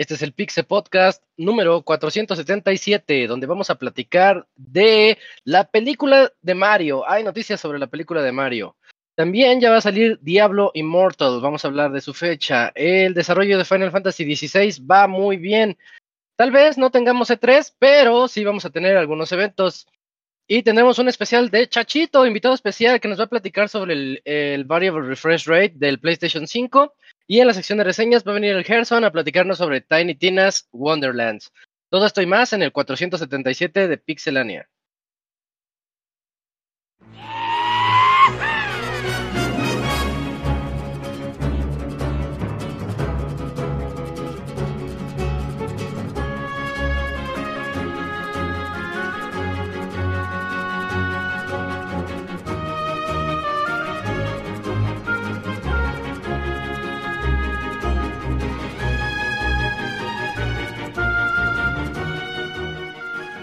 Este es el Pixel Podcast número 477, donde vamos a platicar de la película de Mario. Hay noticias sobre la película de Mario. También ya va a salir Diablo Immortal, vamos a hablar de su fecha. El desarrollo de Final Fantasy XVI va muy bien. Tal vez no tengamos E3, pero sí vamos a tener algunos eventos. Y tendremos un especial de Chachito, invitado especial, que nos va a platicar sobre el, el Variable Refresh Rate del PlayStation 5 y en la sección de reseñas va a venir el Gerson a platicarnos sobre Tiny Tina's Wonderlands. Todo esto y más en el 477 de Pixelania.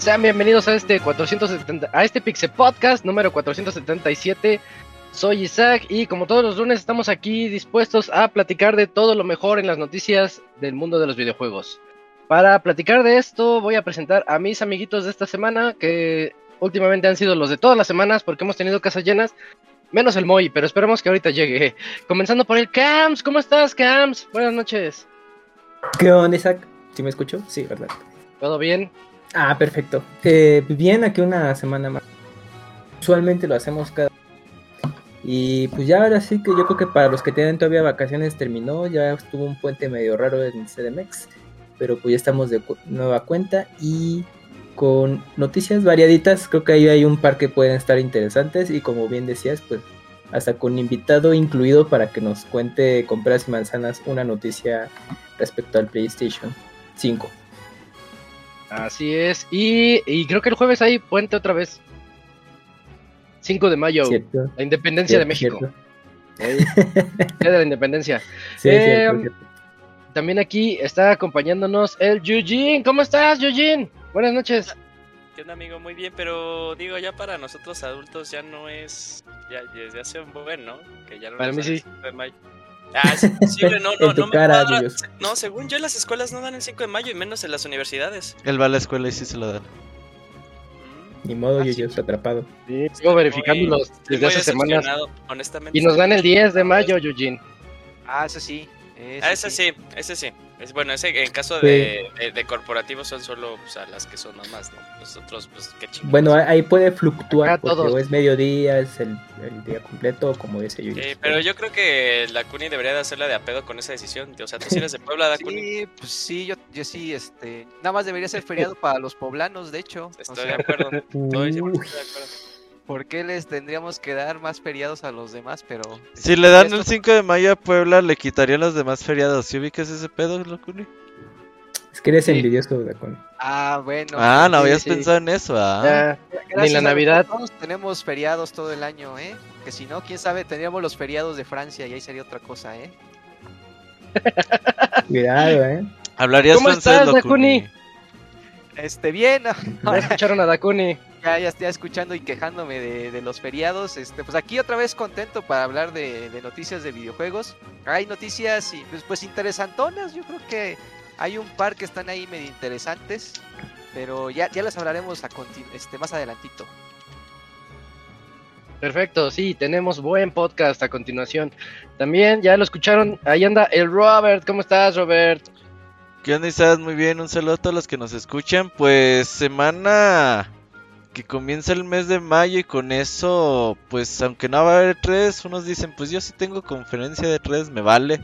Sean bienvenidos a este 470, a este Pixel Podcast número 477. Soy Isaac y como todos los lunes estamos aquí dispuestos a platicar de todo lo mejor en las noticias del mundo de los videojuegos. Para platicar de esto voy a presentar a mis amiguitos de esta semana que últimamente han sido los de todas las semanas porque hemos tenido casas llenas, menos el Moy, pero esperemos que ahorita llegue. Comenzando por el Cams, ¿cómo estás Cams? Buenas noches. ¿Qué onda Isaac? ¿Sí me escucho? Sí, ¿verdad? ¿Todo bien? Ah, perfecto. Eh, bien, aquí una semana más. Usualmente lo hacemos cada. Y pues ya ahora sí que yo creo que para los que tienen todavía vacaciones terminó, ya estuvo un puente medio raro en CDMX, pero pues ya estamos de nueva cuenta y con noticias variaditas, creo que ahí hay un par que pueden estar interesantes y como bien decías, pues hasta con invitado incluido para que nos cuente con peras y manzanas una noticia respecto al PlayStation 5. Así es. Y, y, creo que el jueves hay puente otra vez. 5 de mayo. Cierto. La independencia Cierto, de México. Día de la independencia. Sí, Eh, cierto, cierto. También aquí está acompañándonos el Eugene. ¿Cómo estás, Eugene? Buenas noches. ¿Qué onda, amigo? Muy bien, pero digo, ya para nosotros adultos ya no es. Ya desde hace un buen, ¿no? Que ya no Para mí sí. 5 de mayo. Ah, es imposible, no, no, En tu no me cara, cuadra. Dios. No, según yo, las escuelas no dan el 5 de mayo y menos en las universidades. Él va a la escuela y sí se lo dan. Mm, Ni modo, Ah, yo, sí. estoy atrapado. Sí, sigo verificándolos desde hace semanas. honestamente. Y nos dan el 10 de mayo, Eugene. Ah, eso sí. Ese Ah, ese sí, ese sí. Es, bueno, ese en caso de, de, de corporativos son solo o sea, las que son nomás, ¿no? Nosotros, pues, qué chingados. Bueno, ahí puede fluctuar Acá porque todos. o es mediodía, es el, el día completo, como dice yo. Sí, pero yo creo que la Cuni debería de hacerla de a pedo con esa decisión. O sea, tú si eres de Puebla, da Cuni. Sí, pues sí, yo, yo sí, este. Nada más debería ser feriado para los poblanos, de hecho. O Estoy sea, de acuerdo. Estoy 100% Uy. de acuerdo. ¿Por qué les tendríamos que dar más feriados a los demás? Pero. Si le dan Esto- el 5 de mayo a Puebla, le quitarían los demás feriados. ¿Sí ubicas ese pedo, Locuni? Es que eres Sí. envidioso. Ah, bueno. Ah, no sí, habías sí. pensado en eso, ah. Ya, ni la Navidad. nosotros tenemos feriados todo el año, ¿eh? Que si no, quién sabe, tendríamos los feriados de Francia y ahí sería otra cosa, ¿eh? Cuidado, ¿eh? Hablarías ¿Cómo francés, estás, Locuni. Este, bien. Ahora escucharon a Dakuni. Ya, ya estoy escuchando y quejándome de, de los feriados. Este, pues aquí otra vez contento para hablar de, de noticias de videojuegos. Hay noticias y, pues, pues interesantonas. Yo creo que hay un par que están ahí medio interesantes. Pero ya, ya las hablaremos a este, más adelantito. Perfecto, sí, tenemos buen podcast a continuación. También ya lo escucharon, ahí anda el Robert. ¿Cómo estás, Robert? ¿Qué onda, Isaac? Muy bien, un saludo a todos los que nos escuchan. Pues semana que comienza el mes de mayo y con eso, pues aunque no va a haber tres, unos dicen, pues yo sí tengo conferencia de tres, me vale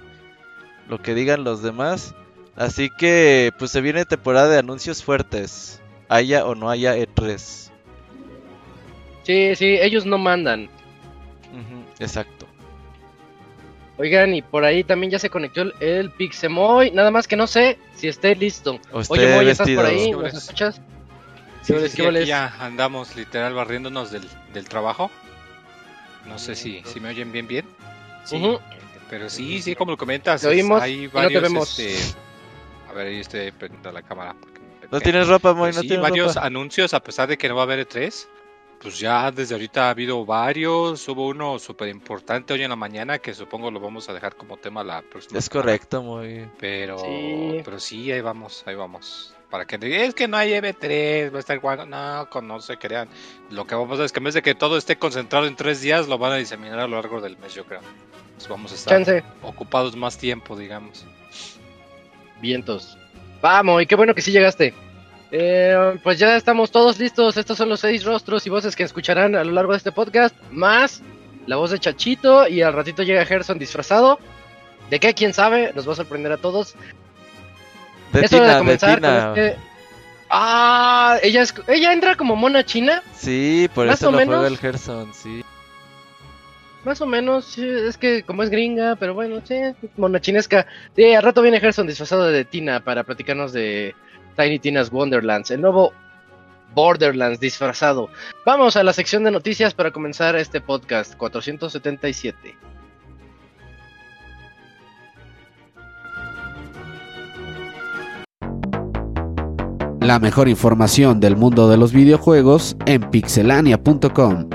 lo que digan los demás. Así que, pues se viene temporada de anuncios fuertes, haya o no haya E E3. Sí, sí, ellos no mandan. Exacto. Oigan, y por ahí también ya se conectó el, el Pixemoy. Nada más que no sé si esté listo. O esté Oye, Moy, ¿estás por ahí? ¿Qué ¿Nos escuchas? Sí, ¿Qué sí, aquí ya andamos literal barriéndonos del, del trabajo. No sé si, si me oyen bien bien. Sí. Ujú. Pero sí, sí, como lo comentas. Te oímos hay y no te varios, vemos. este, A ver, ahí estoy prendiendo la cámara. No tienes ropa, Pero Moy, no sí, tienes varios ropa. anuncios, a pesar de que no va a haber E3. Pues ya desde ahorita ha habido varios. Hubo uno súper importante hoy en la mañana que supongo lo vamos a dejar como tema la próxima Es semana. correcto, Moy. Pero Sí. pero sí, ahí vamos, ahí vamos. Para que es que no hay M3, va a estar guapo. No, con- no se crean. Lo que vamos a hacer es que en vez de que todo esté concentrado en tres días, lo van a diseminar a lo largo del mes, yo creo. Pues vamos a estar Chance. ocupados más tiempo, digamos. Vientos. Vamos, y qué bueno que sí llegaste. Eh, pues ya estamos todos listos. Estos son los seis rostros y voces que escucharán a lo largo de este podcast. Más la voz de Chachito. Y al ratito llega Gerson disfrazado. ¿De qué? ¿Quién sabe? Nos va a sorprender a todos. De Es hora de Tina, de comenzar Tina. con este. Ah, ella, es... ella entra como mona china. Sí, por Más eso o lo juega menos. el Gerson, sí. Más o menos, sí, es que como es gringa, pero bueno, sí, mona chinesca. Sí, al rato viene Gerson disfrazado de Tina para platicarnos de Tiny Tina's Wonderlands, el nuevo Borderlands disfrazado. Vamos a la sección de noticias para comenzar este podcast 477. La mejor información del mundo de los videojuegos en pixelania.com.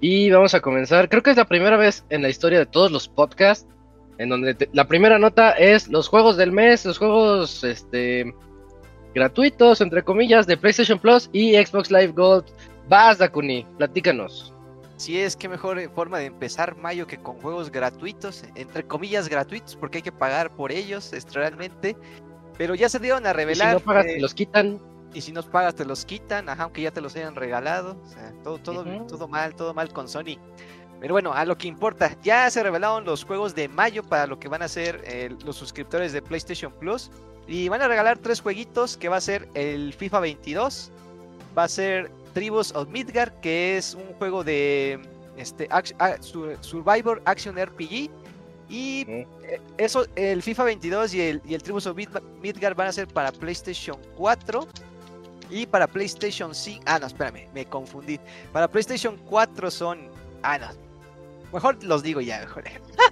Y vamos a comenzar, creo que es la primera vez en la historia de todos los podcasts en donde la primera nota es los juegos del mes, los juegos este gratuitos entre comillas de PlayStation Plus y Xbox Live Gold. Vas, Dakuni, platícanos. Si es que mejor forma de empezar mayo que con juegos gratuitos, entre comillas gratuitos, porque hay que pagar por ellos, realmente. Pero ya se dieron a Y si revelar. no pagas, eh, te los quitan. y si nos pagas te los quitan, ajá, aunque ya te los hayan regalado. O sea, todo, todo, todo mal, todo mal con Sony. Pero bueno, a lo que importa, ya se revelaron los juegos de mayo para lo que van a ser eh, los suscriptores de PlayStation Plus. Y van a regalar tres jueguitos que va a ser el FIFA 22, va a ser Tribus of Midgard, que es un juego de este, ac- a- sur- Survivor Action RPG. Y eh, eso, el FIFA 22 y el, y el Tribus of Midgard van a ser para PlayStation 4 y para PlayStation 5. Ah, no, espérame, me confundí. Para PlayStation 4 son. Ah, no. Mejor los digo ya, mejor.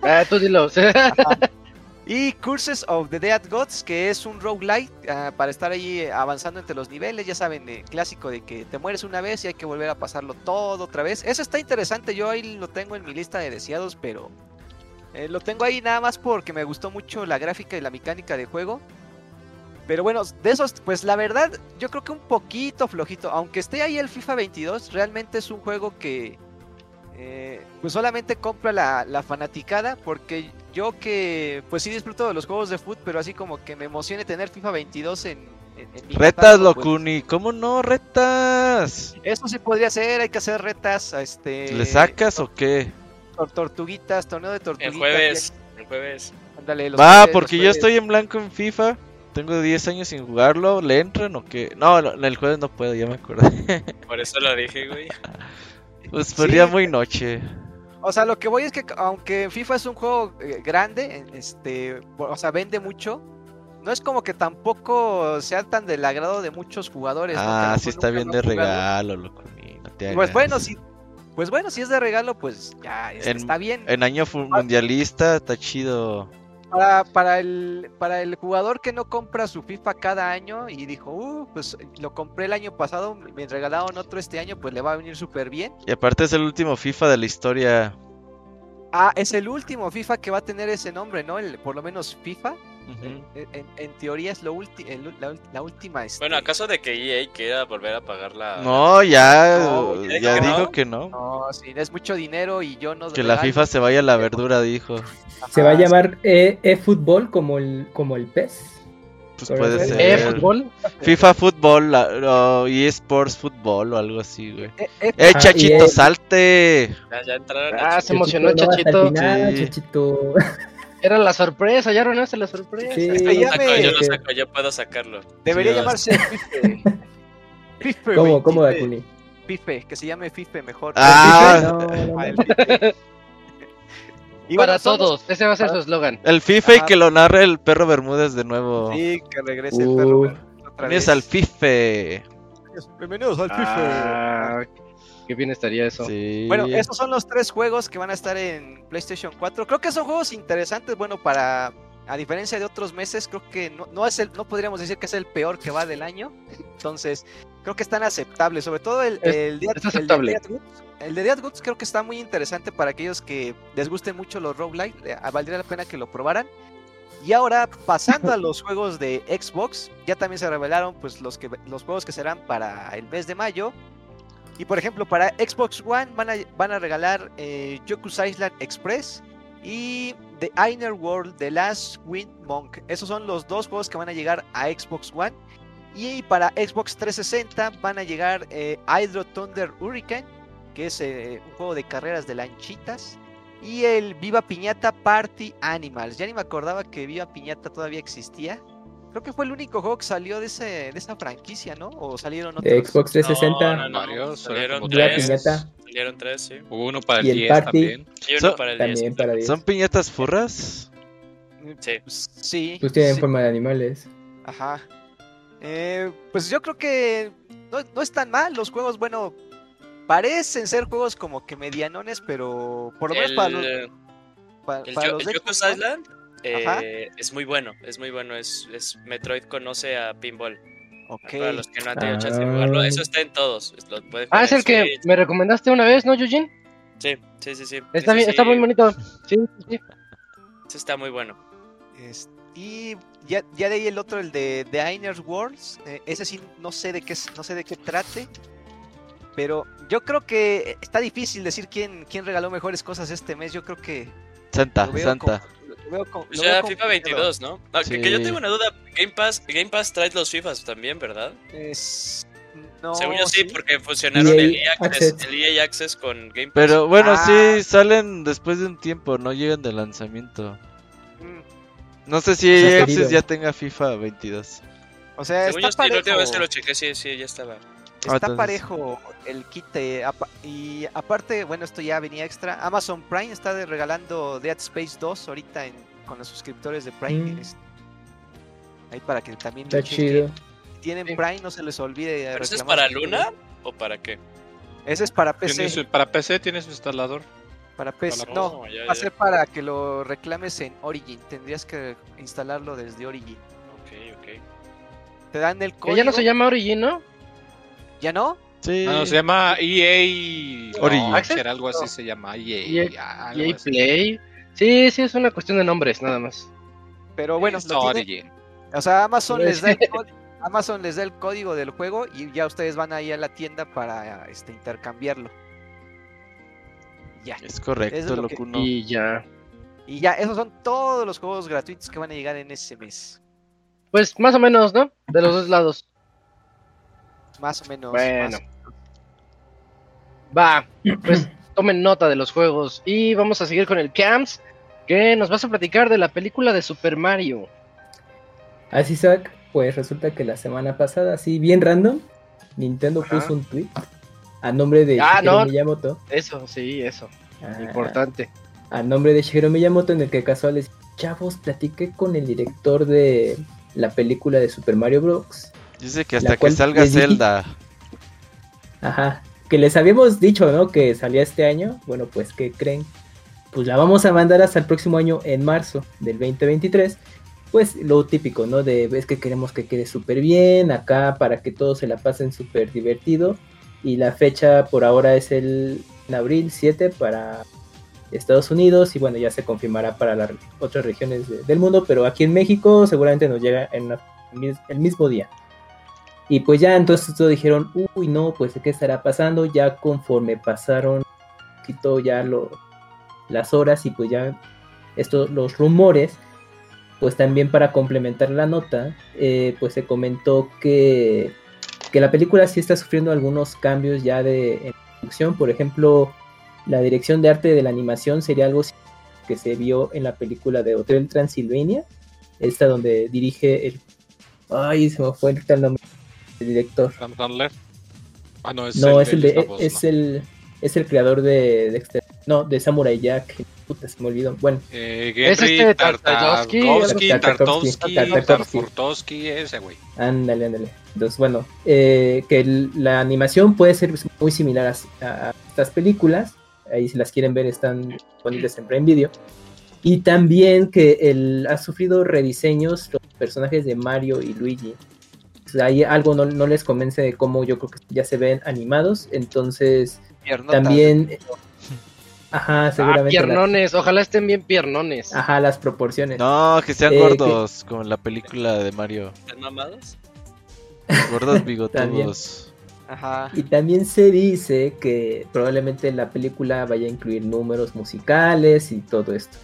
Ah, tú. Y Curses of the Dead Gods, que es un roguelite ah, para estar ahí avanzando entre los niveles. Ya saben, eh, clásico de que te mueres una vez y hay que volver a pasarlo todo otra vez. Eso está interesante, yo ahí lo tengo en mi lista de deseados, pero eh, lo tengo ahí nada más porque me gustó mucho la gráfica y la mecánica de juego. Pero bueno, de esos, pues la verdad, yo creo que un poquito flojito. Aunque esté ahí el FIFA 22, realmente es un juego que eh, pues solamente compra la, la fanaticada. Porque yo que pues sí disfruto de los juegos de fútbol, pero así como que me emocione tener FIFA 22 en, en, en mi Retas, pues, Locuni. ¿Cómo no? Retas. eso sí podría ser, hay que hacer retas, este... ¿Le sacas o qué? tor- tortuguitas, torneo de tortuguitas. El jueves. El jueves. ya- ándale, los Va, jueves, porque los yo estoy en blanco en FIFA. Tengo 10 años sin jugarlo. ¿Le entran o qué? No, no, el jueves no puedo, ya me acordé. Por eso lo dije, güey. Pues sería Sí. muy noche. O sea, lo que voy es que aunque FIFA es un juego eh, grande, este, o sea, vende mucho, no es como que tampoco sea tan del agrado de muchos jugadores. Ah, sí está bien de regalo, Locuni. No te Pues bueno, si, pues bueno, si es de regalo, pues ya este, En- está bien. En año fu- mundialista está chido. Para, para, el, para el jugador que no compra su FIFA cada año y dijo, uh, pues lo compré el año pasado, me regalaron otro este año, pues le va a venir súper bien. Y aparte es el último FIFA de la historia. Ah, es el último FIFA que va a tener ese nombre, ¿no? El, por lo menos FIFA. Ujú. En, en- en teoría es lo ulti- el- la, la última. este- Bueno, ¿acaso de que EA quiera volver a pagar la. No, ya, No, ya ya dijo que dijo no. que no. No, sí, es mucho dinero y yo no. Que la. FIFA se vaya a la verdura, dijo. Se va a llamar e- eFootball como el, como el PES. Pues puede ser. ¿Eh, fútbol? FIFA Fútbol o eSports Fútbol o algo así, güey. Eh, eh, ¡Eh, Chachito, el- salte! Ya, ya entraron. Ah, se emocionó Chachito. Chachito. Era la sorpresa, ya arruinaste la sorpresa. Sí. Yo lo saco, yo lo saco, yo puedo sacarlo. Debería llamarse Fife. Fife, ¿Cómo, cómo, Fife. Dakuni? Fife, que se llame Fife mejor. Ah. No, no, Ah, no. Fife. Y Para todos, ese va a ser su eslogan. El FIFA y Ajá. que lo narre el perro Bermúdez de nuevo. Sí, que regrese Uh. el perro. verde otra Bienvenidos vez. al FIFA. Bienvenidos al Ah, qué bien estaría eso. Sí. Bueno, esos son los tres juegos que van a estar en PlayStation 4. Creo que son juegos interesantes, bueno, para a diferencia de otros meses, creo que no, no es el, no podríamos decir que es el peor que va del año. Entonces, creo que están aceptables, sobre todo el, Es- el, Dead- es el de Goods. El de Dead Goods creo que está muy interesante para aquellos que les gusten mucho los roguelike, eh, valdría la pena que lo probaran. Y ahora, pasando a los juegos de Xbox, ya también se revelaron pues los, que, los juegos que serán para el mes de mayo. Y por ejemplo, para Xbox One van a, van a regalar eh, Island Express y The Inner World, The Last Wind Monk. Esos son los dos juegos que van a llegar a Xbox One. Y para Xbox 360 van a llegar eh, Hydro Thunder Hurricane, que es eh, un juego de carreras de lanchitas. Y el Viva Piñata Party Animals. Ya ni me acordaba que Viva Piñata todavía existía. Creo que fue el único juego que salió de, ese, de esa franquicia, ¿no? O salieron otros. Xbox 360 No, no, no, Varios, salieron tres. Piñata. Salieron tres, sí. Hubo uno para el, Y el 10 Party. también. Y uno So- para el 10. También para 10. ¿Son piñatas furras? Sí. Pues, sí. Pues tienen sí. forma de animales. Ajá. Eh, pues yo creo que no, no es tan mal. Los juegos, bueno, parecen ser juegos como que medianones, pero por lo menos El, para los, eh, pa- el, para los Xbox One, Island eh, es muy bueno, es muy bueno. Es, es Metroid conoce a Pinball. Ok. Para los que no han tenido chance de Ah. jugarlo, eso está en todos. Lo Ah, es el que Switch. me recomendaste una vez, ¿no, Eugene? Sí, sí, sí. sí. Está bien, sí, está muy bonito. Sí, sí, sí. ese está muy bueno. Es- y ya, ya de ahí el otro, el de The Inner Worlds, eh, ese sí no sé de qué no sé de qué trate. Pero yo creo que está difícil decir quién, quién regaló mejores cosas este mes. Yo creo que Santa, Santa. como- veo como- Pues lo ya veo FIFA complicado. 22, ¿no? No, que, que yo Sí. tengo una duda. Game Pass, Game Pass trae los FIFAs también, ¿verdad? Es- no, Según yo sí, sí. porque fusionaron EA el EA Access, Access. el EA Access con Game Pass. Pero bueno, Ah. sí, salen después de un tiempo, no llegan de lanzamiento. Mm, No sé si EA está Access ya tenga FIFA 22. O sea, Según yo está sí, la última vez parejo. que lo chequé, sí, sí, ya estaba. Está entonces- parejo el kit. y aparte, bueno, esto ya venía extra. Amazon Prime está regalando Dead Space 2 ahorita en- con los suscriptores de Prime. Mm. es- ahí para que también Está chido. Si tienen Sí. Prime, no se les olvide. ¿Pero ese es para Luna o para qué? Ese es para PC. ¿Tienes- para PC tienes un instalador. Para PC. para- No, ya, va a ya. ser para que lo reclames en Origin. Tendrías que instalarlo desde Origin. Ok, ok. Te dan el Que código. ya no se llama Origin, ¿no? ¿Ya no? Sí. Ah, no, se llama EA Origin. Launcher, algo así se llama EA. EA algo EA así. Play. Sí, sí, es una cuestión de nombres, nada más. Pero bueno, lo tiene- Origin. O sea, Amazon les da el código, Amazon les da el código del juego y ya ustedes van ahí a la tienda para este intercambiarlo. Ya. Es Eso correcto, es lo que- que uno- Y ya. Y ya, esos son todos los juegos gratuitos que van a llegar en ese mes. Pues más o menos, ¿no? De los dos lados. Más o menos. Bueno. más- Va, pues tomen nota de los juegos. Y vamos a seguir con el Camps, que nos vas a platicar de la película de Super Mario. Así, Zach, pues resulta que la semana pasada, así bien random, Nintendo Ajá. puso un tweet a nombre de Ah, Shigeru no. Miyamoto. Eso, sí, eso. ah, Importante. A nombre de Shigeru Miyamoto, en el que casuales, chavos, platiqué con el director de la película de Super Mario Bros. Dice que hasta que salga dije- Zelda. Ajá. Que les habíamos dicho, ¿no? Que salía este año. Bueno, pues, ¿qué creen? Pues la vamos a mandar hasta el próximo año, en marzo del 2023. Pues lo típico, ¿no? De ves que queremos que quede súper bien acá para que todos se la pasen súper divertido. Y la fecha por ahora es el en abril 7 para Estados Unidos. Y bueno, ya se confirmará para las otras regiones de- del mundo. Pero aquí en México seguramente nos llega en la- el mismo día. Y pues ya entonces todos dijeron, uy, no, pues ¿qué estará pasando? Ya conforme pasaron un poquito ya lo, las horas y pues ya estos, los rumores, pues también para complementar la nota, eh, pues se comentó que, que la película sí está sufriendo algunos cambios ya de producción. Por ejemplo, la dirección de arte de la animación sería algo que se vio en la película de Hotel Transilvania, esta donde dirige el... Ay, se me fue el nombre del director. Adam Sandler. Ah, no, es No, el es el de es ¿no? el es el creador de Dexter, no, de Samurai Jack. Puta, se me olvidó. Bueno, Eh, ¿Es este Tartakovsky? Tartakovsky, Tartakovsky, ese güey. ándale, ándale. Entonces, bueno, eh, que el- la animación puede ser muy similar a, a estas películas. Ahí si las quieren ver están disponibles en Prime Video. Y también que él ha sufrido rediseños los personajes de Mario y Luigi. Sea, ahí algo no, no les convence de cómo yo creo que ya se ven animados. Entonces, Piernotas. también... Ajá, Ah, seguramente. la- piernones, ojalá estén bien piernones. ajá, las proporciones. No, que sean Eh, gordos, como en la película de Mario. ¿Están mamados? Gordos bigotudos. Ajá. Y también se dice que probablemente la película vaya a incluir números musicales y todo esto.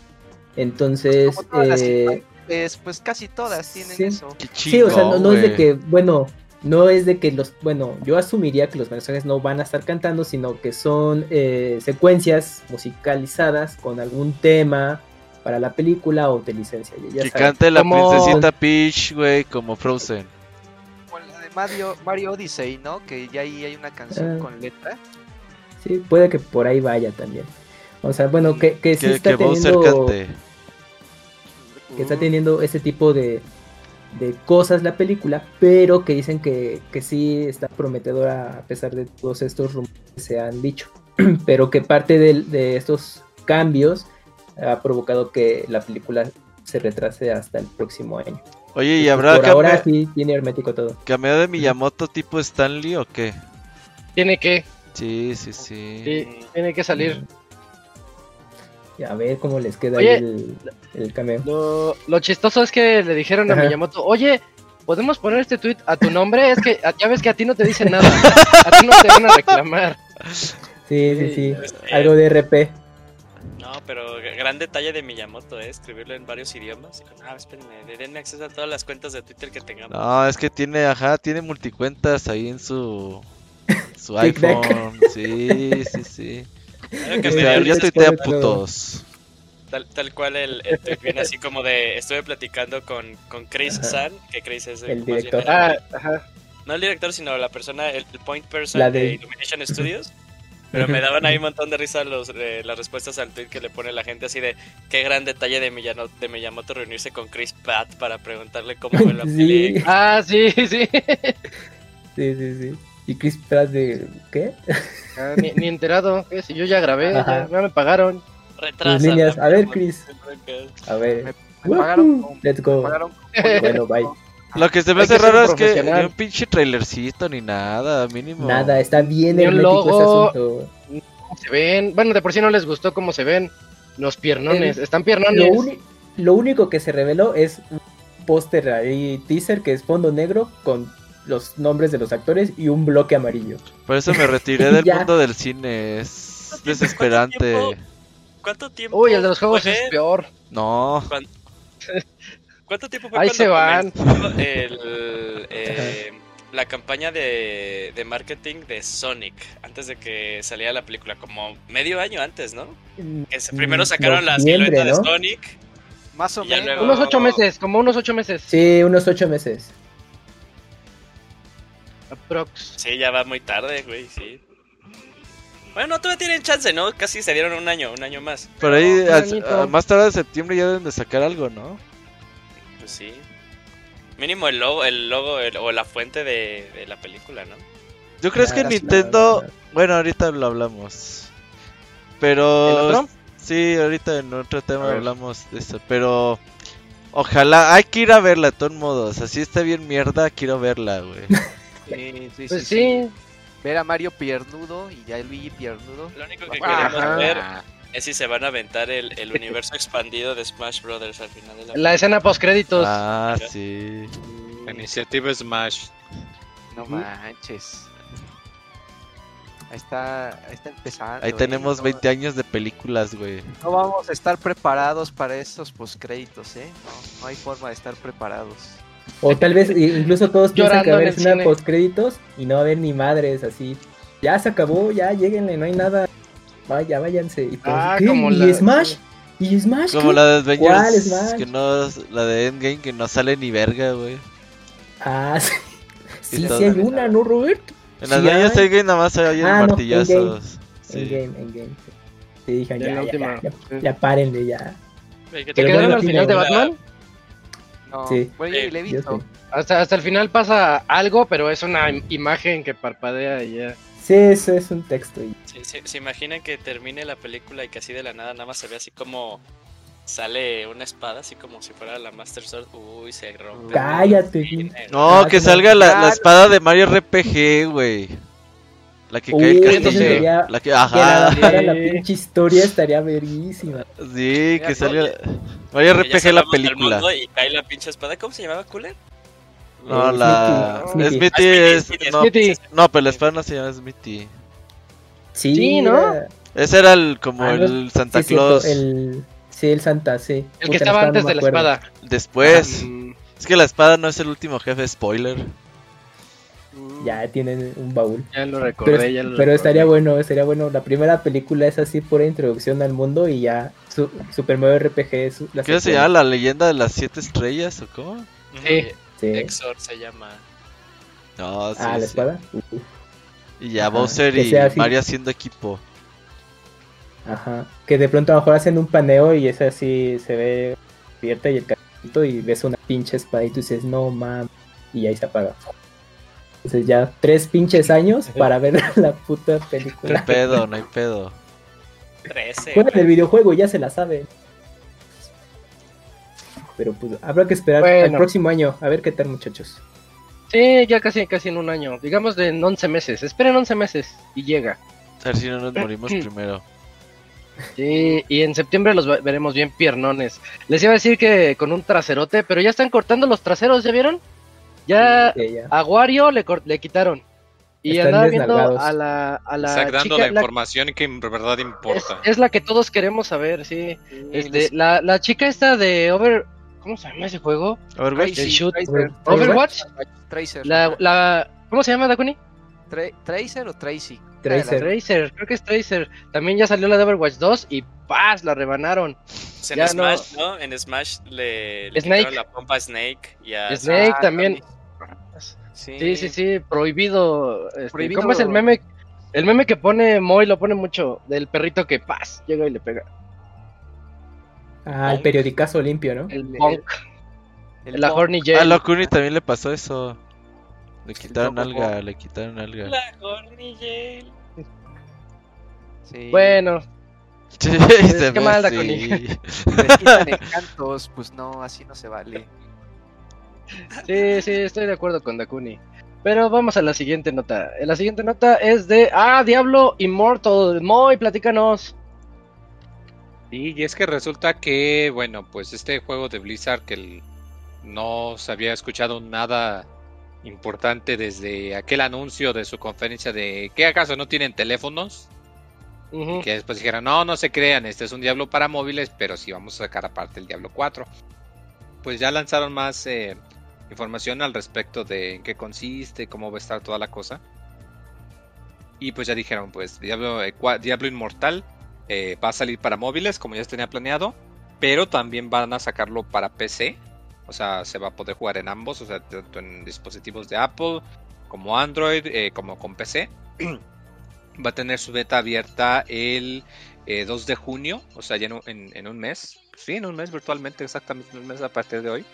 Entonces, Como todas las eh, Es, pues casi todas tienen Sí. eso. Qué sí, o sea, no, no es de que, bueno, no es de que los, bueno, yo asumiría que los personajes no van a estar cantando, sino que son eh, secuencias musicalizadas con algún tema para la película o de licencia. ya Que saben. cante la Como- princesita Peach, güey, como Frozen. Como la de Mario, Mario Odyssey, ¿no? Que ya ahí hay una canción Ah. con letra. Sí, puede que por ahí vaya también. O sea, bueno, que, que sí Que, está que teniendo... que está teniendo ese tipo de, de cosas la película, pero que dicen que, que sí está prometedora a pesar de todos estos rumores que se han dicho, pero que parte del- de, estos cambios ha provocado que la película se retrase hasta el próximo año. Oye, ¿y habrá por ahora sí tiene hermético todo. cameo de Miyamoto tipo Stanley o qué? Tiene que, Sí, sí, sí. sí, tiene que salir. Y a ver cómo les queda Oye. ahí el, el cameo. Lo, lo chistoso es que le dijeron a. Miyamoto, oye, ¿podemos poner este tweet a tu nombre? Es que a- ya ves que a ti no te dicen nada. A ti no te van a reclamar. Sí, sí, sí. Algo de RP. No, pero gran detalle de Miyamoto, ¿eh? Escribirlo en varios idiomas. Y con, ah, espérenme, de- denme acceso a todas las cuentas de Twitter que tengamos. No, es que tiene, ajá, tiene multicuentas ahí en su su iPhone. Sí, sí, sí. Que O me dio ya risa, tuitea putos. tal, tal cual el, el tweet viene así como de, estuve platicando con, con Chris Ajá. San, que Chris es El bien director. Ah, ajá. no el director, sino la persona, el, el point person La de... de- Illumination Studios. Pero me daban ahí un montón de risa los, eh, las respuestas al tweet que le pone la gente así de qué gran detalle de, Miyano- de Miyamoto reunirse con Chris Pratt para preguntarle cómo fue la Sí. película. Ah, sí, sí. Sí, sí, sí. Y Chris Pratt de... ¿Qué? Ah, ni, ni enterado. ¿qué? Si yo ya grabé, ya, ya me pagaron. Retrasa. A ver, Chris. A ver. Me pagaron con- Let's go. me pagaron Bueno, bye. Lo que se me hace raro es que ni un pinche trailercito ni nada, mínimo. Nada, está bien hermético logo. ese asunto. ¿Cómo se ven? Bueno, de por sí no les gustó cómo se ven los piernones. El- Están Lo, piernones. uni- lo único que se reveló es un póster ahí, teaser, que es fondo negro con los nombres de los actores y un bloque amarillo. Por eso me retiré del mundo del cine. Es desesperante. tiempo? ¿Cuánto tiempo? Uy, el de los juegos fue? es peor. No. ¿Cuánto tiempo fue Ahí cuando se van. el, eh, la campaña de, de marketing de Sonic antes de que saliera la película? Como medio año antes, ¿no? Que se- primero sacaron la Noviembre, silueta ¿no? de Sonic. Más o menos. luego- Unos ocho meses, como unos ocho meses. Sí, unos ocho meses. Aprox. Sí, ya va muy tarde, güey, sí. Bueno, todavía tienen chance, ¿no? Casi se dieron un año, un año más. Por ahí, a- a- más tarde de septiembre ya deben de sacar algo, ¿no? Pues sí. Mínimo el logo, el logo el- o la fuente de, de la película, ¿no? ¿Yo crees que Nada, Nintendo... nada. Bueno, ahorita lo hablamos. ¿El Pero... otro? Sí, ahorita en otro tema hablamos de eso, pero... Ojalá, hay que ir a verla de todos modos. Así está bien mierda, quiero verla, güey. Sí, sí, Pues sí, sí. Ver a Mario piernudo y ya Luigi piernudo. Lo único que Ajá. queremos ver es si se van a aventar el, el universo expandido de Smash Brothers al final de la La escena post créditos. Ah, sí. La iniciativa Smash. No manches. Ahí está, ahí está empezando. Ahí ¿eh? tenemos No- 20 años de películas, güey. No vamos a estar preparados para estos postcréditos, ¿eh? No, no hay forma de estar preparados. O tal vez incluso todos piensan que va a haber el una cine. post créditos y no va a haber ni madres así. Ya se acabó, ya lleguenle, no hay nada. Vaya, váyanse. Y todos, Ah, ¿qué? como ¿Y la- Smash? ¿Y Smash? Como qué? la de ¿Cuál Avengers, Smash? que no, la de Endgame, que no sale ni verga, güey. Ah, sí. Sí, sí hay una, ¿no, Robert? En las Sí hay. Endgame nada más se oyen Ah, no, martillazos. Sí. En game, en game. Sí, dijeron, Ya ya, la ya, última. ya, ya, ya párenle, ya. Oye, ¿qué ¿Te quedaron al sí, final de no, Batman? No, Sí. bueno, yo ni le he visto. Hasta, hasta el final pasa algo, pero es una im- imagen que parpadea y ya. Sí, eso es un texto. y- Sí, sí, ¿Se imaginan que termine la película y que así de la nada nada más se ve así como sale una espada, así como si fuera la Master Sword? Uy, se rompe. Cállate. No, que salga la, la espada de Mario RPG, güey. La que cae Uy, el eso castillo. sería- La que, Que la ajá. a la Sí. pinche historia estaría verguísima. Sí, Mira, que salga. oye, Mario Que ya RPG la película. Y cae la pinche espada. ¿Cómo se llamaba, Cooler? No, Eh, la. Smithy, Smithy Ah, es. Smithy, No, Smithy. no, pero la espada no se llama Smithy. Sí, Sí, ¿no? Ese era el como Ah, no, el Santa sí, cierto, Claus. el... Sí, el Santa, sí. El que estaba no antes me de la espada. Después. Mm, Es que la espada no es el último jefe, spoiler. Ya tienen un baúl. ya lo recordé, Pero, ya lo pero recordé. estaría bueno, estaría bueno. La primera película es así pura introducción al mundo y ya su- Super Mario RPG es la ¿Qué se llama? ¿La leyenda de las siete estrellas o cómo? Sí. Sí. Exor se llama. No, sí. Ah, la sí. espada. Uh, Y ya Ajá, Bowser y. Mario haciendo equipo. Ajá. Que de pronto a lo mejor hacen un paneo y es así, se ve abierta y el carrito y ves una pinche espada y tú dices, no mames. Y ahí se apaga. Entonces ya tres pinches años para ver la puta No hay película. pedo, no hay pedo. 13. Juegan el videojuego, ya se la saben. Pero pues habrá que esperar Bueno. al próximo año. A ver qué tal, muchachos. Sí, ya casi, casi en un año. Digamos de en 11 meses. Esperen 11 meses y llega. A ver si no nos morimos primero. Sí, y en septiembre los ve- veremos bien piernones. Les iba a decir que con un traserote, pero ya están cortando los traseros, ¿ya vieron? Ya Sí, ya. a Wario le, cor- le quitaron. Y Están andaba viendo a la, a la chica, la la- información que en verdad importa. es la que todos queremos saber, sí. Sí, Este, les- la, la chica esta de Over... ¿Cómo se llama ese juego? Overwatch. Shoot. Tracer. Overwatch. Tracer. La, la, ¿Cómo se llama, Dakuni? Tra- Tracer o Tracy. Tracer. Tracer, creo que es Tracer. También ya salió la de Overwatch 2 y ¡paz! La rebanaron. Pues en ya Smash, no. En Smash le, le Snake. quitaron la pompa a Snake y a Snake Ah, también. Sí, Sí, sí, sí, prohibido. este, Prohibido. ¿Cómo es el meme? El meme que pone Moy lo pone mucho del perrito que paz llega y le pega. Ah, el periodicazo limpio, ¿no? El El- bonk, El la punk. horny A jail. Locuni también le pasó eso. Le quitaron alga, le quitaron alga. La Horny Jail. Sí. Bueno, Sí, Pues, se qué mal, así. Dakuni. Les quitan encantos, pues no, así no se vale. Sí, sí, estoy de acuerdo con Dakuni. Pero vamos a la siguiente nota. Eh, La siguiente nota es de Ah, Diablo Immortal. Moy, platícanos. Sí, y es que resulta que, bueno, pues este juego de Blizzard que el- no se había escuchado nada importante desde aquel anuncio de su conferencia de ¿qué acaso no tienen teléfonos? Ujú. Que después dijeron, no, no se crean, este es un Diablo para móviles, pero sí vamos a sacar aparte el Diablo 4. Pues ya lanzaron más eh, información al respecto de en qué consiste, cómo va a estar toda la cosa. Y pues ya dijeron, pues Diablo, eh, Diablo Inmortal eh, va a salir para móviles, como ya tenía planeado, pero también van a sacarlo para PC. O sea, se va a poder jugar en ambos, o sea, tanto en dispositivos de Apple como Android, eh, como con PC. va a tener su beta abierta el eh, 2 de junio, o sea, ya en, en- en un mes. Sí, en un mes virtualmente, exactamente en un mes a partir de hoy.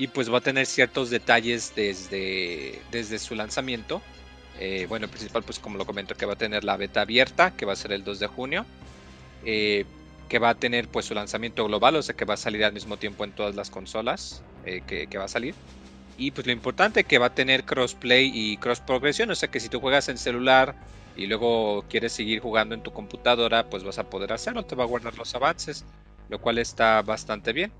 Y pues va a tener ciertos detalles desde, desde su lanzamiento. Eh, bueno, el principal, pues como lo comento, que va a tener la beta abierta, que va a ser el 2 de junio. eh, que va a tener pues su lanzamiento global, o sea que va a salir al mismo tiempo en todas las consolas eh, que, que va a salir. Y pues lo importante que va a tener crossplay y cross progresión, o sea que si tú juegas en celular y luego quieres seguir jugando en tu computadora, pues vas a poder hacerlo, te va a guardar los avances, lo cual está bastante bien.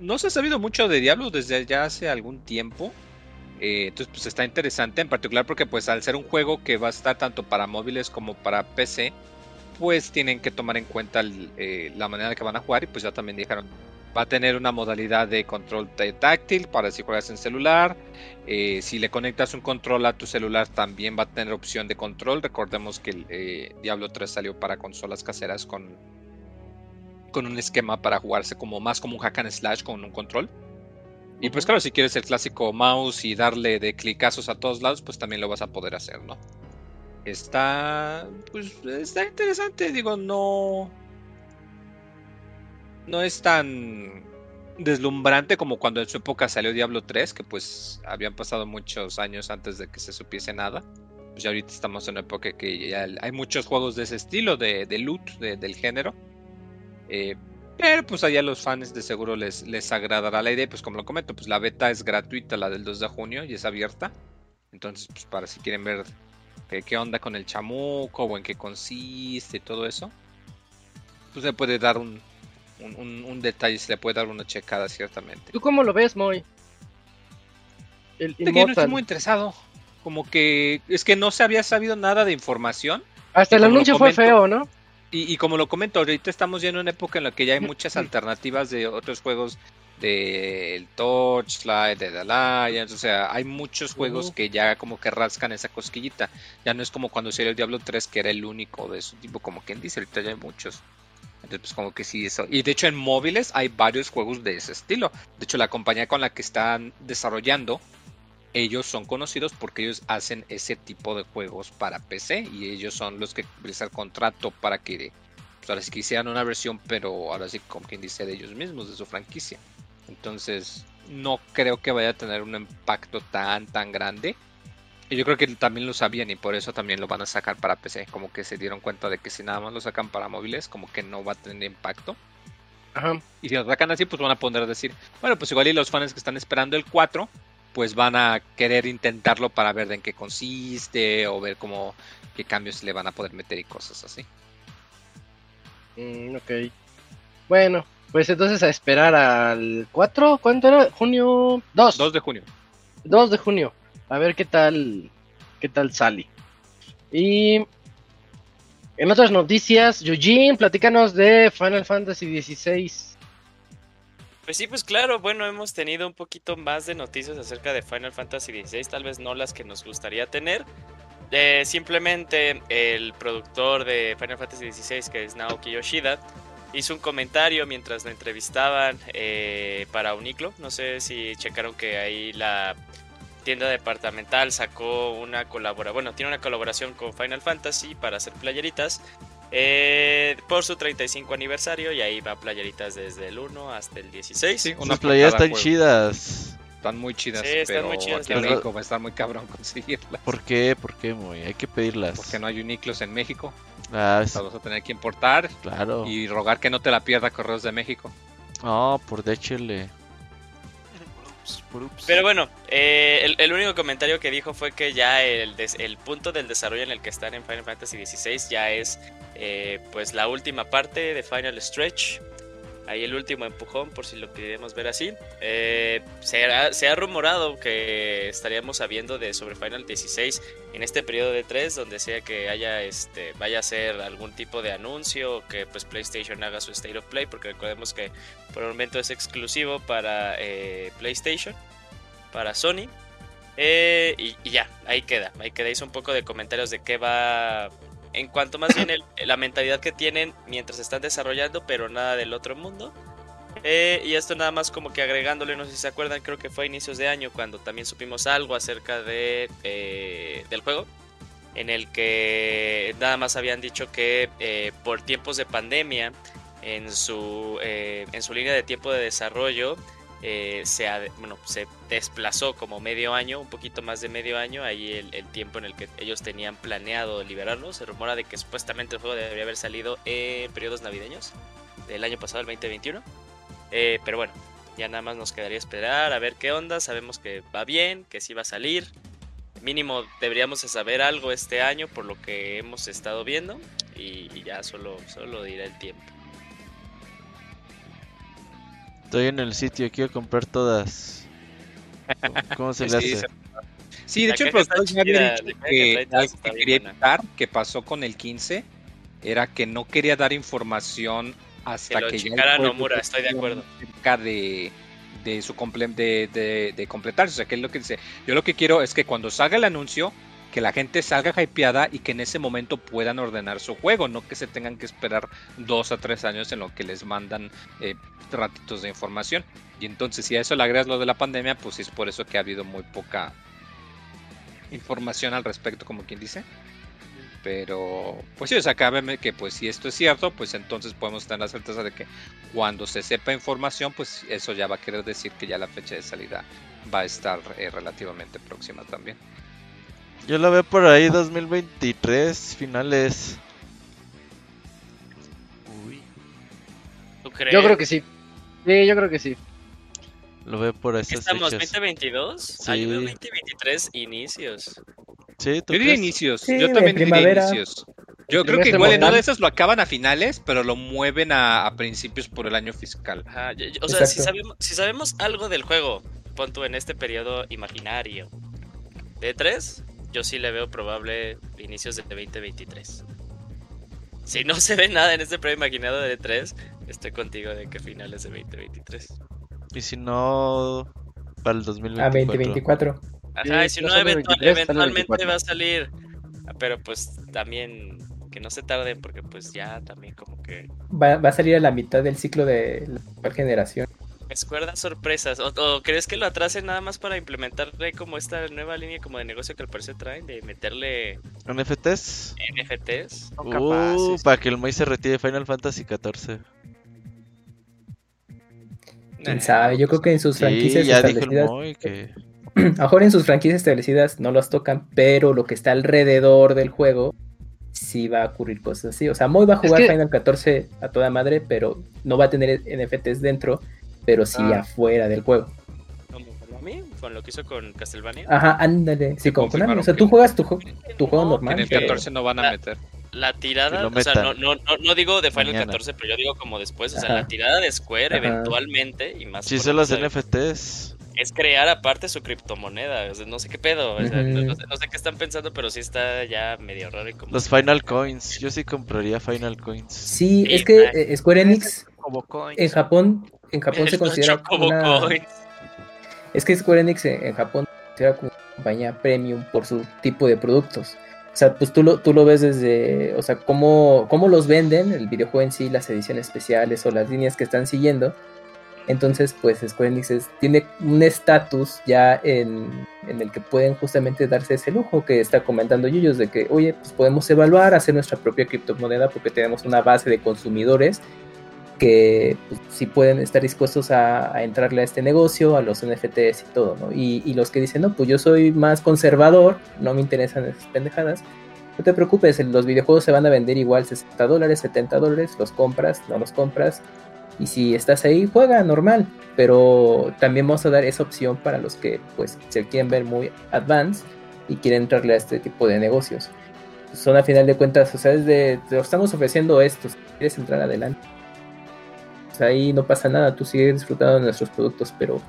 No se ha sabido mucho de Diablo desde ya hace algún tiempo. eh, entonces pues está interesante en particular porque pues al ser un juego que va a estar tanto para móviles como para PC, pues tienen que tomar en cuenta eh, la manera en que van a jugar y pues ya también dijeron va a tener una modalidad de control táctil para si juegas en celular. eh, si le conectas un control a tu celular también va a tener opción de control. Recordemos que el Diablo 3 salió para consolas caseras con con un esquema para jugarse como más como un hack and slash con un control. Y pues claro, si quieres el clásico mouse y darle de clicazos a todos lados, pues también lo vas a poder hacer, ¿no? Está pues está interesante, digo, no no es tan deslumbrante como cuando en su época salió Diablo 3, que pues habían pasado muchos años antes de que se supiese nada. Pues ya ahorita estamos en una época que ya hay muchos juegos de ese estilo, de, de loot, del género. Eh, pero pues allá los fans de seguro les, les agradará la idea. Pues como lo comento, pues la beta es gratuita, la del 2 de junio, y es abierta. Entonces, pues para si quieren ver qué, qué onda con el chamuco o en qué consiste y todo eso, pues se puede dar un, un, un, detalle, se le puede dar una checada ciertamente. ¿Tú cómo lo ves, Moy? El que no estoy muy interesado. Como que es que no se había sabido nada de información. Hasta el anuncio fue feo, ¿no? Y, y, como lo comento, ahorita estamos ya en una época en la que ya hay muchas alternativas de otros juegos del Torchlight, de The Alliance, o sea, hay muchos juegos que ya como que rascan esa cosquillita. Ya no es como cuando salió el Diablo 3 que era el único de su tipo, como quien dice, ahorita ya hay muchos. Entonces, pues como que sí, eso. Y de hecho en móviles hay varios juegos de ese estilo. De hecho, la compañía con la que están desarrollando, ellos son conocidos porque ellos hacen ese tipo de juegos para PC y ellos son los que les el contrato para que pues ahora sí que hicieran una versión, pero ahora sí como quien dice de ellos mismos, de su franquicia. Entonces, no creo que vaya a tener un impacto tan, tan grande. Y yo creo que también lo sabían y por eso también lo van a sacar para PC. Como que se dieron cuenta de que si nada más lo sacan para móviles, como que no va a tener impacto. Ajá. Y si lo sacan así, pues van a poder decir, bueno, pues igual y los fans que están esperando el 4, pues van a querer intentarlo para ver en qué consiste o ver cómo qué cambios le van a poder meter y cosas así. Mm, ok. Bueno, pues entonces a esperar al 4, ¿cuánto era? Junio 2. 2 de junio. 2 de junio. A ver qué tal qué tal sale. Y en otras noticias, Eugene, platícanos de Final Fantasy XVI. Pues sí, pues claro, bueno, hemos tenido un poquito más de noticias acerca de Final Fantasy XVI, tal vez no las que nos gustaría tener. Eh, simplemente el productor de Final Fantasy XVI, que es Naoki Yoshida, hizo un comentario mientras lo entrevistaban eh, para Uniclo. No sé si checaron que ahí la tienda departamental sacó una colaboración, bueno, tiene una colaboración con Final Fantasy para hacer playeritas eh, por su 35 aniversario y ahí va playeritas desde el 1 hasta el 16. Sí, unas playeras están chidas. Están muy chidas, Sí, están pero muy chidas, aquí en la México verdad. va a estar muy cabrón conseguirlas. ¿Por qué? ¿Por qué, muy? Hay que pedirlas. Porque no hay uniclos en México. Ah, es- Las vas a tener que importar claro. y rogar que no te la pierda Correos de México. No, por DHL. Pero bueno, eh, el, único comentario que dijo fue que ya el punto del desarrollo en el que están en Final Fantasy XVI ya es eh, pues la última parte de Final Stretch. Ahí el último empujón, por si lo queremos ver así. Eh, se, ha, rumorado que estaríamos sabiendo de sobre Final 16 en este periodo de 3, donde sea que haya este vaya a ser algún tipo de anuncio o que pues PlayStation haga su State of Play, porque recordemos que por el momento es exclusivo para eh, PlayStation, para Sony. Eh, y, y ya, ahí queda. Ahí queda. Hizo un poco de comentarios de qué va. En cuanto más bien el- la mentalidad que tienen mientras están desarrollando, pero nada del otro mundo. Eh, y esto nada más como que agregándole, no sé si se acuerdan, creo que fue a inicios de año cuando también supimos algo acerca de, eh, del juego. En el que nada más habían dicho que eh, por tiempos de pandemia, en su, en su línea de tiempo de desarrollo, eh, se, bueno, se desplazó como medio año, un poquito más de medio año, ahí el, tiempo en el que ellos tenían planeado liberarlo. Se rumora de que supuestamente el juego debería haber salido en periodos navideños del año pasado, el 2021. Eh, pero bueno, ya nada más nos quedaría esperar a ver qué onda. Sabemos que va bien, que sí va a salir. Mínimo deberíamos de saber algo este año por lo que hemos estado viendo. Y, y ya solo, solo lo dirá el tiempo. Estoy en el sitio, quiero comprar todas. ¿Cómo- ¿Cómo se le que hace? Sí, de La hecho el productor ya había dicho que algo que quería evitar que pasó con el 15 era que no quería dar información hasta Que lo que ya el Nomura, estoy de acuerdo. cerca de, de su comple- de, de, de completarse. O sea, que es lo que dice. Yo lo que quiero es que cuando salga el anuncio, que la gente salga hypeada y que en ese momento puedan ordenar su juego, no que se tengan que esperar dos a tres años en lo que les mandan eh, ratitos de información. Y entonces si a eso le agregas lo de la pandemia, pues es por eso que ha habido muy poca información al respecto, como quien dice. Pero, pues sí, o sea, cabe que pues si esto es cierto, pues entonces podemos tener la certeza de que cuando se sepa información, pues eso ya va a querer decir que ya la fecha de salida va a estar eh, relativamente próxima también. Yo lo veo por ahí 2023, finales. Uy. ¿Tú crees? Yo creo que sí. Sí, yo creo que sí. Lo veo por esas ¿Estamos fechas. 2022? Ah, yo veo Sí. 2023 inicios. Sí, ¿tú Yo diría inicios, Sí, yo también diría inicios. Yo creo que igual en una de esas lo acaban a finales, pero lo mueven a, a principios por el año fiscal. Ajá, yo- yo- o sea, si sabemos, si sabemos algo del juego, pon tú en este periodo imaginario de 3, yo sí le veo probable inicios de 2023. Si no se ve nada en este periodo imaginado de 3, estoy contigo de que finales de 2023. Y si no, para el 2024. A 2024. Ajá, Sí, y si no no, sale el eventual- 23, sale el eventualmente 24. va a salir. Ah, Pero pues también que no se tarden porque pues ya también como que Va, va a salir a la mitad del ciclo de la actual generación. Da sorpresas. ¿O, o crees que lo atrasen nada más para implementarle como esta nueva línea como de negocio que al parecer traen de meterle NFTs. NFTs? Son Uh, capaces. para que el Moy se retire de Final Fantasy 14. Quién sabe, yo creo que en sus Sí, franquicias ya dijo el establecidas, Moy que. a lo mejor en sus franquicias establecidas no las tocan, pero lo que está alrededor del juego sí va a ocurrir cosas así. O sea, Moy va a Es jugar que- Final 14 a toda madre, pero no va a tener NFTs dentro, pero sí Ah. afuera del juego. Como Konami, con lo que hizo con Castlevania. Ajá, ándale. Sí, como Konami. O sea, tú juegas tu, ju- tu juego No, normal. En el pero- 14 no van a meter. La tirada, o sea, no, no, no, no digo de Final Mañana. 14, pero yo digo como después, o sea, Ajá. la tirada de Square Ajá. eventualmente, y más Sí, son sabe, NFTs. es crear aparte su criptomoneda, o sea, no sé qué pedo, o sea, no, no sé, no sé qué están pensando, pero sí está ya medio raro y como... Los Final Coins. Yo sí compraría Final Coins. Sí, Sí, es que eh, Square Enix Como coins. en Japón, en Japón se considera una... Coins. Es que Square Enix en, en Japón se considera como una compañía premium por su tipo de productos. O sea, pues tú lo, tú lo ves desde, o sea, cómo, cómo los venden, el videojuego en sí, las ediciones especiales o las líneas que están siguiendo. Entonces, pues Square Enix es- tiene un estatus ya en, en el que pueden justamente darse ese lujo que está comentando Yuyos, de que, oye, pues podemos evaluar, hacer nuestra propia criptomoneda porque tenemos una base de consumidores que pues, sí pueden estar dispuestos a, a entrarle a este negocio, a los NFTs y todo, ¿no? Y, y los que dicen, no, pues yo soy más conservador, no me interesan esas pendejadas, no te preocupes, los videojuegos se van a vender igual 60 dólares, 70 dólares, los compras, no los compras, y si estás ahí, juega normal, pero también vamos a dar esa opción para los que pues se quieren ver muy advanced y quieren entrarle a este tipo de negocios. Son a final de cuentas, o sea, es de, te estamos ofreciendo esto, si quieres entrar adelante ahí no pasa nada, tú sigues disfrutando de nuestros productos, pero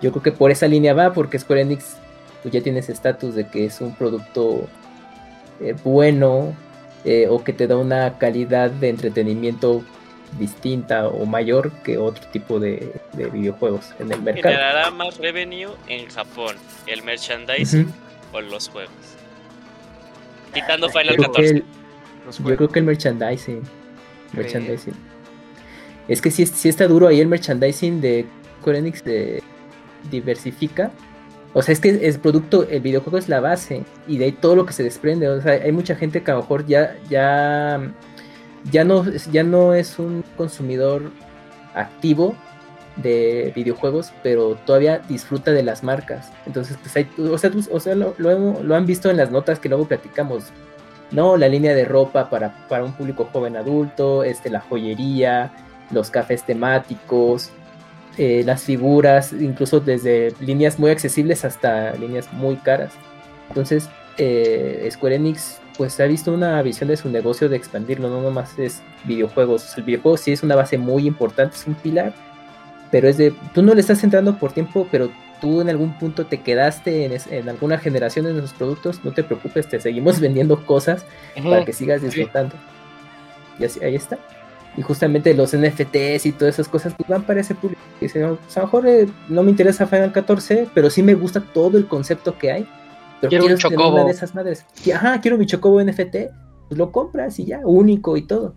yo creo que por esa línea va, porque Square Enix pues ya tiene ese estatus de que es un producto eh, bueno eh, o que te da una calidad de entretenimiento distinta o mayor que otro tipo de, de videojuegos en el mercado. Generará más revenue en Japón, el merchandising Ujú. o los juegos. Quitando Final Yo creo que 14. el- Los Yo creo que el merchandising. Merchandising. Es que sí, sí está duro ahí el merchandising de Square Enix de diversifica. O sea, es que el producto, el videojuego es la base y de ahí todo lo que se desprende. O sea, hay mucha gente que a lo mejor ya, ya, ya no, ya no es un consumidor activo de videojuegos, pero todavía disfruta de las marcas. Entonces, pues hay, o sea, tú- o sea lo, lo han visto en las notas que luego platicamos. No, la línea de ropa para, para un público joven adulto, este, la joyería, los cafés temáticos, eh, las figuras, incluso desde líneas muy accesibles hasta líneas muy caras. Entonces, eh, Square Enix pues ha visto una visión de su negocio de expandirlo, no nomás es videojuegos. El videojuego sí es una base muy importante, es un pilar, pero es de, tú no le estás entrando por tiempo, pero tú en algún punto te quedaste en, es- en alguna generación de nuestros productos, no te preocupes, te seguimos vendiendo cosas para que sigas disfrutando. Y así, ahí está. Y justamente los NFTs y todas esas cosas pues, van para ese público. Que dicen, "No, pues, a lo mejor eh, no me interesa Final 14, pero sí me gusta todo el concepto que hay. Pero Quiero un tener chocobo. una de esas madres. Y, Ajá, quiero mi chocobo NFT. Pues lo compras y ya, único y todo.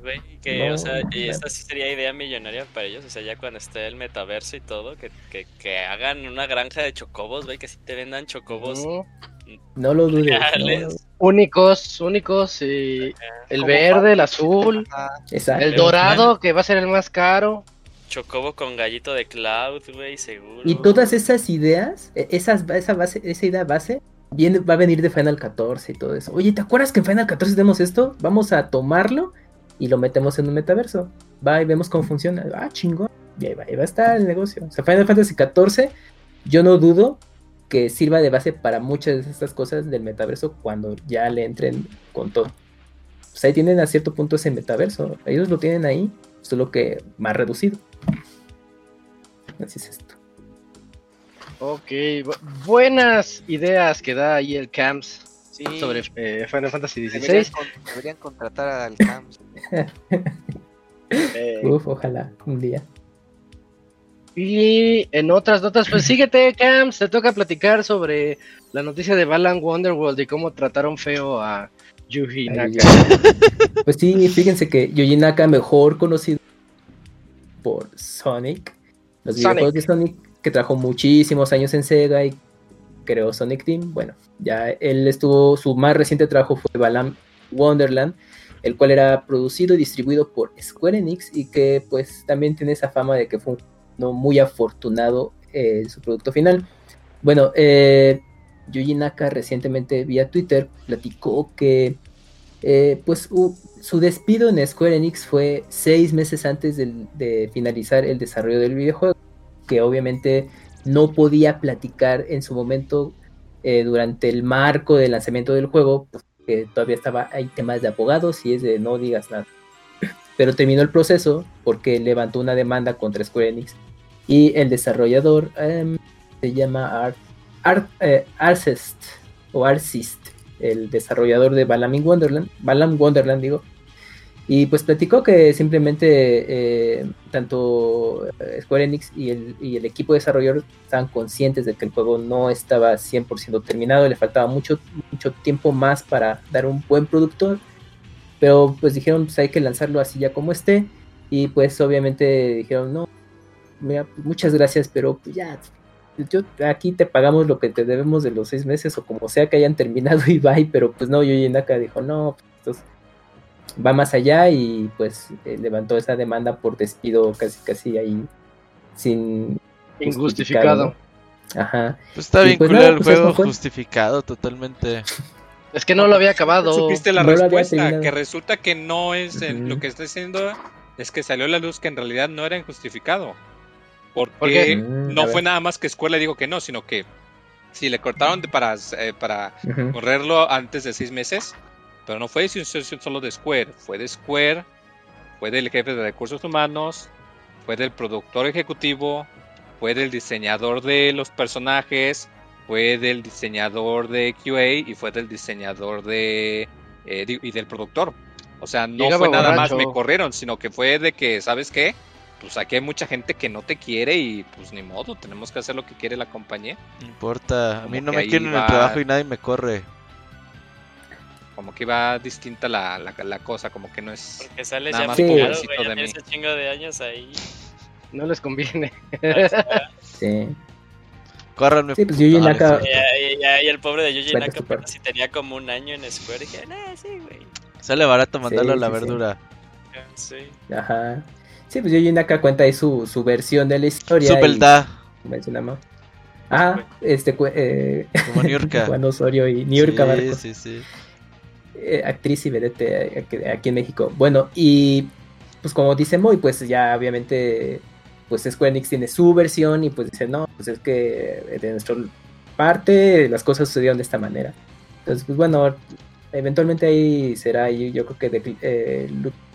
Güey, que, No, o sea, y esta sí sería idea millonaria para ellos, o sea, ya cuando esté el metaverso y todo, que, que, que hagan una granja de chocobos, güey, que sí te vendan chocobos. No lo dudes. no Únicos, únicos. y el verde, el azul. Exacto. el dorado, que va a ser el más caro. chocobo con gallito de cloud, güey, seguro. Y todas esas ideas, e- esas, esa, base, esa idea base, viene, va a venir de Final 14 y todo eso. Oye, ¿te acuerdas que en Final 14 tenemos esto? Vamos a tomarlo y lo metemos en un metaverso. Va y vemos cómo funciona. Ah, chingón. Y ahí va, ahí va a estar el negocio. O sea, Final Fantasy 14, yo no dudo que sirva de base para muchas de estas cosas del metaverso cuando ya le entren con todo. Pues ahí tienen a cierto punto ese metaverso. Ellos lo tienen ahí, solo que más reducido. Así es esto. Ok, bu- buenas ideas que da ahí el Camps Sí, sobre eh, Final Fantasy deberían, XVI. con- deberían contratar al CAMS. Eh, Uf, ojalá un día. Y en otras notas, pues síguete, Camps, te toca platicar sobre la noticia de Balan Wonderworld y cómo trataron feo a Yuji Naka. Pues sí, fíjense que Yuji Naka, mejor conocido por Sonic, los Sonic. videojuegos de Sonic, que trabajó muchísimos años en Sega y creó Sonic Team. Bueno, ya él estuvo, su más reciente trabajo fue Balan Wonderland, el cual era producido y distribuido por Square Enix y que pues también tiene esa fama de que fue un no muy afortunado eh, su producto final. Bueno, eh, Yuji Naka recientemente vía Twitter platicó que eh, pues su despido en Square Enix fue seis meses antes de finalizar el desarrollo del videojuego, que obviamente no podía platicar en su momento eh, durante el marco del lanzamiento del juego, porque todavía estaba hay temas de abogados y es de no digas nada. Pero terminó el proceso porque levantó una demanda contra Square Enix y el desarrollador em, se llama Art, Art, eh, Arcest o Arcist, el desarrollador de Balam Wonderland, Balam Wonderland digo, y pues platicó que simplemente eh, tanto eh, Square Enix y el, y el equipo desarrollador estaban conscientes de que el juego no estaba 100% terminado, le faltaba mucho, mucho tiempo más para dar un buen producto, pero pues dijeron pues hay que lanzarlo así ya como esté, y pues obviamente dijeron no, mira, muchas gracias, pero pues ya, yo aquí te pagamos lo que te debemos de los seis meses o como sea que hayan terminado y bye, pero pues no, Yuji Naka dijo, no, pues, va más allá y pues eh, levantó esa demanda por despido casi casi ahí sin Injustificado. ¿no? Ajá. Pues está bien pues el pues juego, fue. justificado totalmente. Es que no lo había acabado. Supiste la No respuesta, que resulta que no es el- lo que está diciendo es que salió a la luz que en realidad no era injustificado. Porque ¿Por qué? Mm, no fue nada más que Square le dijo que no, sino que si le cortaron de- para, eh, para correrlo antes de seis meses, pero no fue decisión solo de Square, fue de Square, fue del jefe de recursos humanos, fue del productor ejecutivo, fue del diseñador de los personajes, fue del diseñador de QA y fue del diseñador de eh, y del productor. O sea, no Llegaba fue nada más borracho. me corrieron, sino que fue de que, ¿sabes qué? Pues aquí hay mucha gente que no te quiere y pues ni modo, tenemos que hacer lo que quiere la compañía. No importa, a mí no me quieren en el trabajo y nadie me corre. Como que va distinta la, la, la cosa, como que no es... Porque sales Nada ya más ya de mí. un chingo de años ahí. No les conviene. Sí. Córranme. Sí, pues Yuji. Naka- Y, y- y- y el pobre de Yuji Naka apenas si tenía como un año en Square. Y dije, nah, sí, güey. Sale barato mandarlo Sí, a la sí, sí. verdura. Sí. Ajá. Sí, pues Yuji Naka cuenta ahí su, su versión de la historia. Su mencionamos. Ah, este, eh, como Niurka. Juan Osorio y Niurka sí, sí, sí. eh, actriz y vedette aquí- aquí en México. Bueno, y pues como dice Moy, pues ya obviamente pues Square Enix tiene su versión y pues dice, no, pues es que de nuestra parte las cosas sucedieron de esta manera. Entonces, pues bueno, eventualmente ahí será ahí yo creo que de- eh,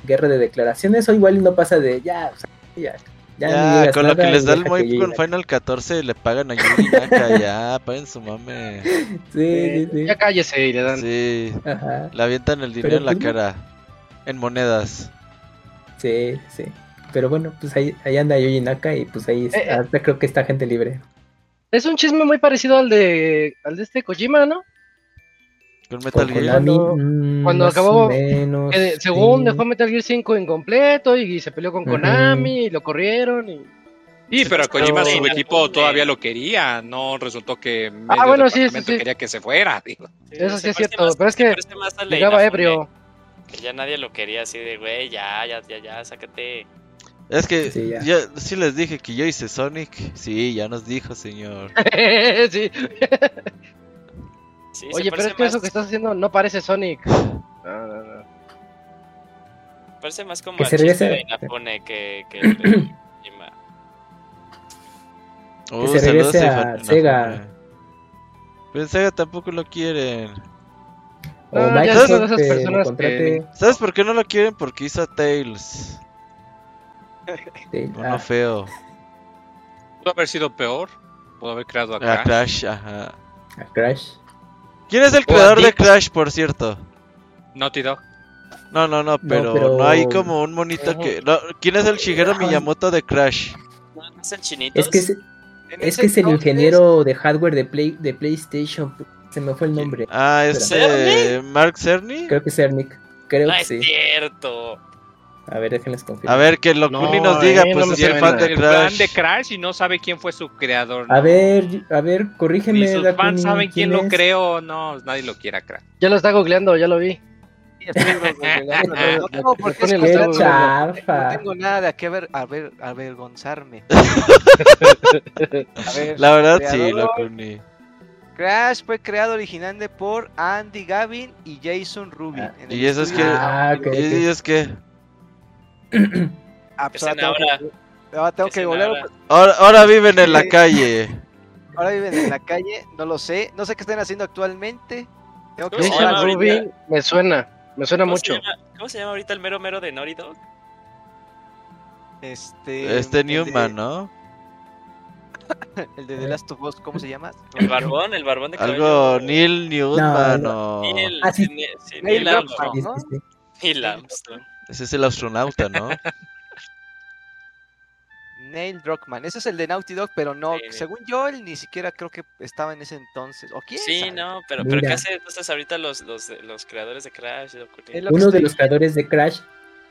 guerra de declaraciones o igual no pasa de ya, o sea, ya, ya, con lo que les da el llegue con Final 14 le pagan a Yuji Naka, ya, paguen su mame. Sí, sí, sí. Ya cállese y le dan. Sí, Ajá. le avientan el dinero Pero en la pues cara. En monedas. Sí, sí. Pero bueno, pues ahí, ahí anda Yuji Naka y pues ahí Eh, eh. hasta creo que está gente libre. Es un chisme muy parecido al de al de este Kojima, ¿no? Con Con Metal Gear. Konami, Cuando- mm, cuando acabó, menos, Que según sí. dejó Metal Gear 5 incompleto y, se peleó con. Konami y lo corrieron y Sí, pero Kojima, Pero- su equipo todavía lo quería. No resultó que medio Ah, bueno, sí, sí, sí. quería que se fuera. digo. Eso sí es cierto, más- pero es que llegaba ebrio. Que ya nadie lo quería así de, güey, ya, ya, ya, ya, sácate. Es que Sí, ya. ya sí les dije que yo hice Sonic. Sí, ya nos dijo, señor. sí. Sí, se Oye, pero es que eso más- que estás haciendo no parece Sonic. No, no, no. Parece más como Que el se chiste regrese- de Inafune que, que el de Kojima. Oh, se saludos regrese a a Sega. Pero en Sega tampoco lo quieren. O No, ya Microsoft son de esas que personas contrate. ¿Sabes por qué no lo quieren? Porque hizo Tails. sí, Uno ah, feo. Pudo haber sido peor. Pudo haber creado A acá. Crash, ajá. a Crash. ¿Quién es el creador de. Crash, por cierto? Naughty Dog. No, no, no, pero no, pero- hay como un monito que... no, ¿Quién es el Shigeru. Miyamoto de Crash? ¿No es el chinito? Es que es, que es el ingeniero de hardware de, Play, de PlayStation. Se me fue el nombre. Ah, es eh, Mark Cerny. Creo que es Cernic. Creo No que es sí. cierto. A ver, déjenles confirmar. A ver, que Locuni No, nos diga, eh, no pues si es suena. fan de el fan Crash. de Crash y no sabe quién fue su creador. A ¿no? ver, a ver, corrígeme. Ni sus fans saben quién, lo es? creó. No, nadie lo quiere a Crash. Ya lo está googleando, ya lo vi. No, no, porque es Pone el Qué no tengo nada de que ver, a ver, avergonzarme. A ver, La verdad, sí, creador, Locuni. Crash fue creado originalmente por Andy Gavin y Jason Rubin. Ah, el ¿Y eso es que- Ah, ok, ¿Y ok. ellos qué? Ah, pues ahora tengo ahora. que- ahora tengo Es que en volver. ahora. Ahora, ahora viven en la calle. Ahora viven en la calle, no lo sé. No sé qué están haciendo actualmente. Tengo que ¿Cómo se Jason llama ahorita? Rubin me suena, me suena ¿Cómo mucho. Se llama, ¿Cómo se llama ahorita el mero mero de Naughty Dog? Este. Este de- Newman, ¿no? El de The Last of Us, ¿cómo se llama? El barbón, el barbón de Algo cabello. Neil Newman No, o... Neil, Ah, sí. Neil- sí, Neil Neil Armstrong. Armstrong. Sí, sí, sí. Neil Armstrong. Ese es el astronauta, ¿no? Neil Druckmann. Ese es el de Naughty Dog, pero no. Sí. Según yo, él ni siquiera creo que estaba en ese entonces. ¿O quién? Sí, sabe? no, pero, pero ¿qué hacen entonces ahorita los, los, los creadores de Crash? lo Uno de los creadores de Crash,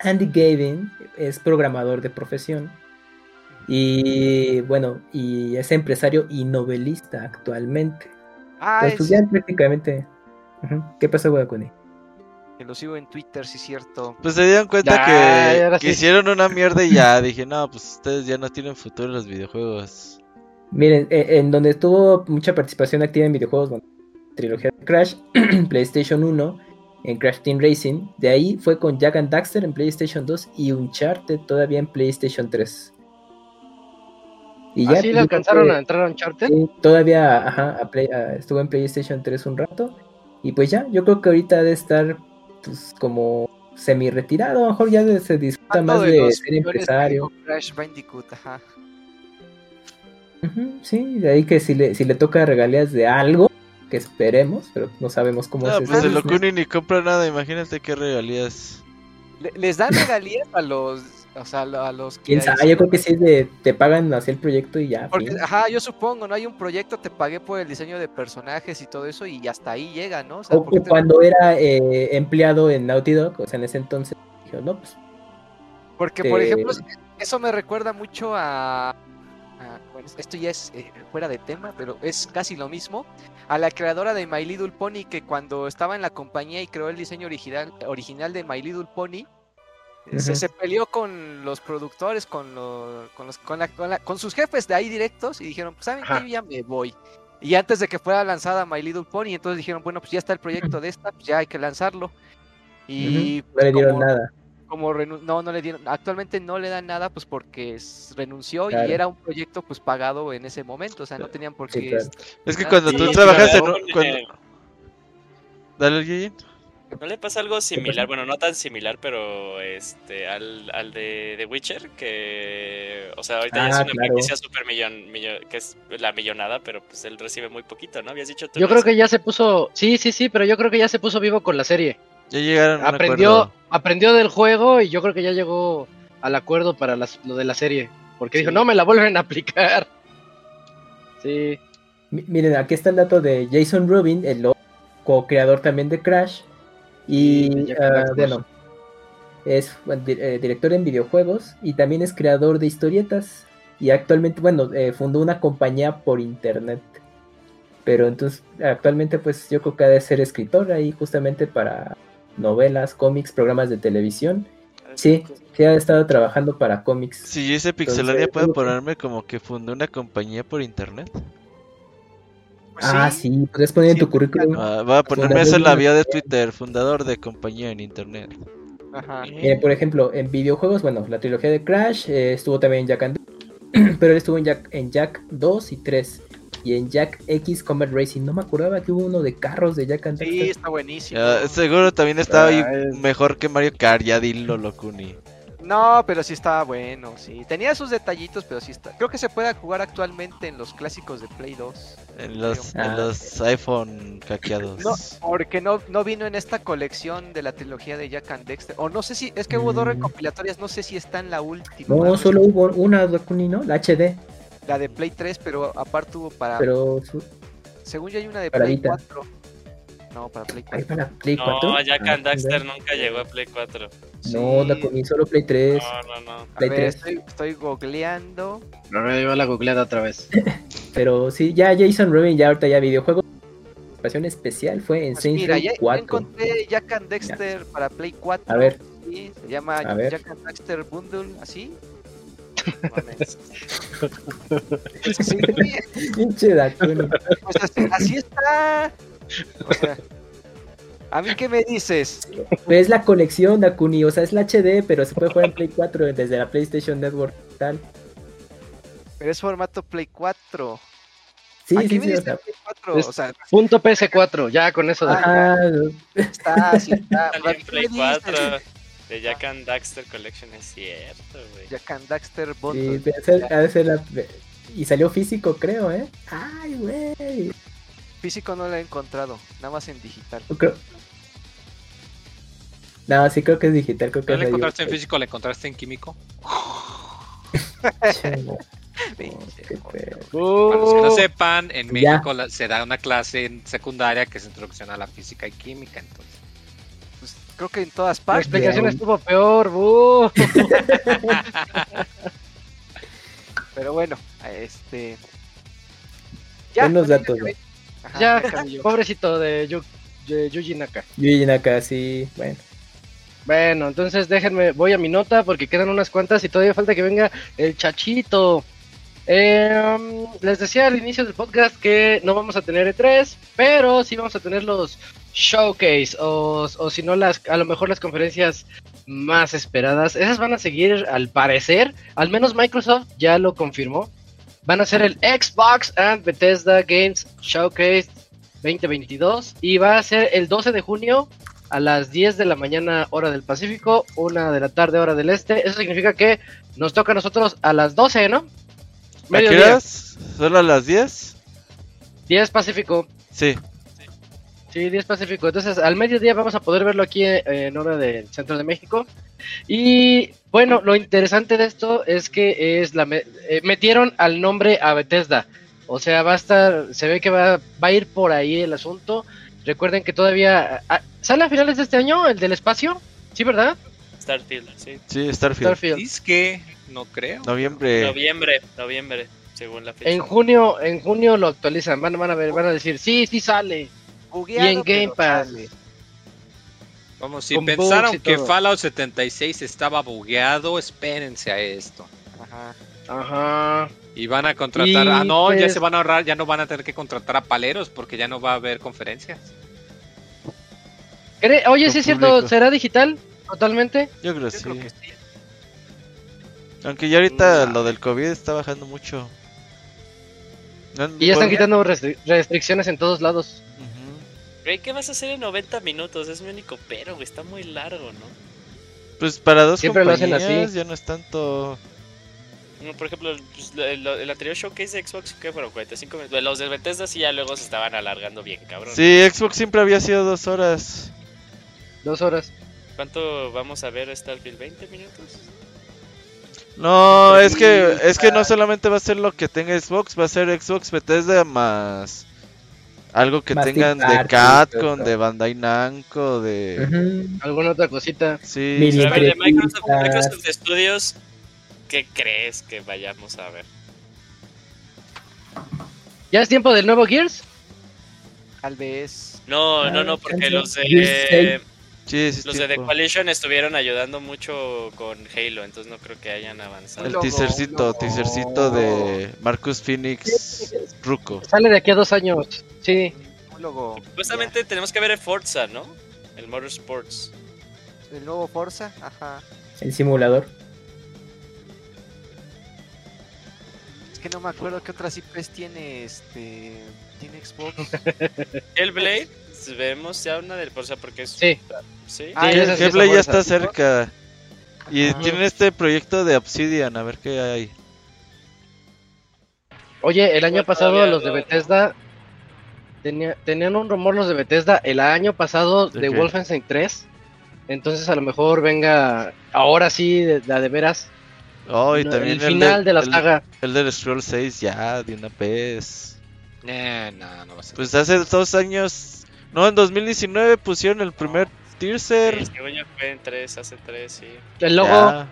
Andy Gavin, es programador de profesión. Y bueno, y es empresario y novelista actualmente. Ah, Pues, es, prácticamente. ¿Qué pasó, Guadacuni? Que lo sigo en Twitter, sí, cierto. Pues se dieron cuenta Ya, que, ahora que sí. hicieron una mierda y ya dije, no, pues ustedes ya no tienen futuro en los videojuegos. Miren, eh, en donde tuvo mucha participación activa en videojuegos, bueno, trilogía de Crash, PlayStation 1, en Crash Team Racing. De ahí fue con Jack and Daxter en PlayStation 2 y Uncharted todavía en PlayStation 3. Y ¿Así pues, le alcanzaron que- a entrar a Uncharted? Sí, todavía ajá, a Play- a- estuvo en PlayStation 3 un rato. Y pues ya, yo creo que ahorita debe estar pues como semi retirado. A lo mejor ya de- se disfruta más de de ser que empresario. Crash Bandicoot, ajá. Sí, de ahí que si le, si le toca regalías de algo, que esperemos, pero no sabemos cómo No, es pues ese el business. Locuni ni compra nada, imagínate qué regalías. Le- Les dan regalías a los. O sea, a los que. ¿Quién sabe? Yo creo que sí de, te pagan hacia el proyecto y ya. Porque, ajá, yo supongo, ¿no? Hay un proyecto, te pagué por el diseño de personajes y todo eso, y hasta ahí llega, ¿no? O sea, O, ¿por te- cuando era eh, empleado en Naughty Dog, o sea, en ese entonces, dijo, no, pues Porque, por te- ejemplo, eso me recuerda mucho a. a- bueno, esto ya es eh, fuera de tema, pero es casi lo mismo. A la creadora de My Little Pony, que cuando estaba en la compañía y creó el diseño original, original de My Little Pony, se, peleó con los productores, con, los, con, los, con, la- con la- con sus jefes de ahí directos y dijeron, pues, ¿saben qué? Ajá. Yo ya me voy. Y antes de que fuera lanzada My Little Pony, entonces dijeron, bueno, pues ya está el proyecto de esta, pues ya hay que lanzarlo. Y no le dieron como- nada. como renu- no no le dieron actualmente no le dan nada pues porque renunció Claro. y era un proyecto pues pagado en ese momento o sea no tenían por Sí, qué claro. Es que Ah, cuando sí, tú trabajas en cuando- Dale. ¿No le pasa algo similar? Bueno, no tan similar, pero este al, al de The Witcher, que... O sea, ahorita ya es Ah, una claro. franquicia super millón, millón- que es la millonada, pero pues él recibe muy poquito, ¿no? Habías dicho tú. Yo creo que ya se puso, sí, sí, sí, pero yo creo que ya se puso vivo con la serie. Ya llegaron un Aprendió, acuerdo. aprendió del juego y yo creo que ya llegó al acuerdo para las- lo de la serie. Porque dijo, no me la vuelven a aplicar. Sí. Mi- Miren, aquí está el dato de Jason Rubin, el co-creador también de Crash. Y ah, Black. bueno, es eh, director en videojuegos y también es creador de historietas. Y actualmente, bueno, eh, fundó una compañía por internet. Pero entonces, actualmente, pues yo creo que ha de ser escritor ahí justamente para novelas, cómics, programas de televisión. Sí, sí ha estado trabajando para cómics. Si yo hice Pixelania, Entonces, ¿puedo algo que- ponerme como que fundé una compañía por internet? Pues Ah, sí, sí, puedes poner en tu currículum. Ah, voy a ponerme eso en la bio de Twitter, fundador de compañía en internet. Ajá. Eh, por ejemplo, en videojuegos, bueno, la trilogía de Crash eh, estuvo también en Jack and pero él estuvo en Jack, en Jack 2 y 3 y en Jack X Combat Racing. No me acordaba que hubo uno de carros de Jack and Sí, está buenísimo. Ya, seguro también estaba ahí Ah, es- mejor que Mario Kart, ya dilo, Locuni. No, pero sí estaba bueno, sí. Tenía sus detallitos, pero sí está. Creo que se puede jugar actualmente en los clásicos de Play 2. En los, Ah. en los iPhone hackeados. No, porque no, no vino en esta colección de la trilogía de Jack and Dexter. O no sé si, es que hubo dos Mm. recopilatorias, no sé si está en la última. No, solo hubo una ¿no? La HD, La de Play 3, pero aparte hubo para. pero su- Según yo hay una de Play Vita. 4. No, para Play ahí 4. para Play 4. No, Jack Ah, and Daxter nunca llegó a Play 4. No, Sí. Dakuni, solo Play 3. No, no, no. A Play ver, 3. estoy, estoy googleando. A ver, yo la googleada otra vez. Pero sí, ya Jason Rubin, ya ahorita ya videojuego. Participación especial fue en Pues Saints mira, Row ya, ya 4. encontré Jack and Dexter para Play 4. A ver, Sí, se llama A ver. Jack and Dexter Bundle, así. Pinche Dakuni. pues así, así está. O sea, ¿a mí qué me dices? Pues es la colección Dakuni, o sea, es la HD, pero se puede jugar en Play 4 desde la PlayStation Network tal. Pero es formato Play 4. Sí, Aquí sí, me sí, o dice sea, Play 4. Es- O sea, Punto PS4, ya con eso. de- ajá, está, sí está. También ¿Qué Play me 4 dices? de Jack and Daxter Collection, es cierto, güey. Jack and Dexter sí, Bundle. de la- y salió físico, creo, ¿eh? Ay, güey. Físico no lo he encontrado, nada más en digital. Creo- No, sí creo que es digital, creo que ¿No es le encontraste en físico, le encontraste en químico? Uh, Para los que no sepan, en Ya. México la- se da una clase en secundaria que es introducción a la física y química, entonces. Pues, creo que en todas la partes. explicación estuvo peor, uh. Pero bueno, este. Buenos datos, acabé. Ya, pobrecito de, Yu- de Yuji Naka. Yuji Naka, sí, bueno. Bueno, entonces déjenme, voy a mi nota porque quedan unas cuantas y todavía falta que venga el chachito. Em, les decía al inicio del podcast que no vamos a tener E3, pero sí vamos a tener los showcase o, o si no las, a lo mejor las conferencias más esperadas. Esas van a seguir al parecer, al menos Microsoft ya lo confirmó. Van a ser el Xbox and Bethesda Games Showcase 2022 y va a ser el 12 de junio a las 10 de la mañana hora del Pacífico, 1 de la tarde hora del Este. Eso significa que nos toca a nosotros a las 12, ¿no? ¿A qué horas? ¿Solo a las 10? 10 Pacífico. Sí. Sí, 10 Pacífico. Entonces, al mediodía vamos a poder verlo aquí eh, en hora del centro de México. Y bueno, lo interesante de esto es que es la me- eh, metieron al nombre a Bethesda. O sea, va a estar, se ve que va, va a ir por ahí el asunto. Recuerden que todavía ah, sale a finales de este año el del espacio, sí, ¿verdad? Starfield, sí. Sí, Starfield. Starfield. Es que no creo. Noviembre. Noviembre, noviembre, según la fecha. En junio, en junio lo actualizan, van, van a ver, van a decir, sí, sí sale. Bugueado, y en Game Pass. sale. Vamos, si Con pensaron que todo. Fallout 76 estaba bugueado, espérense a esto. Ajá. Ajá. Y van a contratar. Y, ah, no, ya pues- se van a ahorrar, ya no van a tener que contratar a paleros porque ya no va a haber conferencias. Oye, Con sí es cierto. ¿será digital? Totalmente. Yo creo Yo sí. creo que sí. Aunque ya ahorita Mm. lo del COVID está bajando mucho. No- Y ya están quitando restri- restricciones en todos lados. Güey, ¿qué vas a hacer en 90 minutos? Es mi único pero, güey. Está muy largo, ¿no? Pues para dos Siempre lo hacen compañías así. ya no es tanto. No, por ejemplo, pues, lo- el, el anterior showcase de Xbox, ¿qué fueron? 45 minutos. Los de Bethesda sí ya luego se estaban alargando bien, cabrón. Sí, Xbox siempre había sido dos horas. Dos horas. ¿Cuánto vamos a ver Starfield? ¿20 minutos? No, es que es que no solamente va a ser lo que tenga Xbox, va a ser Xbox Bethesda más algo que tengan de Party, Capcom, todo. de Bandai Namco, de. ¿Alguna otra cosita? sí, Mini- Pero a ver, de Microsoft. Microsoft Studios, ¿qué crees que vayamos a ver? ¿Ya es tiempo del nuevo Gears? Tal vez. No, no, no, porque los de. Sí, sí, los de The. Coalition estuvieron ayudando mucho con Halo, entonces no creo que hayan avanzado. El teasercito, logo. teasercito de Marcus Phoenix Ruco. Sale de aquí a dos años. Sí. Supuestamente tenemos que ver el Forza, ¿no? El Motorsports. El nuevo Forza. Ajá. El simulador. Es que no me acuerdo qué otras IPs tiene este. Tiene Xbox. El Blade, vemos ya una del Forza porque es. Sí. Sí. Ah, Sí, ya sí Hellblade está cerca. Y Ajá. tienen este proyecto de Obsidian, a ver qué hay. Oye, el año pasado todavía los de. Bethesda tenía- tenían un rumor los de Bethesda el año pasado ¿De de? Wolfenstein 3. Entonces a lo mejor venga ahora sí de, la de veras Oh, y no, también el final de la el- saga. El del Scroll 6 ya, de una vez. Eh, no, no va a ser. Pues hace dos años. No, en 2019 pusieron el primer teaser. Sí, yo fue en 3, hace 3, sí. El logo Ya.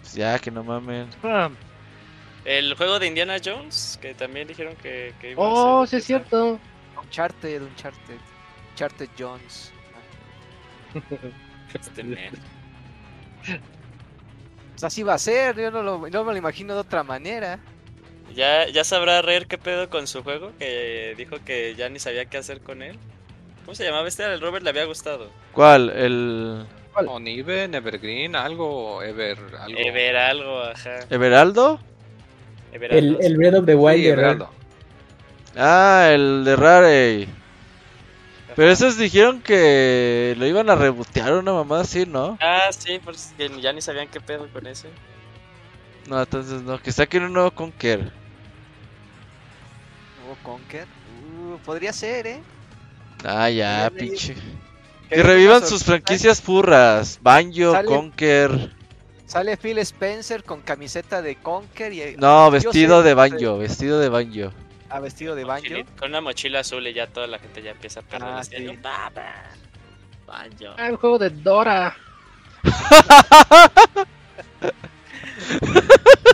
Pues ya, que no mamen. Ah, El juego de Indiana Jones, que también dijeron que, que iba Oh, a sí ser. es cierto. Uncharted, Uncharted. Uncharted Jones. Este man. Pues así va a ser, yo no, lo, no me lo imagino de otra manera. ¿Ya, ya sabrá Rare qué pedo con su juego, que dijo que ya ni sabía qué hacer con él. ¿Cómo se llamaba este? Al Robert le había gustado. ¿Cuál? El. Oniven, Evergreen, algo, Ever, algo. Ever algo, ajá. ¿Everaldo? Ever El, el Breath of the Wild Sí. Everaldo. Ah, el de Rare. Pero esos dijeron que lo iban a rebotear una mamá así, ¿no? Ah, sí, pues que ya ni sabían qué pedo con ese. No, entonces no. Que saquen un nuevo Conker. Nuevo Conker. Uh, podría ser, ¿eh? Ah, ya, pinche. Que revivan sus franquicias furras. Banjo, Sale- Conker. Sale Phil Spencer con camiseta de Conker y No, Yo vestido de no. Banjo, vestido de Banjo. a vestido de banjo. Con una mochila azul y ya toda la gente ya empieza a perder Ah, el estilo. sí. Ba, ba, Banjo. Ah, el juego de Dora.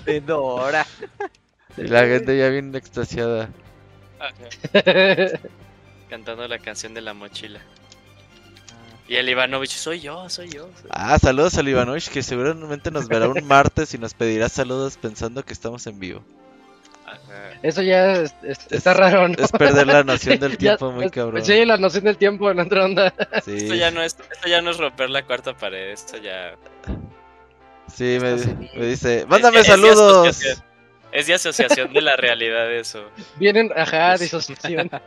De Dora. Y la gente ya bien extasiada. Ajá. Cantando la canción de la mochila. Y el Ivanovich, soy yo, soy yo. soy- Ah, saludos a Ivanovich que seguramente nos verá un martes y nos pedirá saludos pensando que estamos en vivo. Ajá. Eso ya es- es- Es- está raro, ¿no? Es perder la noción del Ya- tiempo muy cabrón. Sí, la noción del tiempo en otra onda. Sí, Esto ya no es, esto ya no es romper la cuarta pared, esto ya sí, me, me dice, mándame es de saludos. asociación. es de asociación de la realidad eso. Vienen, ajá, disociación.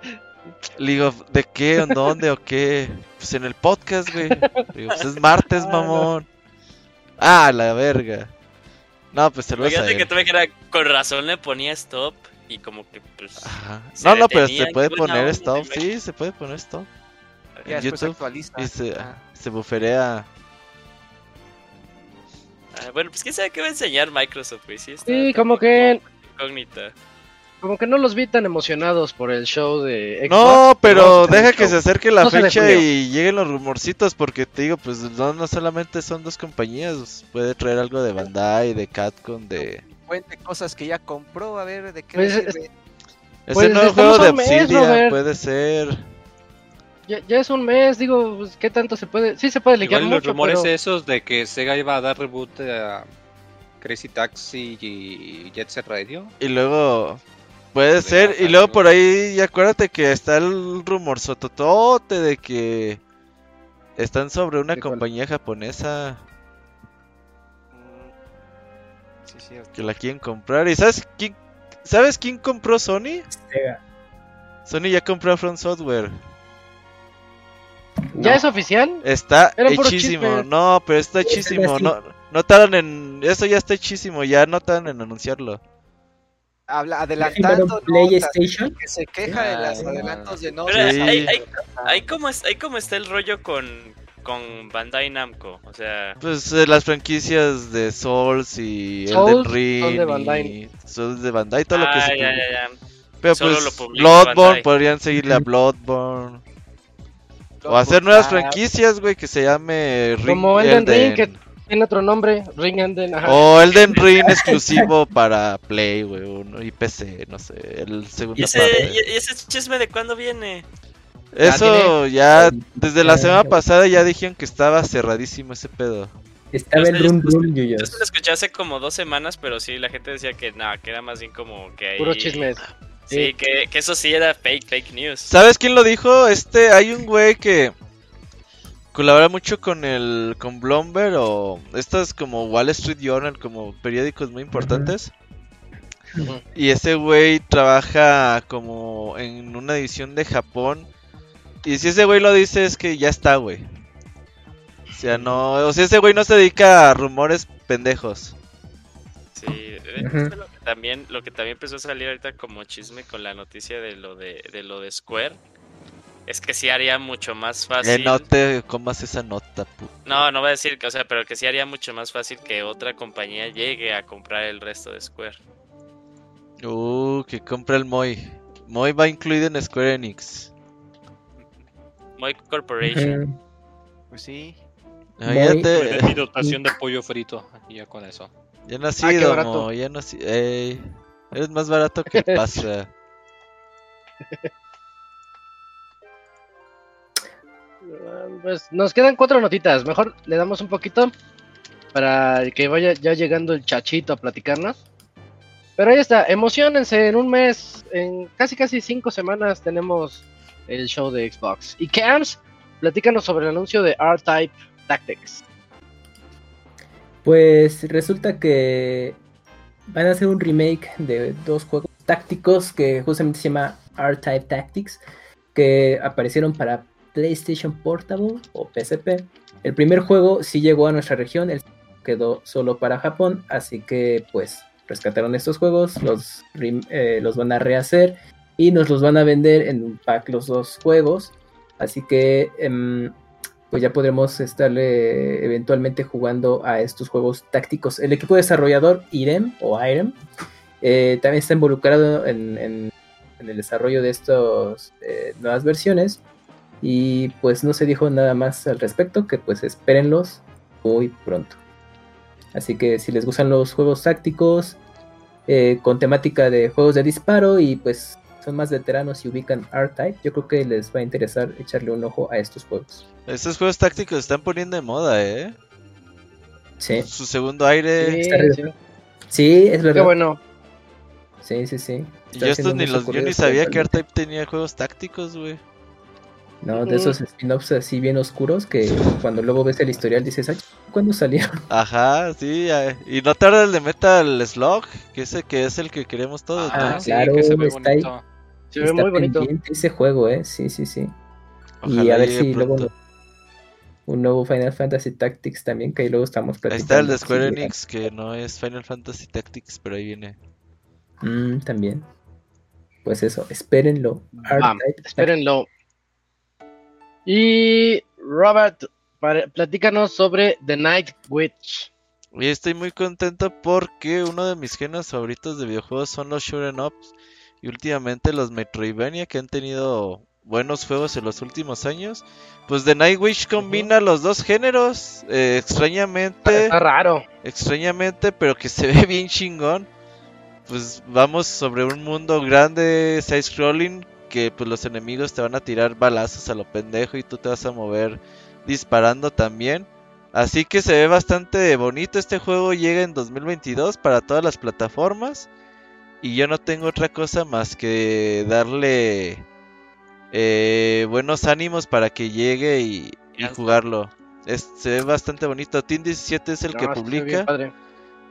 Le digo, ¿de qué? ¿En dónde o qué? Pues en el podcast, güey. Le Digo, pues es martes, Ah, mamón. Ah, la verga. No, pues saludos a Fíjate que tú me dijera, con razón le ponía stop y como que pues Ajá. No, no, pero se puede poner onda, stop. te Sí, se puede poner stop. En YouTube. Y se, Ah. se buferea. Ah, bueno, pues quién sabe qué va a enseñar Microsoft, güey. Sí, está Sí, como que, incógnita. Como que no los vi tan emocionados por el show de Xbox. No, pero deja que se acerque la 12 de fecha y lleguen los rumorcitos porque te digo, pues no, no solamente son dos compañías, puede traer algo de Bandai, de Capcom, de... Cuente cosas que ya compró, a ver de qué Pues. Ese Pues, nuevo juego de mes, Obsidian puede ser... Ya, ya es un mes, digo, pues, ¿qué tanto se puede? Sí se puede liquear Igual los mucho, rumores pero... esos de que Sega iba a dar reboot a Crazy Taxi y Jet Set Radio. Y luego... Puede De ser, y luego por ahí, y acuérdate que está el rumor sototote de que están sobre una compañía japonesa Mm. Sí, cierto. que la quieren comprar. ¿Y sabes quién, ¿sabes quién compró Sony? Sega. Sony ya compró a Front Software. ¿Ya No. es oficial? Está Era hechísimo. No, pero está Es hechísimo. No, no tardan en. Eso ya está hechísimo. Ya no tardan en anunciarlo. Habla, adelantando notas, PlayStation. que se queja de los Ah. adelantos de Pero notas. Sí. ahí, ahí- ahí como es, ahí como está el rollo con, con Bandai Namco? O sea, Pues eh, las franquicias de Souls y Souls Elden son Ring de Bandai. y Souls de Bandai, todo lo que ah, se ya, ya, ya. Pero Solo pues lo Bloodborne Bandai. podrían seguirle a. Bloodborne. O hacer nuevas Ah, franquicias, güey, que se llame Ring Como Elden Ring, que tiene otro nombre, Ring Elden. Ajá. O Elden Ring exclusivo para Play, güey, uno, y PC, no sé, el segundo ¿Y ese, parte. y- ese chisme de cuándo viene? Eso ya, desde la semana pasada ya dijeron que estaba cerradísimo ese pedo. Estaba el run run, Yo lo escuché hace como dos semanas, pero sí, la gente decía que nada, que era más bien como que ahí... Puro chismes. Sí, que, que eso sí era fake, fake news. ¿Sabes quién lo dijo? Este, hay un güey que colabora mucho con el con Bloomberg o estas como Wall Street Journal, como periódicos muy importantes. Y ese güey trabaja como en una división de Japón. Y si ese güey lo dice es que ya está, güey. O sea, no, o sea, ese güey no se dedica a rumores pendejos. Sí, lo que también, lo que también empezó a salir ahorita como chisme con la noticia de lo de, de lo de Square. Es que sí haría mucho más Eh, fácil. no te comas esa nota, pu- No, no voy a decir que, o sea, pero que sí haría mucho más fácil que otra compañía llegue a comprar el resto de Square. Uh, que compra el Moy. Moy va incluido en Square Enix. Moy Corporation. Pues sí. Ah, ya, te- mi dotación de pollo frito. Y ya con eso. ya Ah, nacido, barato. Moy, ya nací. Ey, eres más barato que el pasa. Pues nos quedan cuatro notitas. Mejor le damos un poquito para que vaya ya llegando el chachito a platicarnos. Pero ahí está, emocionense, en un mes, en casi casi cinco semanas tenemos el show de Xbox. Y Cams, platícanos sobre el anuncio de R-Type Tactics. Pues resulta que van a hacer un remake de dos juegos tácticos que justamente se llama R-Type Tactics, que aparecieron para PlayStation Portable o PSP. El primer juego sí llegó a nuestra región, el quedó solo para Japón, así que pues rescataron estos juegos, los, eh, van a rehacer y nos los van a vender en un pack los dos juegos. Así que em, pues ya podremos estarle eventualmente jugando a estos juegos tácticos. El equipo desarrollador IREM o IREM eh, también está involucrado en, en- en el desarrollo de estas nuevas versiones y pues no se dijo nada más al respecto que pues espérenlos muy pronto. Así que si les gustan los juegos tácticos eh, con temática de juegos de disparo y pues son más veteranos y ubican R-Type, yo creo que les va a interesar echarle un ojo a estos juegos. Estos juegos tácticos se están poniendo de moda, eh. Sí, Su segundo aire. Sí, sí. sí, es Qué verdad. bueno. Sí, sí, sí. Yo estos ni los, yo ni sabía que. R-Type tenía juegos tácticos, güey. No, de esos spin-offs así bien oscuros que cuando luego ves el historial dices, "Ay, ¿cuándo salieron? Ajá, sí, eh, y no tarda el de Metal Slug, que ese que es el que queremos todos, Ah, ¿no? sí, claro, que se ve está ahí. bonito. Se ve Está muy bonito. pendiente ese juego, ¿eh? Sí, sí, sí. y a ver si luego un nuevo Final Fantasy Tactics también, que ahí luego estamos Ahí platicando. está el de Square. Enix, que no es Final Fantasy Tactics, pero ahí viene. Mm, también. Pues eso, espérenlo. Bam, espérenlo. Y Robert, para- platícanos sobre The Night Witch. Y estoy muy contento porque uno de mis géneros favoritos de videojuegos son los shoot'em ups y últimamente los Metroidvania que han tenido buenos juegos en los últimos años. Pues The Night Witch combina los dos géneros, eh, extrañamente, Está raro. extrañamente, pero que se ve bien chingón. Pues vamos sobre un mundo grande, side que pues los enemigos te van a tirar balazos a lo pendejo y tú te vas a mover disparando también. Así que se ve bastante bonito. Este juego llega en 2022 para todas las plataformas. Y yo no tengo otra cosa más que darle eh, buenos ánimos para que llegue y, y jugarlo. Es- se ve bastante bonito. Team 17 es el No, que bien publica.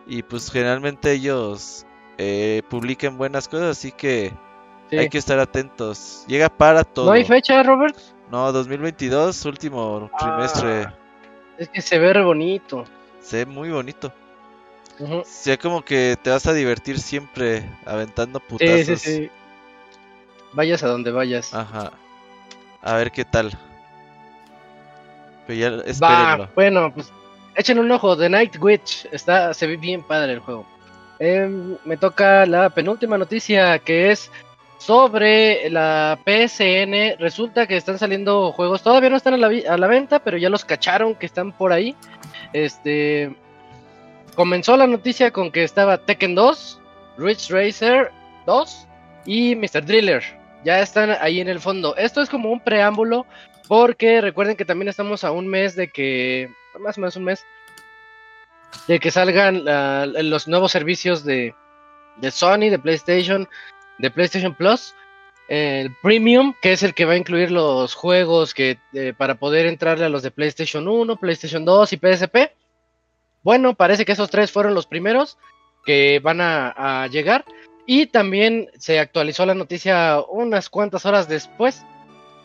Y pues generalmente ellos eh, publican buenas cosas. Así que Sí. hay que estar atentos. Llega para todo. ¿No hay fecha, Robert? No, 2022, último trimestre. Ah, es que se ve re bonito. Se ve muy bonito. Ujú. Se ve como que te vas a divertir siempre aventando Sí, putazos. sí, sí. Vayas a donde vayas. Ajá. A ver qué tal. Pero ya espérenlo. bueno, pues echen un ojo. The Night Witch. Está, se ve bien padre el juego. Em, me toca la penúltima noticia que es sobre la PSN. Resulta que están saliendo juegos. Todavía no están a la, venta, pero ya los cacharon que están por ahí. Este. Comenzó la noticia con que estaba Tekken 2, Ridge Racer 2 y Mr. Driller. Ya están ahí en el fondo. Esto es como un preámbulo porque recuerden que también estamos a un mes de que, más o menos un mes, de que salgan los nuevos servicios de, de Sony, de PlayStation, de PlayStation Plus, el Premium, que es el que va a incluir los juegos que eh, para poder entrarle a los de PlayStation 1, PlayStation 2 y PSP. Bueno, parece que esos tres fueron los primeros que van a, llegar. Y también se actualizó la noticia unas cuantas horas después.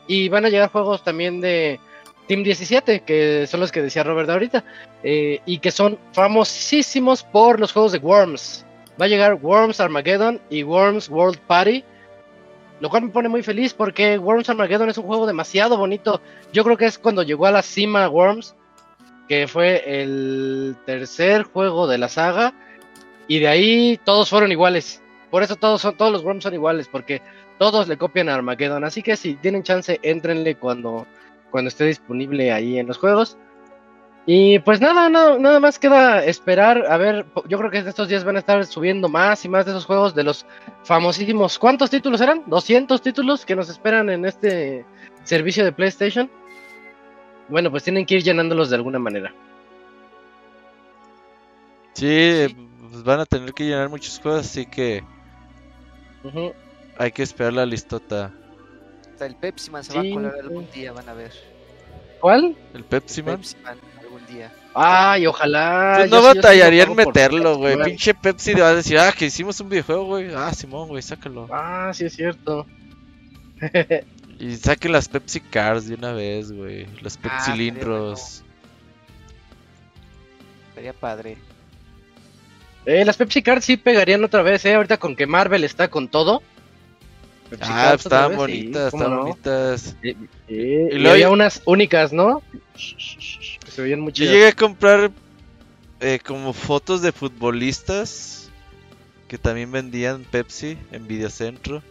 Y van a llegar juegos también de Team 17, que son los que decía Robert ahorita. eh, y que son famosísimos por los juegos de Worms. Va a llegar Worms Armageddon y Worms World Party. Lo cual me pone muy feliz porque Worms Armageddon es un juego demasiado bonito. Yo creo que es cuando llegó a la cima Worms, que fue el tercer juego de la saga. Y de ahí todos fueron iguales. Por eso todos, son, todos los Worms son iguales, porque todos le copian a Armageddon. Así que si tienen chance, entrenle cuando, cuando esté disponible ahí en los juegos. Y pues nada, no, nada más queda esperar. A ver, yo creo que en estos días van a estar subiendo más y más de esos juegos de los famosísimos. ¿Cuántos títulos eran? 200 títulos que nos esperan en este servicio de PlayStation. Bueno, pues tienen que ir llenándolos de alguna manera. Sí, pues van a tener que llenar muchos juegos, así que hay que esperar la listota. Hasta el Pepsi Man se va a colar algún día, van a ver. ¿Cuál? El Pepsi Man. Pepsi Man día. Ay, ojalá. Pues yo no batallaría en meterlo, güey. Pinche Pepsi le va a decir, ah, que hicimos un videojuego, güey. Ah, Simón, güey, sácalo. Ah, sí es cierto. Y saquen las Pepsi Cars de una vez, güey. Los Ah, Pepsi estaría Lintros. Sería padre. Eh, las Pepsi Cards sí pegarían otra vez, eh. Ahorita con que Marvel está con todo. Pepsi Ah, estaban sí, bonitas, estaban no. bonitas. Eh, Y y luego había yo- unas únicas, ¿no? Que se veían muy Yo llegué a comprar eh, como fotos de futbolistas que también vendían Pepsi en Videocentro.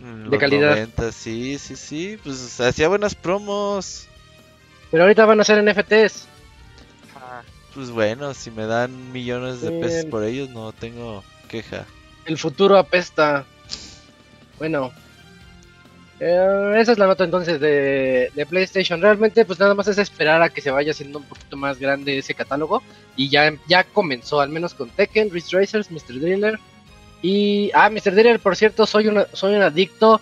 En De los calidad. 90, sí, sí, sí. Pues hacía buenas promos. Pero ahorita van a ser NFTs. Pues bueno, si me dan millones de pesos por ellos, no tengo queja. El futuro apesta. Bueno. Eh, esa es la nota entonces de, de PlayStation. Realmente, pues nada más es esperar a que se vaya haciendo un poquito más grande ese catálogo. Y ya, ya comenzó, al menos con Tekken, Ridge Racers, Mr. Driller. Y. Ah, Mr. Driller, por cierto, soy, una, soy un adicto.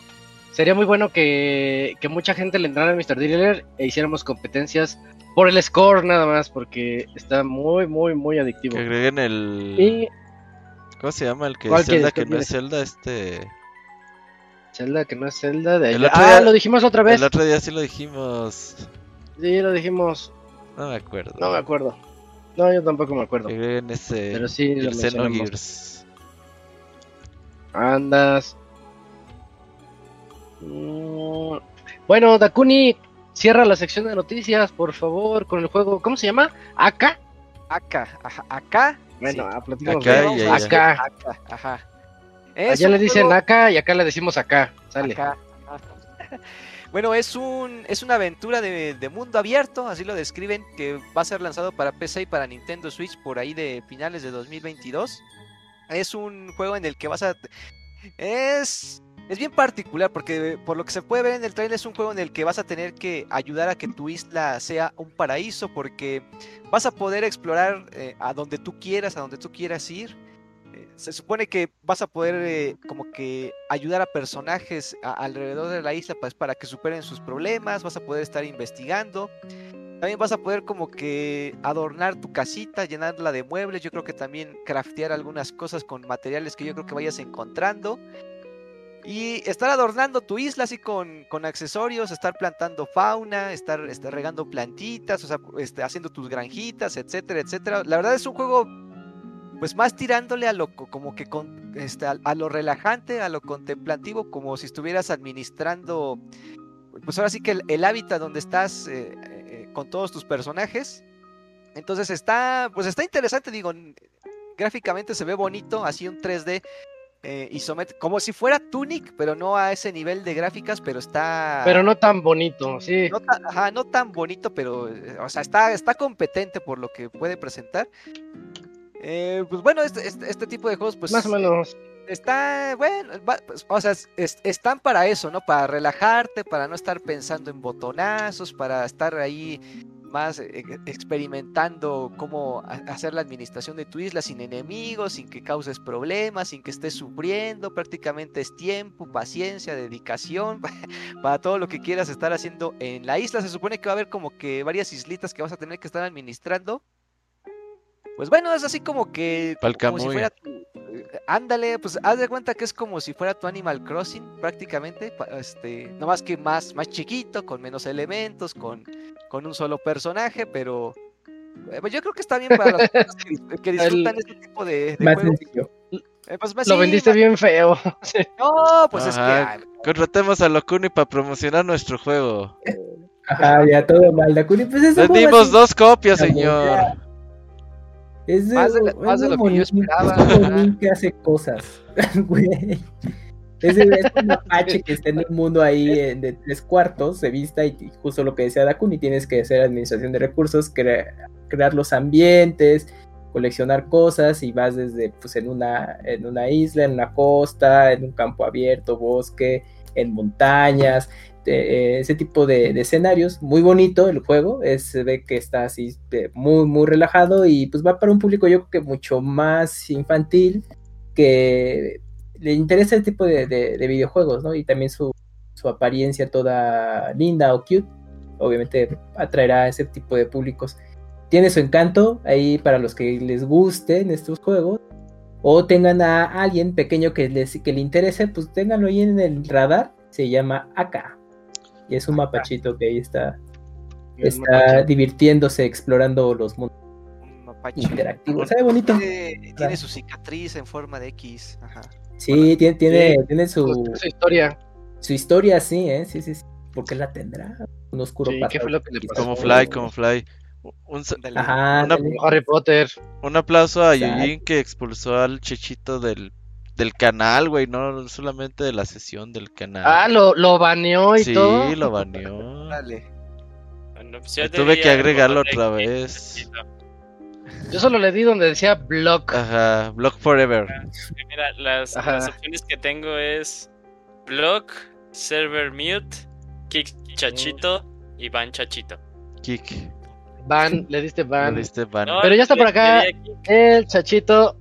Sería muy bueno que, que mucha gente le entrara a Mr. Driller e hiciéramos competencias por el score nada más, porque está muy, muy, muy adictivo. Que agreguen el. Y ¿Cómo se llama? El que ¿Cuál es Zelda, quieres? que no ¿Cuál es Zelda, este. Zelda, que no es Zelda. De El otro ah, día- lo dijimos otra vez. El otro día sí lo dijimos. Sí, lo dijimos. No me acuerdo. No me acuerdo. No, yo tampoco me acuerdo. Ese. Pero sí, lo el Xenogears. mencionamos. Andas. Mm, Bueno, Dakuni, cierra la sección de noticias, por favor, con el juego. ¿Cómo se llama? ¿Aka? Acá, ajá, acá. Bueno, sí. ah, platícanos Acá de- y allá. Acá. Acá, ajá. Es Allá le dicen juego- acá y acá le decimos acá. Sale. Acá. Bueno, es un es una aventura de, de mundo abierto, así lo describen, que va a ser lanzado para PC y para Nintendo Switch por ahí de finales de 2022. Es un juego en el que vas a es es bien particular porque por lo que se puede ver en el trailer es un juego en el que vas a tener que ayudar a que tu isla sea un paraíso porque vas a poder explorar eh, a donde tú quieras, a donde tú quieras ir. Eh, se supone que vas a poder eh, como que ayudar a personajes alrededor de la isla pues, para que superen sus problemas, vas a poder estar investigando. También vas a poder como que adornar tu casita, llenarla de muebles, yo creo que también craftear algunas cosas con materiales que yo creo que vayas encontrando. Y estar adornando tu isla así con, con accesorios, estar plantando fauna, estar, este, regando plantitas, o sea, este, haciendo tus granjitas, etcétera, etcétera. La verdad es un juego pues más tirándole a lo co- como que con, este, a, lo relajante, a lo contemplativo, como si estuvieras administrando pues ahora sí que el, hábitat donde estás eh, eh, con todos tus personajes. Entonces está, pues está interesante, digo, gráficamente se ve bonito, así un 3D eh, isométrico, como si fuera Tunic, pero no a ese nivel de gráficas, pero está... Pero no tan bonito, sí. No tan, ajá, no tan bonito, pero, eh, o sea, está, está competente por lo que puede presentar. Eh, pues bueno, este, este, este tipo de juegos, pues Más o menos. está, bueno, va- pues, o sea, es- están para eso, ¿no? Para relajarte, para no estar pensando en botonazos, para estar ahí más eh, experimentando cómo ha- hacer la administración de tu isla sin enemigos, sin que causes problemas, sin que estés sufriendo. Prácticamente es tiempo, paciencia, dedicación para todo lo que quieras estar haciendo en la isla. Se supone que va a haber como que varias islitas que vas a tener que estar administrando. Pues bueno, es así como que como si fuera tu, eh, ándale, pues haz de cuenta que es como si fuera tu Animal Crossing prácticamente, este, no más que más más chiquito, con menos elementos, con, con un solo personaje, pero eh, pues yo creo que está bien para las personas que, dis- que disfrutan este tipo de, de Más juegos. sencillo. Eh, pues, Lo sí, vendiste más- bien feo. No, pues es que ay, Contratemos a Locuni para promocionar nuestro juego. Ajá, ya todo mal, Dakuni. Pues eso Vendimos dos copias, señor. Es de, Más de más lo que yo esperaba, Es hace cosas, güey. Es, de- es un mapache que está en un mundo ahí de tres cuartos, se vista y, y justo lo que decía Dakuni, tienes que hacer administración de recursos, crea- crear los ambientes, coleccionar cosas y vas desde pues en una, en una isla, en una costa, en un campo abierto, bosque, en montañas, eh, ese tipo de, escenarios. Muy bonito el juego, se ve que está así de- muy, muy relajado y pues va para un público yo creo que mucho más infantil que le interesa el tipo de, de- de videojuegos, ¿no? Y también su, su apariencia toda linda o cute, obviamente atraerá a ese tipo de públicos. Tiene su encanto ahí para los que les gusten estos juegos. O tengan a alguien pequeño que, les, que le interese, pues ténganlo ahí en el radar. Se llama Aka. Y es un mapachito que ahí está, está divirtiéndose, explorando los mundos un mapache. Se ve bonito. Tiene, tiene su cicatriz en forma de X. Ajá. Sí, tiene, tiene, Sí. tiene su, Su historia. su historia, sí, ¿eh? Sí, sí, sí. ¿Por qué la tendrá? Un oscuro Sí, ¿qué pasado fue lo que le pasó? Como Fly, como Fly. Un. Ajá, Una-. Harry Potter. un aplauso a Exacto. Yujin que expulsó al chechito del, del canal, güey, no solamente de la sesión del canal. Ah, lo, lo baneó y sí, todo. lo baneó. Dale. Bueno, pues yo tuve que agregarlo otra vez. Yo solo le di donde decía block. Ajá, Block Forever. Mira, las, Ajá. las opciones que tengo es block, server mute, kick chachito y ban chachito. Kick. Ban, le diste Le ban. diste ban. No, Pero ya está le- por acá. le. El Chachito.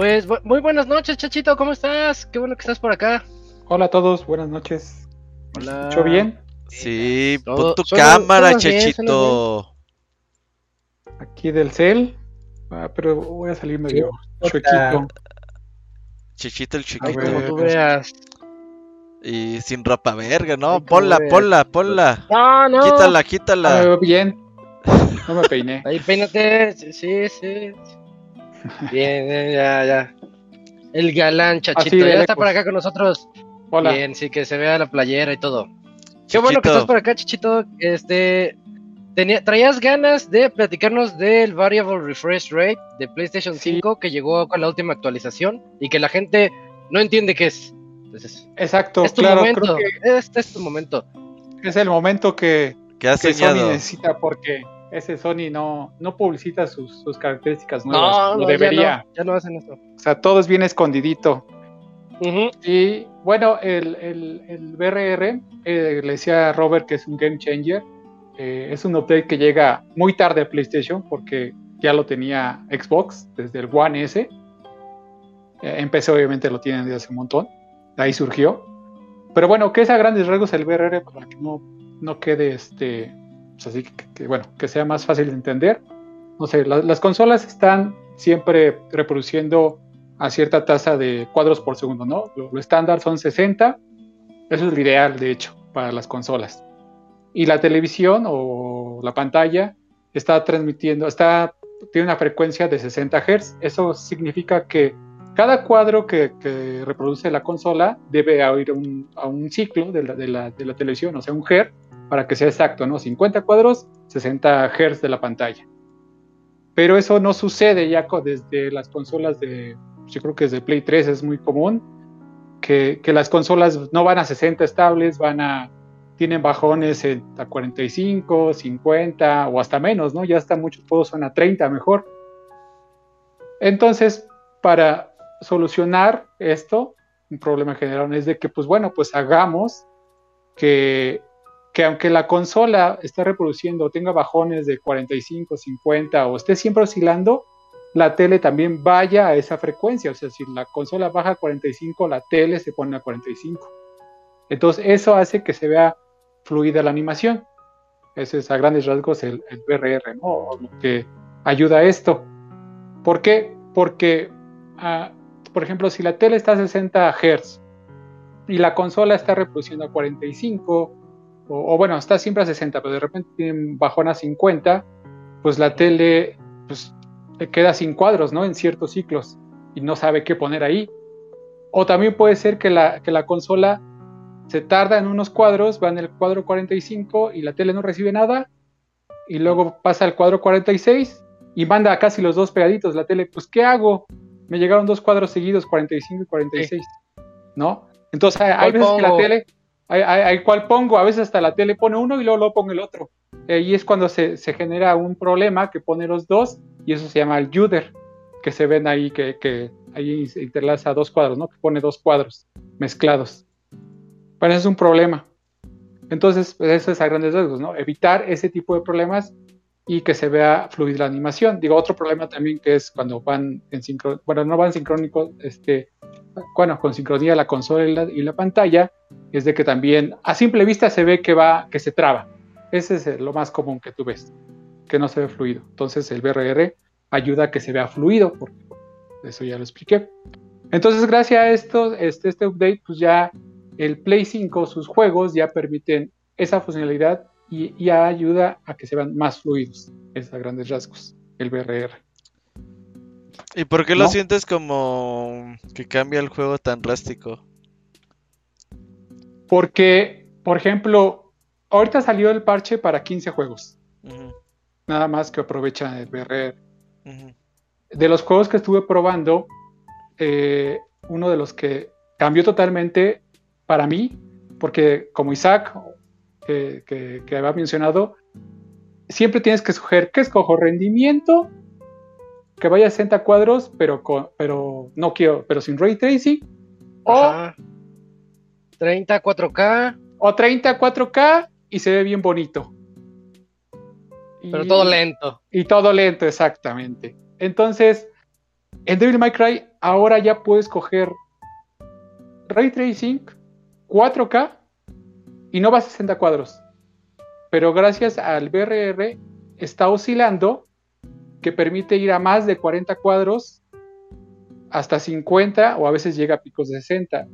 Pues bu- muy buenas noches, Chachito. ¿Cómo estás? Qué bueno que estás por acá. Hola a todos, buenas noches. ¿Me Hola. escucho bien? Sí, pon tu suena- cámara, Chechito. Aquí del cel. Ah, pero voy a salir medio Sí, chuequito. Chechito el chiquito. como tú veas. Y sin ropa verga, ¿no? Ay, cómo ponla, ponla, ponla. No, no. Quítala, Ah, me quítala. veo bien. No me peiné. Ahí peínate. Sí, sí. Bien, bien, ya, ya. El galán, Chachito. Ya está por acá con nosotros. Hola. Bien, sí, que se vea la playera y todo. Qué bueno que estás por acá, Chichito. Este, tenía, traías ganas de platicarnos del Variable Refresh Rate de PlayStation Sí. 5 que llegó con la última actualización y que la gente no entiende qué es. Entonces, Exacto, es tu claro, momento. creo que Este es tu momento. es el momento que, ¿Qué has que Sony necesita porque ese Sony no, no publicita sus, sus características nuevas. no, lo debería. Ya no, ya no hacen esto. O sea, todo es bien escondidito. Y bueno, el, el, el BRR, eh, le decía a Robert que es un game changer. Eh, es un update que llega muy tarde a PlayStation porque ya lo tenía Xbox desde el One S. Eh, en PC obviamente lo tienen desde hace un montón. De ahí surgió. Pero bueno, que es a grandes rasgos el BRR para que no, no quede este. Pues así que, que, bueno, que sea más fácil de entender. No sé, la- las consolas están siempre reproduciendo a cierta tasa de cuadros por segundo, ¿no? Lo, lo estándar son 60. Eso es lo ideal, de hecho, para las consolas. Y la televisión o la pantalla está transmitiendo, está, tiene una frecuencia de 60 Hz. Eso significa que cada cuadro que, que reproduce la consola debe ir a un, a un ciclo de la, de, la, de la televisión, o sea, un Hz, para que sea exacto, ¿no? 50 cuadros, 60 Hz de la pantalla. Pero eso no sucede ya desde las consolas de, yo creo que desde Play 3 es muy común, que, las consolas no van a 60 estables, van a, tienen bajones a 45, 50 o hasta menos, ¿no? Ya hasta muchos juegos son a 30 mejor. Entonces, para solucionar esto, un problema general es de que, pues bueno, pues hagamos que, que aunque la consola esté reproduciendo tenga bajones de 45, 50 o esté siempre oscilando, la tele también vaya a esa frecuencia. O sea, si la consola baja a 45, la tele se pone a 45. Entonces, eso hace que se vea fluida la animación. Ese es a grandes rasgos el, VRR, ¿no? Lo que ayuda a esto. ¿Por qué? Porque, ah, por ejemplo, si la tele está a 60 Hz y la consola está reproduciendo a 45, o, o bueno, está siempre a 60, pero de repente tiene bajón a 50, pues la tele pues, queda sin cuadros, ¿no? En ciertos ciclos y no sabe qué poner ahí. O también puede ser que la, que la consola se tarda en unos cuadros, va en el cuadro 45 y la tele no recibe nada, y luego pasa al cuadro 46 y manda casi los dos pegaditos la tele, pues ¿qué hago? Me llegaron dos cuadros seguidos, 45 y 46, ¿no? Entonces hay, hay ¿Cuál veces que la tele, hay, cual pongo, a veces hasta la tele pone uno y luego lo pongo el otro. Eh, y es cuando se, genera un problema que pone los dos y eso se llama el juder, que se ven ahí, que, ahí se interlaza dos cuadros, ¿no? Que pone dos cuadros mezclados. Bueno, ese es un problema. Entonces, pues, eso es a grandes rasgos, ¿no? Evitar ese tipo de problemas y que se vea fluida la animación. Digo, otro problema también que es cuando van en sincronía, bueno, no van sincrónicos, este, bueno, con sincronía la consola y la, pantalla, es de que también a simple vista se ve que va, que se traba. Ese es lo más común que tú ves, que no se ve fluido. Entonces el VRR ayuda a que se vea fluido, porque eso ya lo expliqué. Entonces, gracias a esto, este, este update, pues ya el Play 5, sus juegos ya permiten esa funcionalidad y, y ayuda a que se vean más fluidos. Es a grandes rasgos, el VRR. ¿Y por qué lo ¿No? sientes como que cambia el juego tan drástico? Porque, por ejemplo, ahorita salió el parche para 15 juegos, nada más que aprovechan el ujú. de los juegos que estuve probando, eh, uno de los que cambió totalmente para mí, porque como Isaac, que, que, que había mencionado, siempre tienes que escoger, ¿qué escojo? Rendimiento, que vaya a 60 cuadros, pero, con, pero no quiero, pero sin ray tracing, o, Ajá. 30, 4K, o 30 4K y se ve bien bonito. pero Y- todo lento. Y todo lento, exactamente. Entonces, en Devil May Cry ahora ya puedes coger Ray Tracing 4K y no va a 60 cuadros. Pero gracias al VRR está oscilando que permite ir a más de 40 cuadros hasta 50 o a veces llega a picos de 60.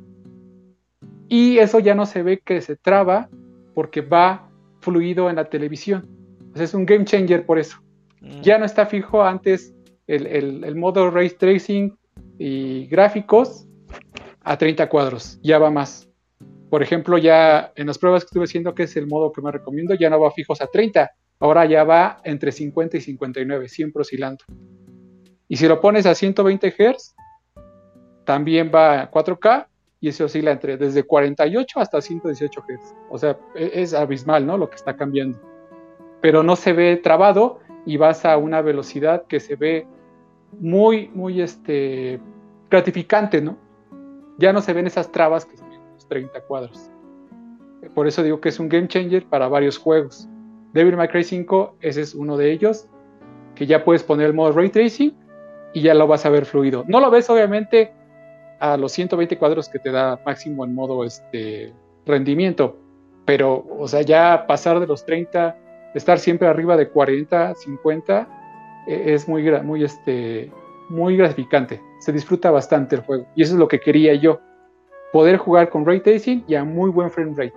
Y eso ya no se ve que se traba porque va fluido en la televisión. Es un game changer por eso Mm. ya no está fijo antes el, el- el modo ray tracing y gráficos a 30 cuadros, ya va más. Por ejemplo, ya en las pruebas que estuve haciendo, que es el modo que me recomiendo, ya no va fijos a 30, ahora ya va entre 50 y 59, siempre oscilando. Y si lo pones a 120 Hz, también va a 4K y se oscila entre desde 48 hasta 118 Hz. O sea, e- es abismal, ¿no? Lo que está cambiando. Pero no se ve trabado y vas a una velocidad que se ve muy, muy este, gratificante, ¿no? Ya no se ven esas trabas que se ven en los 30 cuadros. Por eso digo que es un game changer para varios juegos. Devil May Cry 5, ese es uno de ellos, que ya puedes poner el modo Ray Tracing y ya lo vas a ver fluido. No lo ves obviamente a los 120 cuadros que te da máximo en modo este, rendimiento, pero, o sea, ya pasar de los 30 estar siempre arriba de 40, 50 eh, es muy, muy, este, muy gratificante. Se disfruta bastante el juego. Y eso es lo que quería yo. Poder jugar con ray tracing y a muy buen frame rate.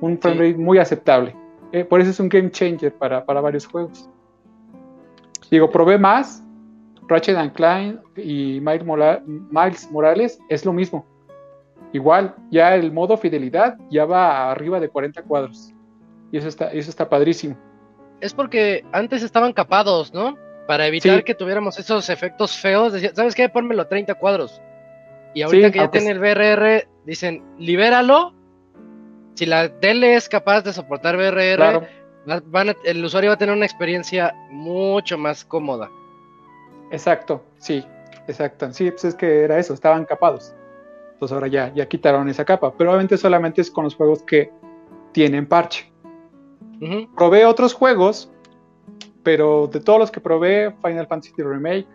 Un frame Sí. rate muy aceptable. Eh, por eso es un game changer para, para varios juegos. Digo, probé más Ratchet and Clank y Miles Morales es lo mismo. Igual, ya el modo fidelidad ya va arriba de 40 cuadros. Y eso está, eso está padrísimo. Es porque antes estaban capados, ¿no? Para evitar Sí. que tuviéramos esos efectos feos. Decía, ¿sabes qué? Pónmelo a 30 cuadros. Y ahorita Sí, que ya tiene el VRR, dicen, libéralo. Si la tele es capaz de soportar VRR, Claro, va- van a- el usuario va a tener una experiencia mucho más cómoda. exacto, sí, exacto. Sí, pues es que era eso, estaban capados. Entonces ahora ya, ya quitaron esa capa. Pero obviamente solamente es con los juegos que tienen parche. Ujú. Probé otros juegos, pero de todos los que probé, Final Fantasy Remake,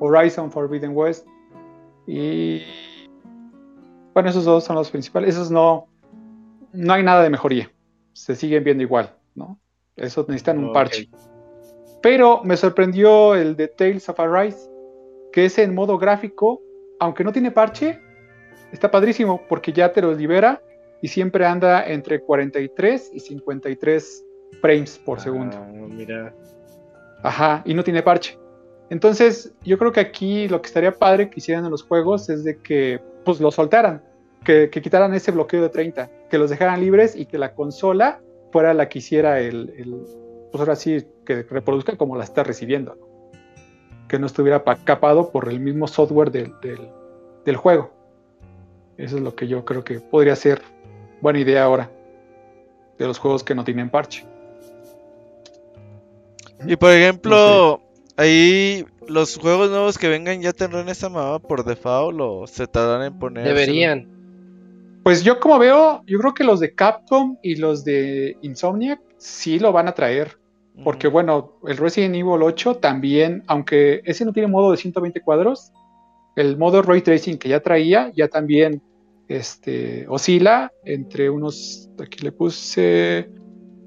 Horizon Forbidden West y bueno, esos dos son los principales. Esos no, no hay nada de mejoría. Se siguen viendo igual, ¿no? Esos necesitan un parche. Pero me sorprendió el de Tales of Arise, que es en modo gráfico, aunque no tiene parche, está padrísimo porque ya te los libera y siempre anda entre 43 y 53 frames por segundo. Ah, mira. Ajá, y no tiene parche. Entonces, yo creo que aquí lo que estaría padre que hicieran en los juegos es de que pues lo soltaran, que, que quitaran ese bloqueo de 30, que los dejaran libres y que la consola fuera la que hiciera el, el- pues ahora sí, que reproduzca como la está recibiendo, ¿no? que no estuviera pa- capado por el mismo software del, del- del juego. Eso es lo que yo creo que podría ser buena idea ahora de los juegos que no tienen parche. Y por ejemplo, ahí los juegos nuevos que vengan ya tendrán esa mamá por default o se tardarán en poner. Deberían. Pues yo como veo, yo creo que los de Capcom y los de Insomniac sí lo van a traer. Porque bueno, el Resident Evil 8 también, aunque ese no tiene modo de 120 cuadros, el modo Ray Tracing que ya traía, ya también este, oscila entre unos, aquí le puse,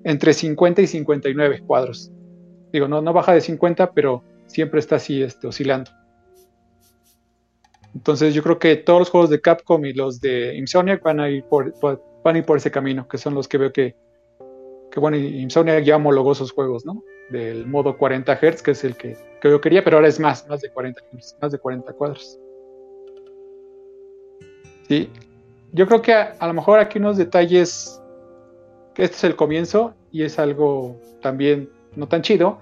entre 50 y 59 cuadros. Digo, no, no baja de 50, pero siempre está así este, oscilando. Entonces yo creo que todos los juegos de Capcom y los de Insomniac van a ir por, van a ir por ese camino, que son los que veo que, que bueno, Insomniac ya homologó esos juegos, ¿no? Del modo 40 Hz, que es el que, que yo quería, pero ahora es más, más de 40 Hz, más de 40 cuadros. Sí, yo creo que a, a lo mejor aquí unos detalles, que este es el comienzo y es algo también no tan chido,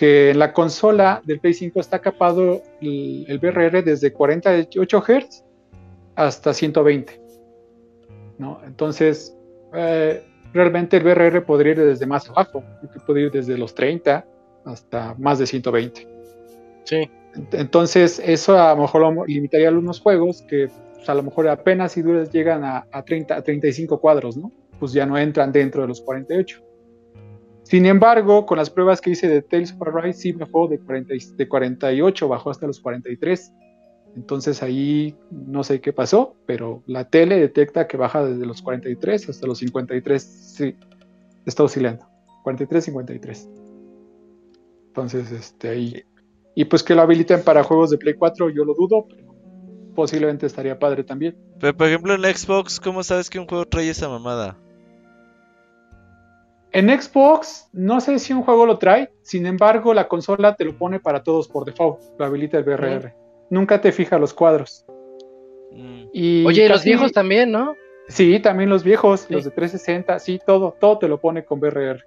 que en la consola del Play 5 está capado el, el VRR desde 48 Hz hasta 120. ¿no? Entonces, eh, realmente el VRR podría ir desde más abajo, puede ir desde los 30 hasta más de 120. Sí. Ent- Entonces, eso a lo mejor limitaría algunos juegos que pues, a lo mejor apenas si duras llegan a, a 30, a 35 cuadros, ¿no? Pues ya no entran dentro de los 48. Sin embargo, con las pruebas que hice de Tales of Arise, sí bajó de, 40 y- de 48, bajó hasta los 43. Entonces ahí no sé qué pasó, pero la tele detecta que baja desde los 43 hasta los 53. Sí, está oscilando. 43, 53. Entonces, este ahí. Y pues que lo habiliten para juegos de Play 4, yo lo dudo, pero posiblemente estaría padre también. Pero por ejemplo en Xbox, ¿cómo sabes que un juego trae esa mamada? En Xbox, no sé si un juego lo trae, sin embargo, la consola te lo pone para todos por default, lo habilita el VRR. Nunca te fija los cuadros. Mm. Y Oye, y los viejos también, ¿no? Sí, también los viejos, Sí. los de 360, sí, todo, todo te lo pone con VRR.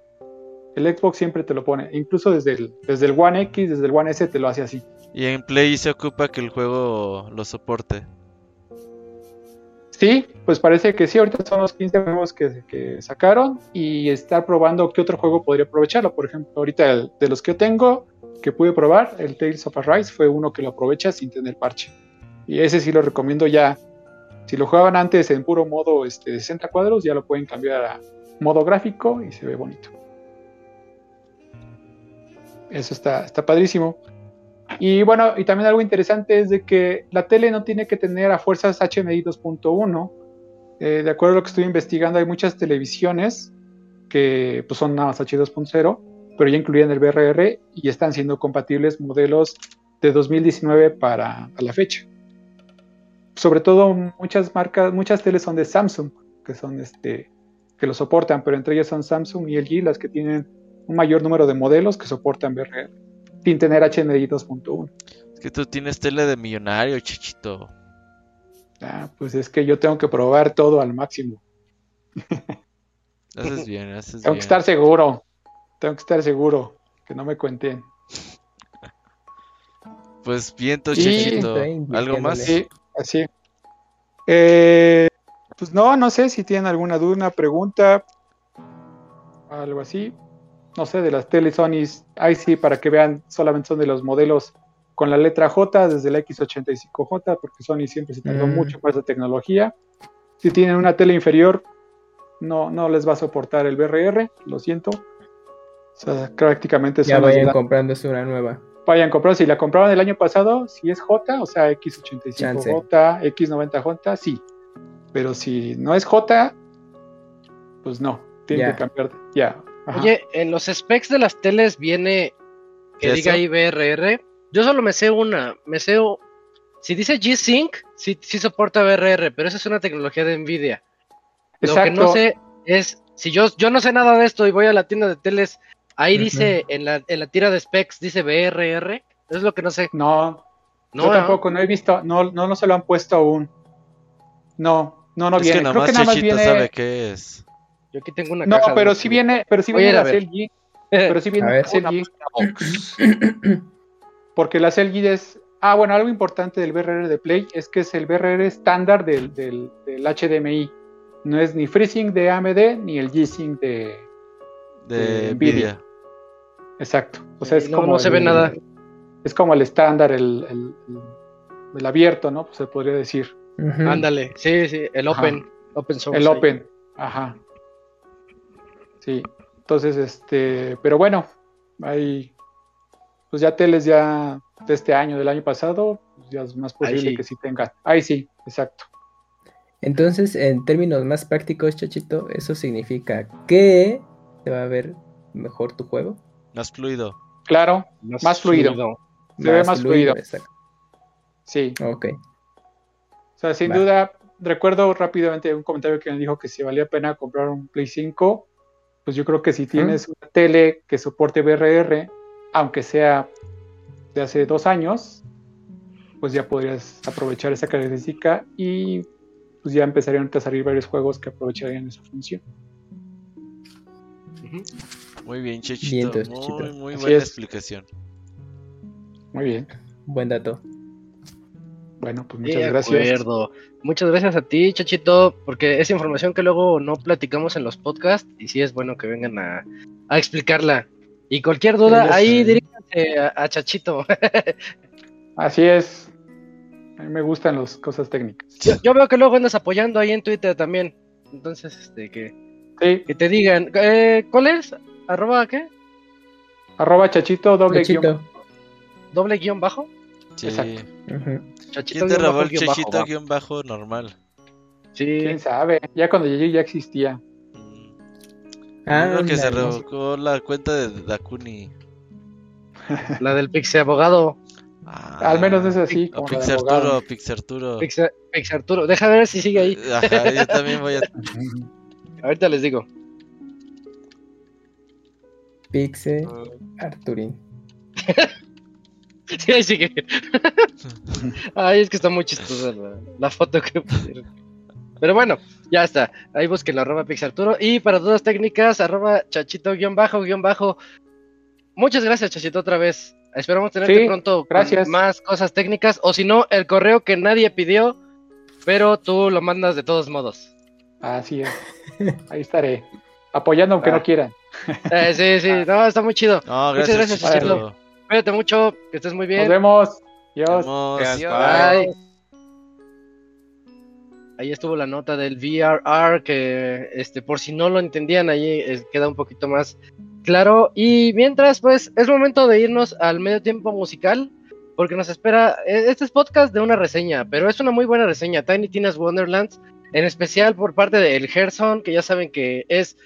El Xbox siempre te lo pone, incluso desde el, desde el One X, desde el One S te lo hace así. Y en Play se ocupa que el juego lo soporte. Sí, pues parece que sí, ahorita son los 15 juegos que, que sacaron y estar probando qué otro juego podría aprovecharlo. Por ejemplo, ahorita de los que yo tengo, que pude probar, el Tales of Arise fue uno que lo aprovecha sin tener parche. Y ese sí lo recomiendo ya. Si lo jugaban antes en puro modo este, de 60 cuadros, ya lo pueden cambiar a modo gráfico y se ve bonito. Eso está, está padrísimo. Y bueno, y también algo interesante es de que la tele no tiene que tener a fuerzas HMI 2.1. Eh, de acuerdo a lo que estoy investigando, hay muchas televisiones que pues, son nada más H2.0, pero ya incluían el VRR y están siendo compatibles modelos de 2019 para la fecha. Sobre todo muchas marcas, muchas teles son de Samsung, que son este que lo soportan, pero entre ellas son Samsung y LG las que tienen un mayor número de modelos que soportan VRR. Sin tener HDMI 2.1. Es que tú tienes tele de millonario, chichito. Ah, pues es que yo tengo que probar todo al máximo. Haces bien, haces Tengo bien. que estar seguro. Tengo que estar seguro. Que no me cuenten. Pues viento, chichito. ¿Algo más? Sí, así. Eh, pues no, no sé si tienen alguna duda, una pregunta, algo así. No sé, de las teles Sony, ahí sí, para que vean, solamente son de los modelos con la letra J, desde la X85J, porque Sony siempre se tardó Mm. mucho con esa tecnología. Si tienen una tele inferior, no, no les va a soportar el BRR, lo siento. O sea, prácticamente Ya son de vayan comprándose una nueva. vayan comprando. Si la compraron el año pasado, si es J, o sea, X85J, X90J, sí. Pero si no es J, pues no. Tiene Ya. que cambiar. Ya. Ajá. Oye, en los specs de las teles viene que ¿Eso? diga IBRR. Yo solo me sé una, me sé... Si dice G-Sync, sí, sí soporta BRR, pero esa es una tecnología de Nvidia. Lo que no sé es, si yo, yo no sé nada de esto y voy a la tienda de teles, ahí dice, en la, en la tira de specs, dice BRR, eso es lo que no sé. No, No, yo tampoco, no he visto, no, no, no se lo han puesto aún. No, no, no es viene. que Creo nomás que nada más viene. sabe qué es. Yo aquí tengo una No, caja de pero los sí viene, pero sí viene la ver. LG. Pero sí viene la ver. LG. Porque la LG es. Ah, bueno, algo importante del BRR de Play es que es el BRR estándar del, del, del HDMI. No es ni FreeSync de AMD ni el G-Sync de. De de Nvidia. Nvidia. Exacto. O sea, es No, como. no se el- ve nada. Es como el estándar, el, el- el- abierto, ¿no? Pues se podría decir. Ándale, sí, sí, el Ajá. Open, Open Source. El ahí. Open. Ajá. Sí. Entonces, este. Pero bueno, hay. Pues ya teles ya de este año, del año pasado, pues ya es más posible sí. que sí tengan. Ahí sí, exacto. Entonces, en términos más prácticos, Chachito, eso significa que se va a ver mejor tu juego. Más fluido. Claro, Más fluido. Se ve más fluido. exacto. sí. Ok. O sea, sin Va. duda, recuerdo rápidamente un comentario que me dijo que si valía pena comprar un Play 5, pues yo creo que si tienes una tele que soporte BRR, aunque sea de hace dos años, pues ya podrías aprovechar esa característica y pues ya empezarían a salir varios juegos que aprovecharían esa función. Muy bien, Chechito. Vientos, muy, Chechito. muy buena es. explicación. Muy bien. Buen dato. Bueno, pues De muchas gracias. acuerdo. Muchas gracias a ti, Chachito, porque es información que luego no platicamos en los podcasts y sí es bueno que vengan a, a explicarla. Y cualquier duda, ahí diríjanse a, a Chachito. Así es. A mí me gustan las cosas técnicas. yo, yo veo que luego andas apoyando ahí en Twitter también. Entonces, este, que, Sí, que te digan, eh, ¿cuál es? ¿Arroba qué? arroba chachito doble Chachito. guion. ¿Doble guion bajo? Sí. Exacto. Ujú. Chachito ¿Quién te robó el guion bajo, Chechito va. guion bajo normal? Sí. ¿Quién sabe? Ya cuando llegué ya existía. Mm. Ah, Uno que se revocó la cuenta de Dakuni. La del Pixie Abogado. Ah, Al menos es así. O Pixarturo. Pixarturo. Pixie, Pixie Arturo. Deja ver si sigue ahí. Ajá, yo también voy a. Ahorita les digo. Pixe Arturín. Sí, ahí sigue. Ay, es que está muy chistosa la, la foto que pusieron. Pero bueno, ya está. Ahí busquen arroba Pixarturo. Y para dudas técnicas, arroba chachito guion bajo guion bajo. Muchas gracias, Chachito, otra vez. Esperamos tenerte Sí, pronto gracias. más cosas técnicas. O si no, el correo que nadie pidió, pero tú lo mandas de todos modos. Así es. Ahí estaré. Apoyando aunque Ah. no quieran. Eh, sí, sí, no, está muy chido. No, Muchas gracias. Chachito. Cuídate mucho, que estés muy bien. Nos vemos. Dios. Vamos. Gracias, Bye. Ahí estuvo la nota del VRR que este por si no lo entendían ahí eh, queda un poquito más claro y mientras pues es momento de irnos al medio tiempo musical porque nos espera eh, este es podcast de una reseña pero es una muy buena reseña Tiny Tina's Wonderlands en especial por parte de El Gerson que ya saben que es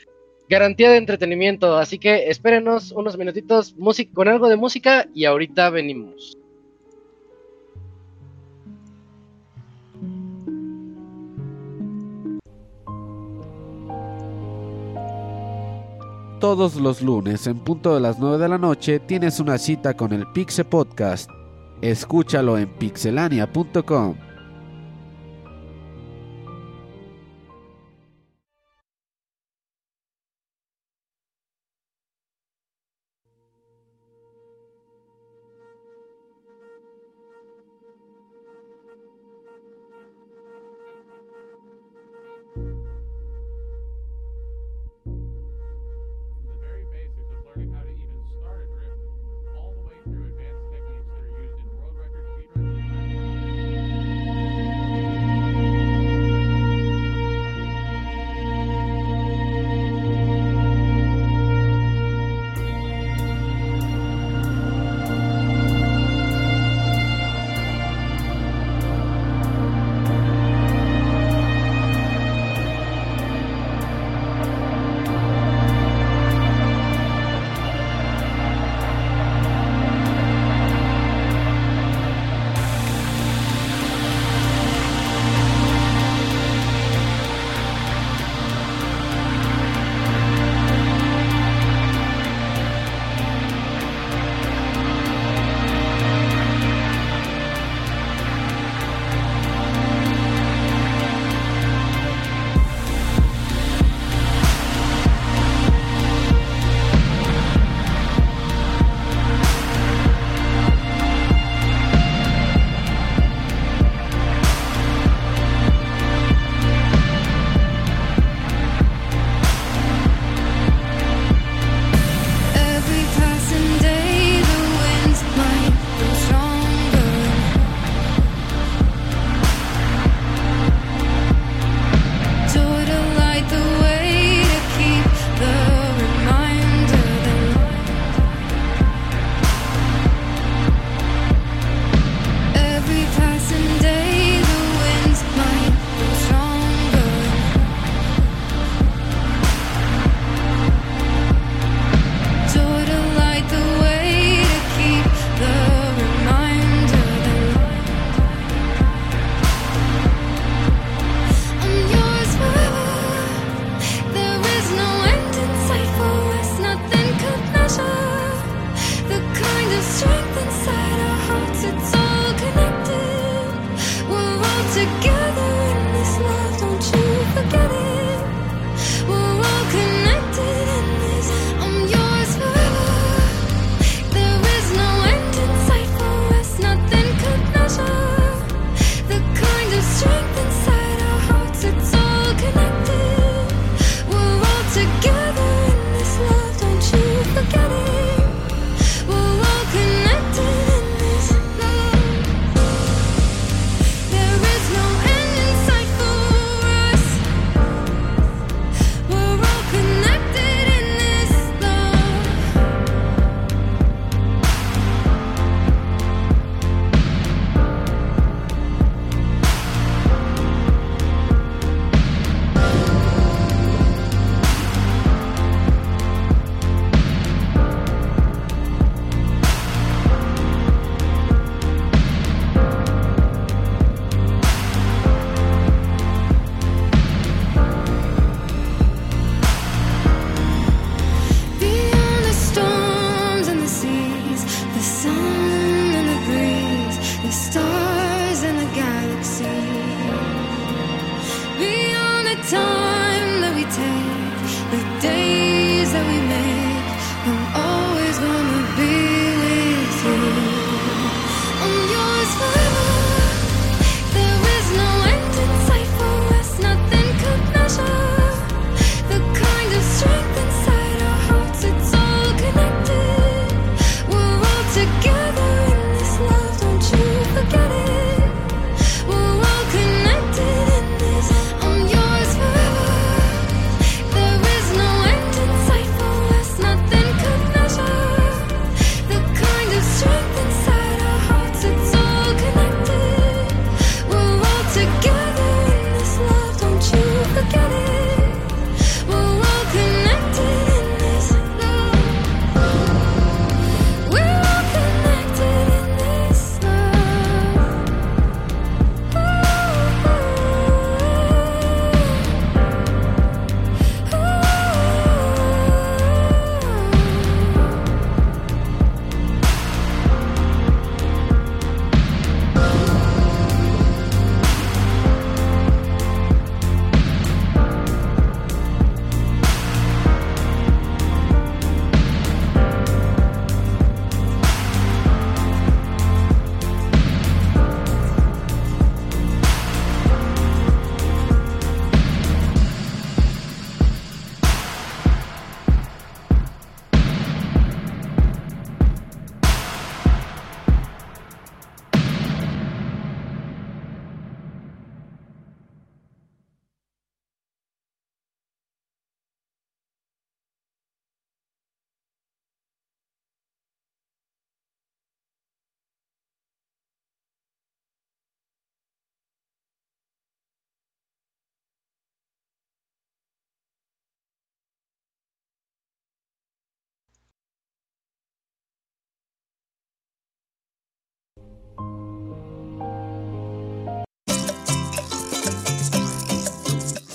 garantía de entretenimiento así que espérenos unos minutitos con algo de música y ahorita venimos todos los lunes en punto de las 9 de la noche tienes una cita con el Pixe Podcast. Escúchalo en pixelania.com.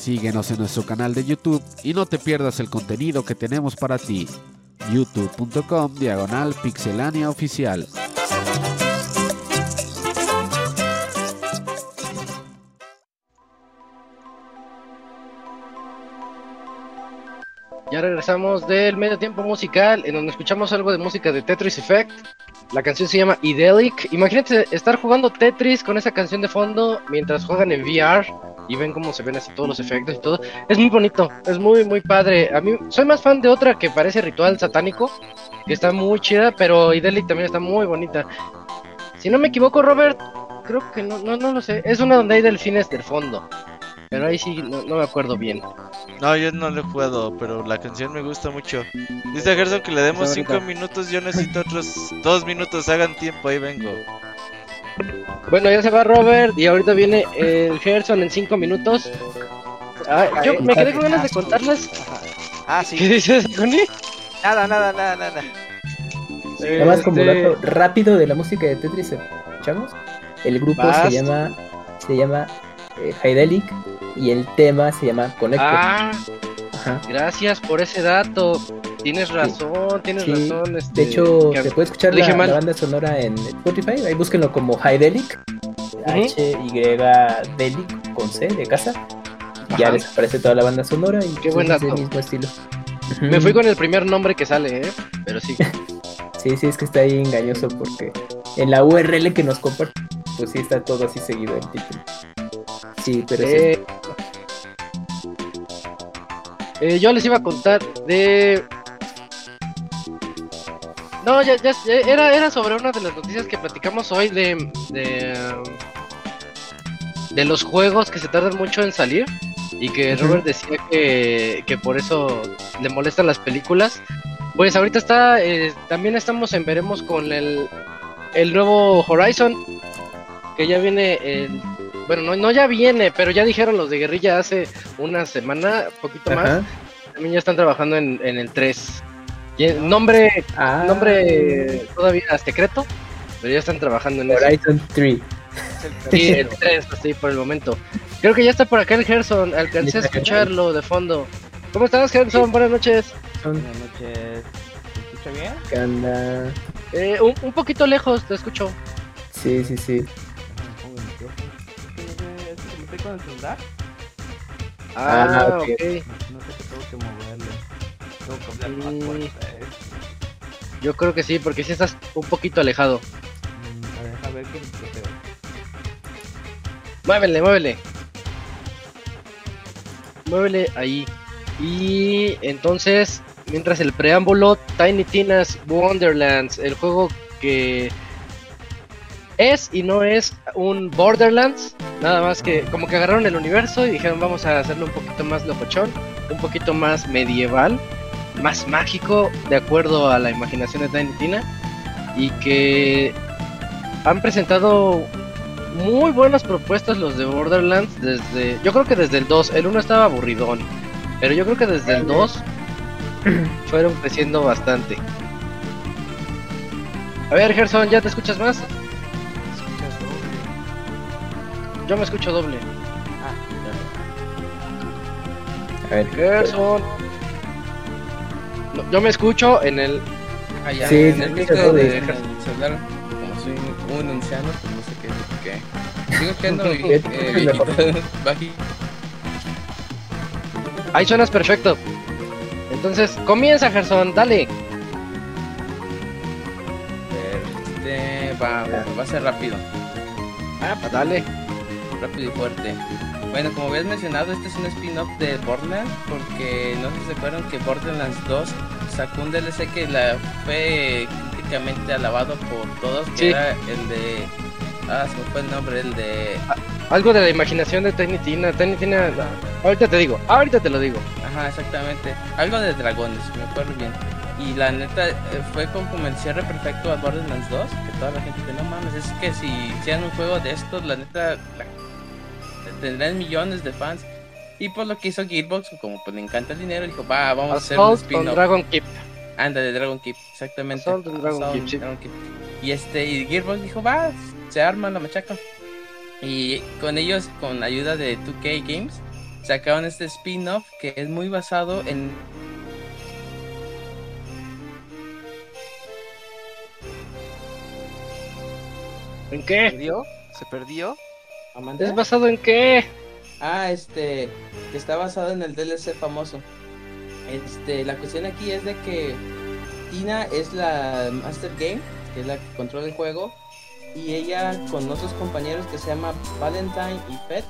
Síguenos en nuestro canal de YouTube y no te pierdas el contenido que tenemos para ti. youtube.com diagonal pixelania oficial. Ya regresamos del medio tiempo musical, en donde escuchamos algo de música de Tetris Effect. La canción se llama Idelic. Imagínate estar jugando Tetris con esa canción de fondo mientras juegan en VR y ven cómo se ven así todos los efectos y todo. Es muy bonito, es muy, muy padre. A mí soy más fan de otra que parece ritual satánico, que está muy chida, pero Idelic también está muy bonita. Si no me equivoco, Robert, creo que no, no, no lo sé. Es una donde hay delfines del fondo. Pero ahí sí, no, no me acuerdo bien. No, yo no lo he jugado, pero la canción me gusta mucho. Dice Gerson que le demos Está 5 bonita. minutos, yo necesito otros 2 minutos, hagan tiempo, ahí vengo. Bueno, ya se va Robert y ahorita viene el Gerson en 5 minutos. Ah, yo me quedé con ganas de contarles. Ah, ¿Qué sí. dices, Connie? Nada, nada, nada, nada. Nada más como Este, dato rápido de la música de Tetris, ¿escuchamos? El grupo se llama se llama eh, Hydraulic y el tema se llama Connector. Ah, Ajá. gracias por ese dato. Tienes razón, tienes Sí, razón. este, De hecho, que- se puede escuchar la, banda sonora en Spotify. Ahí búsquenlo como Hydraulic. H-Y-Delic con C de casa. Y ya les aparece toda la banda sonora y Qué buen es del dato. mismo estilo. me fui con el primer nombre que sale, ¿eh? Pero sí. Sí, sí, es que está ahí engañoso porque en la URL que nos comparte, pues sí está todo así seguido el título. Sí, pero sí. Eh, yo les iba a contar de. No, ya, ya, era, era sobre una de las noticias que platicamos hoy de, de, de los juegos que se tardan mucho en salir y que. Robert decía que, que por eso le molestan las películas. Pues ahorita está, eh, también estamos en veremos con el, el nuevo Horizon, que ya viene el, bueno, no, no ya viene, pero ya dijeron los de Guerrilla hace una semana, poquito más. Ajá. También ya están trabajando en, en el 3. Y el nombre, Ah, nombre todavía secreto, pero ya están trabajando en eso. Horizon 3. Sí, el 3, así por el momento. Creo que ya está por acá el Gerson, alcancé a escucharlo de fondo. ¿Cómo estás, Gerson? Buenas noches. Buenas noches. ¿Se escucha bien? ¿Qué onda? Eh, un, un poquito lejos, te escucho. Sí, sí, sí. Con el celular. Ah, Ah, ok. ok. No sé que tengo que moverle. Tengo que hablar más Mm. fuerte. eh. Yo creo que sí, porque sí estás un poquito alejado. Mm, A ver, deja ver qué veo. Muévele, muévele. Muévele ahí. Y entonces, mientras el preámbulo, Tiny Tina's Wonderlands, el juego que es y no es un Borderlands, nada más que como que agarraron el universo y dijeron vamos a hacerlo un poquito más locochón, un poquito más medieval, más mágico, de acuerdo a la imaginación de Tiny Tina, y que han presentado muy buenas propuestas los de Borderlands desde. Yo creo que desde el 2. El 1 estaba aburridón. Pero yo creo que desde el 2 fueron creciendo bastante. A ver, Gerson, ¿ya te escuchas más? Yo me escucho doble. A ver. Gerson. No, yo me escucho en el. Allá Sí, en el micro todo de de- en el celular, como soy un anciano, pues no sé qué qué. Sigo quedando Bien, eh, bajito. Ahí suenas perfecto. Entonces, comienza, Gerson, dale. A ver, Este va, va a ser rápido. Ah, pues dale. Rápido y fuerte. Bueno, como habías mencionado, este es un spin-off de Borderlands, porque no sé si se acuerdan que Borderlands 2 sacó un DLC que la fue críticamente alabado por todos, que Sí. era el de... Ah, se me fue el nombre, el de... Algo de la imaginación de Tiny Tina. Tiny Tina. Ahorita te digo, ahorita te lo digo. Ajá, exactamente. Algo de dragones, me acuerdo bien. Y la neta eh, fue como el cierre perfecto a Borderlands 2, que toda la gente dice, no mames, es que si hicieran un juego de estos, la neta la- tendrán millones de fans. Y por lo que hizo Gearbox, como pues le encanta el dinero, dijo, va, vamos a hacer un spin-off. Dragon Keep. Anda, de Dragon Keep, exactamente. Assault Dragon Assault Keep, sí. Dragon Keep. Y este, y Gearbox dijo, va, se arma la machaca. Y con ellos, con ayuda de 2K Games, sacaron este spin-off que es muy basado en ¿En ¿Se qué? perdió? ¿Se perdió? ¿Amanda? ¿Es basado en qué? Ah, este, que está basado en el DLC famoso. Este, la cuestión aquí es de que Tina es la Master Game, que es la que controla el juego, y ella con otros compañeros que se llama Valentine y Fed,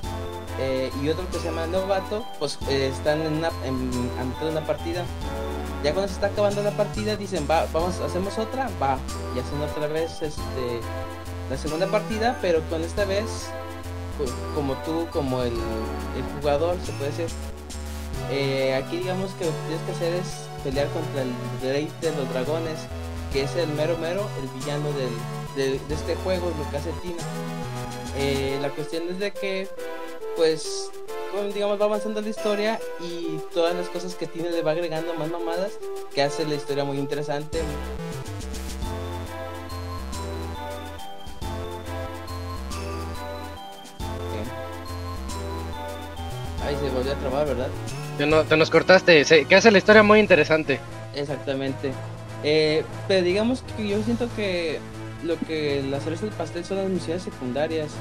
eh, y otro que se llama Novato, pues eh, están en una, en, a mitad de una partida. Ya cuando se está acabando la partida dicen, va, vamos, hacemos otra, va, y hacen otra vez este la segunda partida, pero con esta vez como tú, como el, el jugador, se puede decir. Eh, aquí digamos que lo que tienes que hacer es pelear contra el rey de los dragones, que es el mero mero, el villano del, de, este juego, lo que hace Tina. Eh, la cuestión es de que, pues, digamos, va avanzando la historia y todas las cosas que tiene le va agregando más mamadas, que hace la historia muy interesante. Ay, se volvió a trabar, ¿verdad? Te, no- te nos cortaste, se- que hace la historia muy interesante. Exactamente. Eh, pero digamos que yo siento que lo que la cereza del pastel son las misiones secundarias.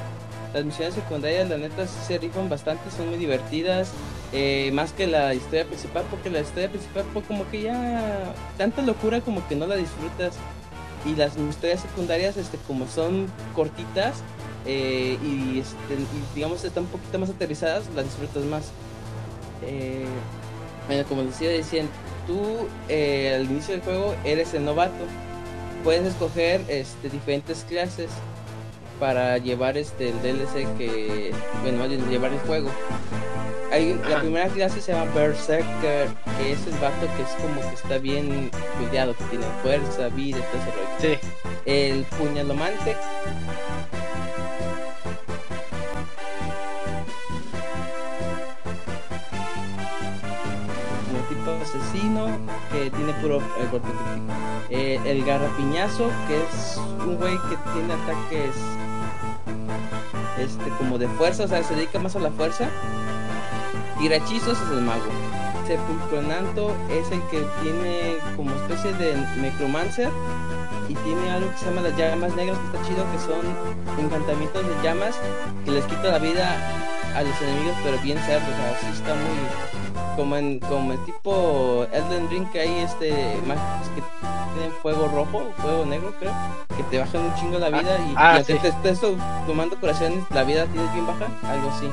Las misiones secundarias, la neta, sí se rifan bastante, son muy divertidas. eh, más que la historia principal, porque la historia principal, pues como que ya. Tanta locura como que no la disfrutas. Y las historias secundarias, este, como son cortitas eh, y, este, y digamos están un poquito más aterrizadas, las disfrutas más. Eh, bueno, como decía, decían, tú eh, al inicio del juego eres el novato. Puedes escoger este, diferentes clases para llevar este el DLC que, bueno, llevar el juego. Hay, la primera clase se llama Berserker, que es el vato que es como que está bien cuidado, que tiene fuerza, vida, todo ese rollo. Sí. El puñalomante que tiene puro eh, golpe crítico. Eh, el garrapiñazo que es un güey que tiene ataques este como de fuerza, o sea, se dedica más a la fuerza. Tirachizos es el mago. Sepulcronanto es el que tiene como especie de necromancer y tiene algo que se llama las llamas negras que está chido que son encantamientos de llamas que les quita la vida a los enemigos pero bien cerdos, o sea, sí está muy como en como el tipo Elden Ring que hay este mágicos que tienen fuego rojo, fuego negro creo, que te bajan un chingo la vida y, ah, y aunque sí. te estés tomando curaciones, la vida tienes bien baja, algo así.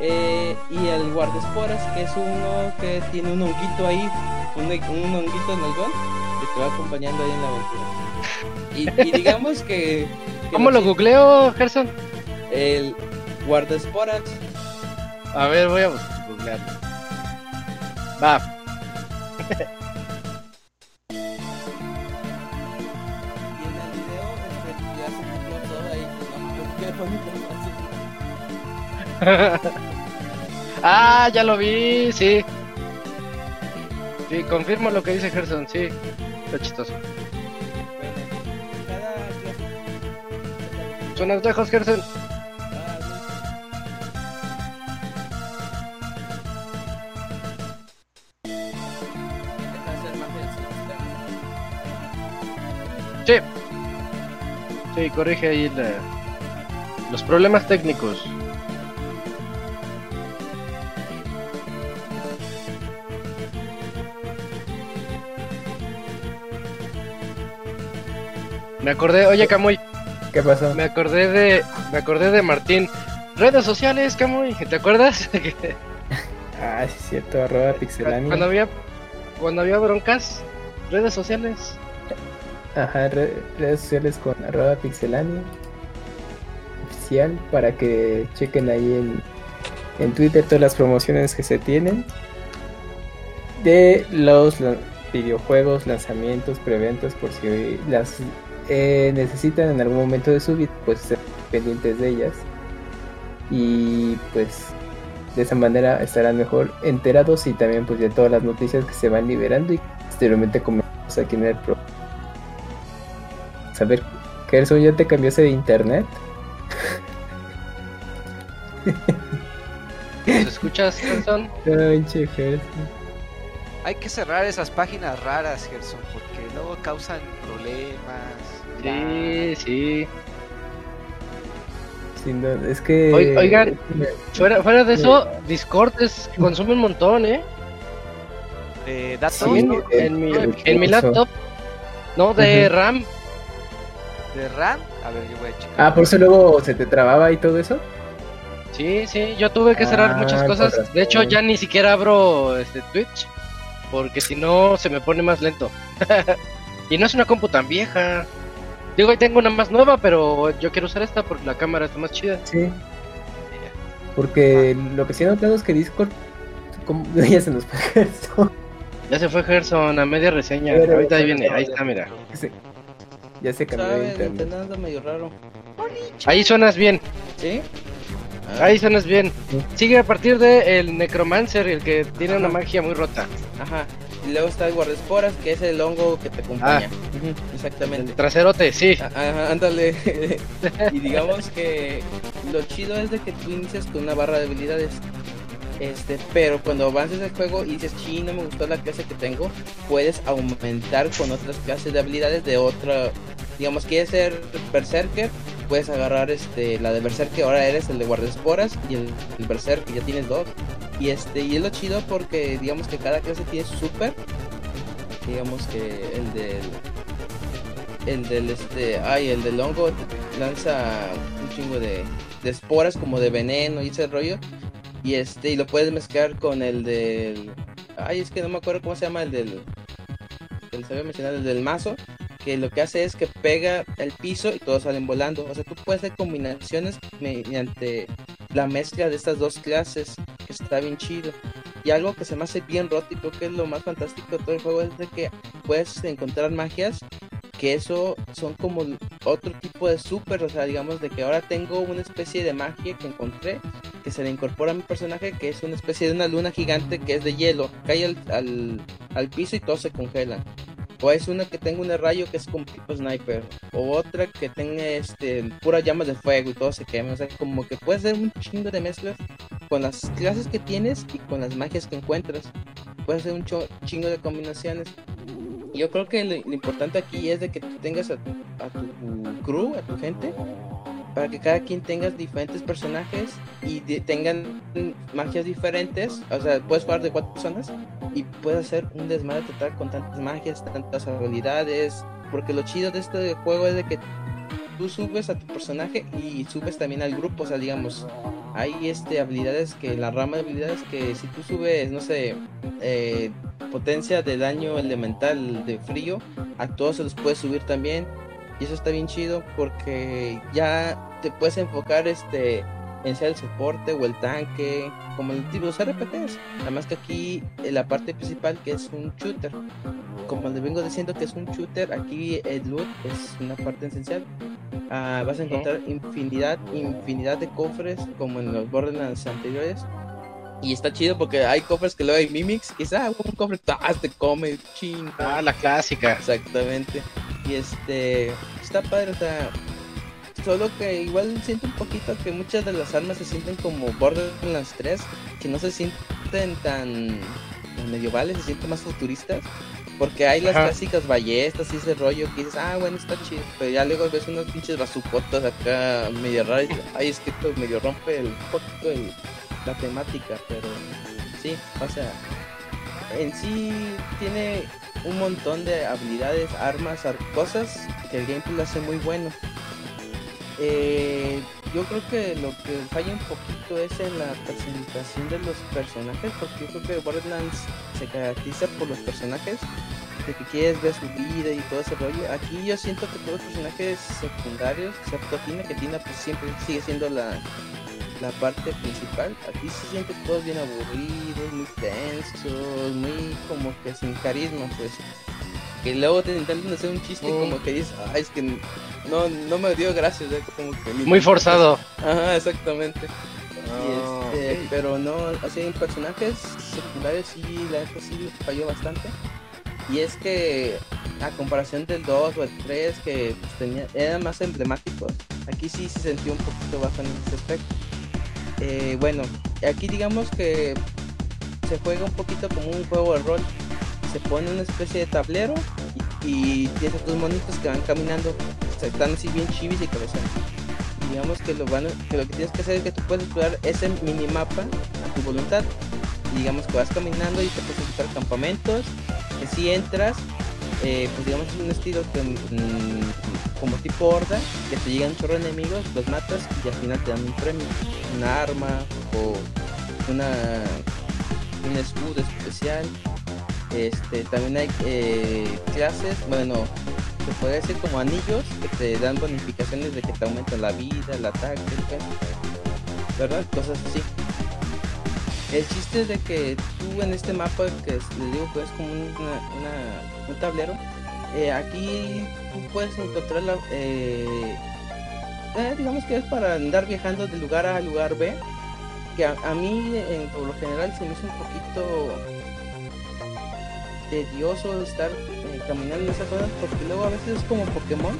Eh, y el guardaesporas, que es uno que tiene un honguito ahí, un, un honguito en el gol, que te va acompañando ahí en la aventura. Y, y digamos que, que ¿Cómo lo googleo, Gerson? El guardaesporas. A ver, voy a bus- googlearlo. Va. Y en el video este, ya se metió todo ahí, no, qué bonito, así. ah, ya lo vi, sí. Sí, confirmo lo que dice Gerson, sí. Está chistoso. Son los Gerson. Sí. Sí, corrige ahí la- los problemas técnicos. Me acordé, oye Camuy, ¿Qué pasó? me acordé de, me acordé de Martín. Redes sociales, Camuy, ¿te acuerdas? Ah, sí, es cierto, arroba pixelania. cuando había, cuando había broncas, redes sociales. Ajá, re- redes sociales con arroba pixelania oficial para que chequen ahí en, en Twitter todas las promociones que se tienen de los videojuegos, lanzamientos, preventos, por si las eh, necesitan en algún momento de su vida, pues estén pendientes de ellas. Y pues de esa manera estarán mejor enterados y también pues de todas las noticias que se van liberando y posteriormente comentamos aquí en el pro. Saber, Gerson, ¿ya te cambiaste de internet? Pues, escuchas, Gerson? Pinche Gerson. Hay que cerrar esas páginas raras, Gerson, porque luego causan problemas. Sí, sí. Sin duda, Es que. Oi- oigan. Fuera, fuera de eso, Discord es, consume un montón, ¿eh? Eh, datos Sí, en, en mi, en mi laptop. No, de. RAM. De RAM. A ver, yo voy a checar. Ah, por eso luego se te trababa y todo eso. Sí, sí, yo tuve que cerrar Ah, muchas cosas. De hecho, ya ni siquiera abro este Twitch. Porque si no, se me pone más lento. y no es una compu tan vieja. Digo, ahí tengo una más nueva, pero yo quiero usar esta porque la cámara está más chida. Sí. Porque lo que sí he notado es que Discord. como- Ya se nos fue Gerson. Ya se fue Gerson a media reseña. Pero- Ahorita ahí viene, ahí está, mira. Se- Ya se cambió de internet. Internet anda medio raro. Ahí suenas bien. ¿Sí? Ah, Ahí suenas bien. Sigue a partir de el Necromancer, el que tiene una magia muy rota. Ajá. Y luego está el guardaesporas, que es el hongo que te acompaña. El exactamente. traserote, sí. Ah, Ajá, ándale. y digamos que lo chido es de que tú inicias con una barra de habilidades. Este, pero cuando avances el juego y dices, sí, no me gustó la clase que tengo, puedes aumentar con otras clases de habilidades de otra. Digamos, quieres ser berserker, puedes agarrar este la de berserker, ahora eres el de guardaesporas y el, el berserker, ya tienes dos. Y este, y es lo chido porque digamos que cada clase tiene su super. Digamos que el del el del este ay el del hongo lanza un chingo de, de esporas como de veneno y ese rollo y este y lo puedes mezclar con el del ay es que no me acuerdo cómo se llama el del el se había mencionado el del mazo que lo que hace es que pega el piso y todos salen volando. O sea tú puedes hacer combinaciones mediante la mezcla de estas dos clases que está bien chido. Y algo que se me hace bien roto y creo que es lo más fantástico de todo el juego es de que puedes encontrar magias que eso son como otro tipo de super, o sea, digamos de que ahora tengo una especie de magia que encontré que se le incorpora a mi personaje, que es una especie de una luna gigante que es de hielo, cae al, al, al piso y todos se congelan. O es una que tenga un rayo que es como tipo sniper. O otra que tenga este puras llamas de fuego y todo se quema. O sea, como que puedes hacer un chingo de mezclas con las clases que tienes y con las magias que encuentras. Puedes hacer un chingo de combinaciones. Yo creo que lo, lo importante aquí es de que tú tengas a, a tu crew, a tu gente, para que cada quien tenga diferentes personajes y de- tengan magias diferentes. O sea, puedes jugar de cuatro personas y puedes hacer un desmadre total con tantas magias, tantas habilidades. Porque lo chido de este juego es de que tú subes a tu personaje y subes también al grupo. O sea, digamos, hay este habilidades que la rama de habilidades que si tú subes, no sé, eh, potencia de daño elemental de frío, a todos se los puedes subir también. Y eso está bien chido porque ya te puedes enfocar este en ser el soporte o el tanque, como el tipo de los RPGs. Además que aquí en la parte principal que es un shooter. Como les vengo diciendo que es un shooter, aquí el loot es una parte esencial. Ah, vas a encontrar infinidad, infinidad de cofres como en los Borderlands anteriores. Y está chido porque hay cofres que luego hay mimics. Y ah, un cofre ¡tas! te come, ching. Ah, la clásica. Exactamente. Y este, está padre, o sea, solo que igual siento un poquito que muchas de las armas se sienten como Borderlands 3, que no se sienten tan medievales, se sienten más futuristas. Porque hay las Ajá. clásicas ballestas y ese rollo que dices, ah, bueno, está chido. Pero ya luego ves unas pinches bazucotas acá medio raras. Ay, es que esto medio rompe el, poquito el- la temática. Pero sí, o sea, en sí tiene un montón de habilidades, armas, ar- cosas que el gameplay lo hace muy bueno. Eh, yo creo que lo que falla un poquito es en la presentación de los personajes, porque yo creo que Borderlands se caracteriza por los personajes, de que quieres ver su vida y todo ese rollo. Aquí yo siento que todos los personajes secundarios, excepto Tina, que Tina pues siempre sigue siendo la, la parte principal, aquí se siente todos bien aburridos, muy tensos, muy como que sin carisma, pues. Que luego te intentan hacer un chiste Mm. como que dices, ay, es que no, no me dio gracias, ¿eh? como que Muy forzado. Ajá, exactamente. Y este. Pero no, así en personajes secundarios sí, la neta sí falló bastante. Y es que a comparación del 2 o el 3 que pues, tenía, eran más emblemáticos, aquí sí se sintió un poquito bajo en ese aspecto. Eh, bueno, aquí digamos que se juega un poquito como un juego de rol. Se pone una especie de tablero y, y tienes a tus monitos que van caminando. Están así bien chivis y cabezón. Digamos que lo, van, que lo que tienes que hacer es que tú puedes explorar ese minimapa a tu voluntad. Y digamos que vas caminando y te puedes visitar campamentos. Que si entras, eh, pues digamos es un estilo que, mm, como tipo horda, que te llegan un chorro de enemigos, los matas y al final te dan un premio, una arma o una un escudo especial. Este, también hay eh, clases, bueno, se puede decir como anillos que te dan bonificaciones de que te aumentan la vida, ataque, el- ¿verdad? Cosas así. El chiste es de que tú en este mapa que es- les digo que es como una, una- un tablero, eh, aquí tú puedes encontrar la, eh, eh, digamos que es para andar viajando de lugar A lugar B, que a, a mí eh, por lo general se me hizo un poquito tedioso estar caminando en esas zonas porque luego a veces es como Pokémon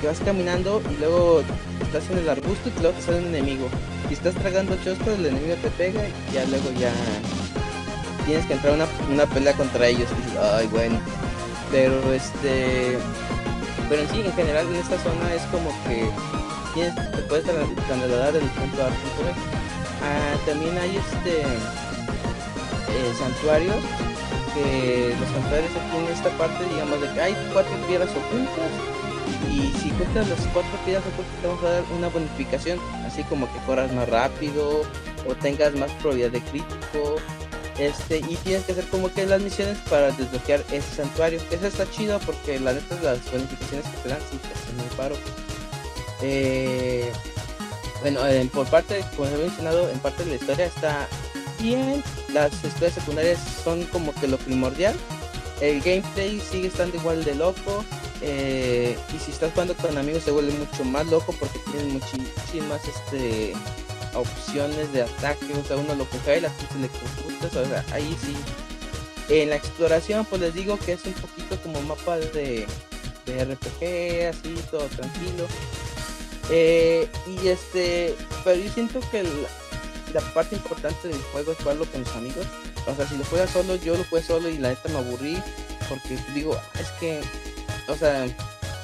que vas caminando y luego estás en el arbusto y luego te sale un enemigo. Y estás tragando chosco el enemigo te pega y ya luego ya tienes que entrar una, una pelea contra ellos. Y ay bueno pero este pero en sí en general en esta zona es como que tienes, te puedes tra- trasladar del punto A al punto Ah, también hay este eh, santuarios que los santuarios aquí en esta parte digamos de que hay cuatro piedras ocultas y si juntas las cuatro piedras ocultas te vamos a dar una bonificación así como que corras más rápido o tengas más probabilidad de crítico este y tienes que hacer como que las misiones para desbloquear ese santuario eso está chido porque la neta las bonificaciones que te dan sí te hacen muy paro. Eh, bueno, por parte, como he mencionado, en parte de la historia está bien. Las historias secundarias son como que lo primordial. El gameplay sigue estando igual de loco. eh, y si estás jugando con amigos se vuelve mucho más loco porque tienes muchísimas este, opciones de ataque. O sea, uno lo coge y las cosas le consultas. O sea, ahí sí. En la exploración, pues les digo que es un poquito como mapa de, de RPG, así, todo tranquilo. Eh, y este, pero yo siento que la parte importante del juego es jugarlo con los amigos. O sea, si lo juegas solo, yo lo jugué solo y la neta me aburrí. Porque digo, "Ah, es que, o sea,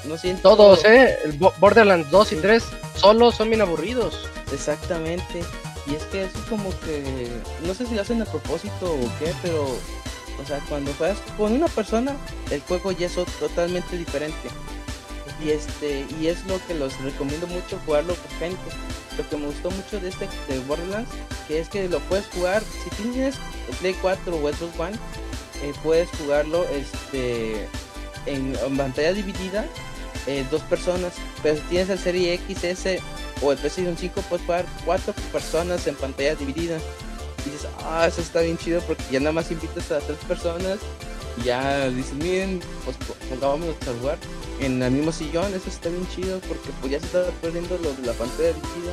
no siento. Todos, ¿eh? El Bo- Borderlands 2 y 3 solo son bien aburridos. Exactamente. Y es que eso es como que, no sé si lo hacen a propósito o qué, pero, o sea, cuando juegas con una persona, el juego ya es ot- totalmente diferente. Y este, y es lo que los recomiendo mucho jugarlo con gente. Lo que me gustó mucho de este de Borderlands, que es que lo puedes jugar, si tienes Play 4 o Xbox One, eh, puedes jugarlo este en, pantalla dividida eh, dos personas, pero si tienes el Serie XS o el PlayStation 5 puedes jugar cuatro personas en pantalla dividida. Y dices, ah, eso está bien chido porque ya nada más invitas a tres personas y ya dices, miren, pues pongámonos a jugar en el mismo sillón, eso está bien chido porque pues ya se está perdiendo lo de la pantalla dividida.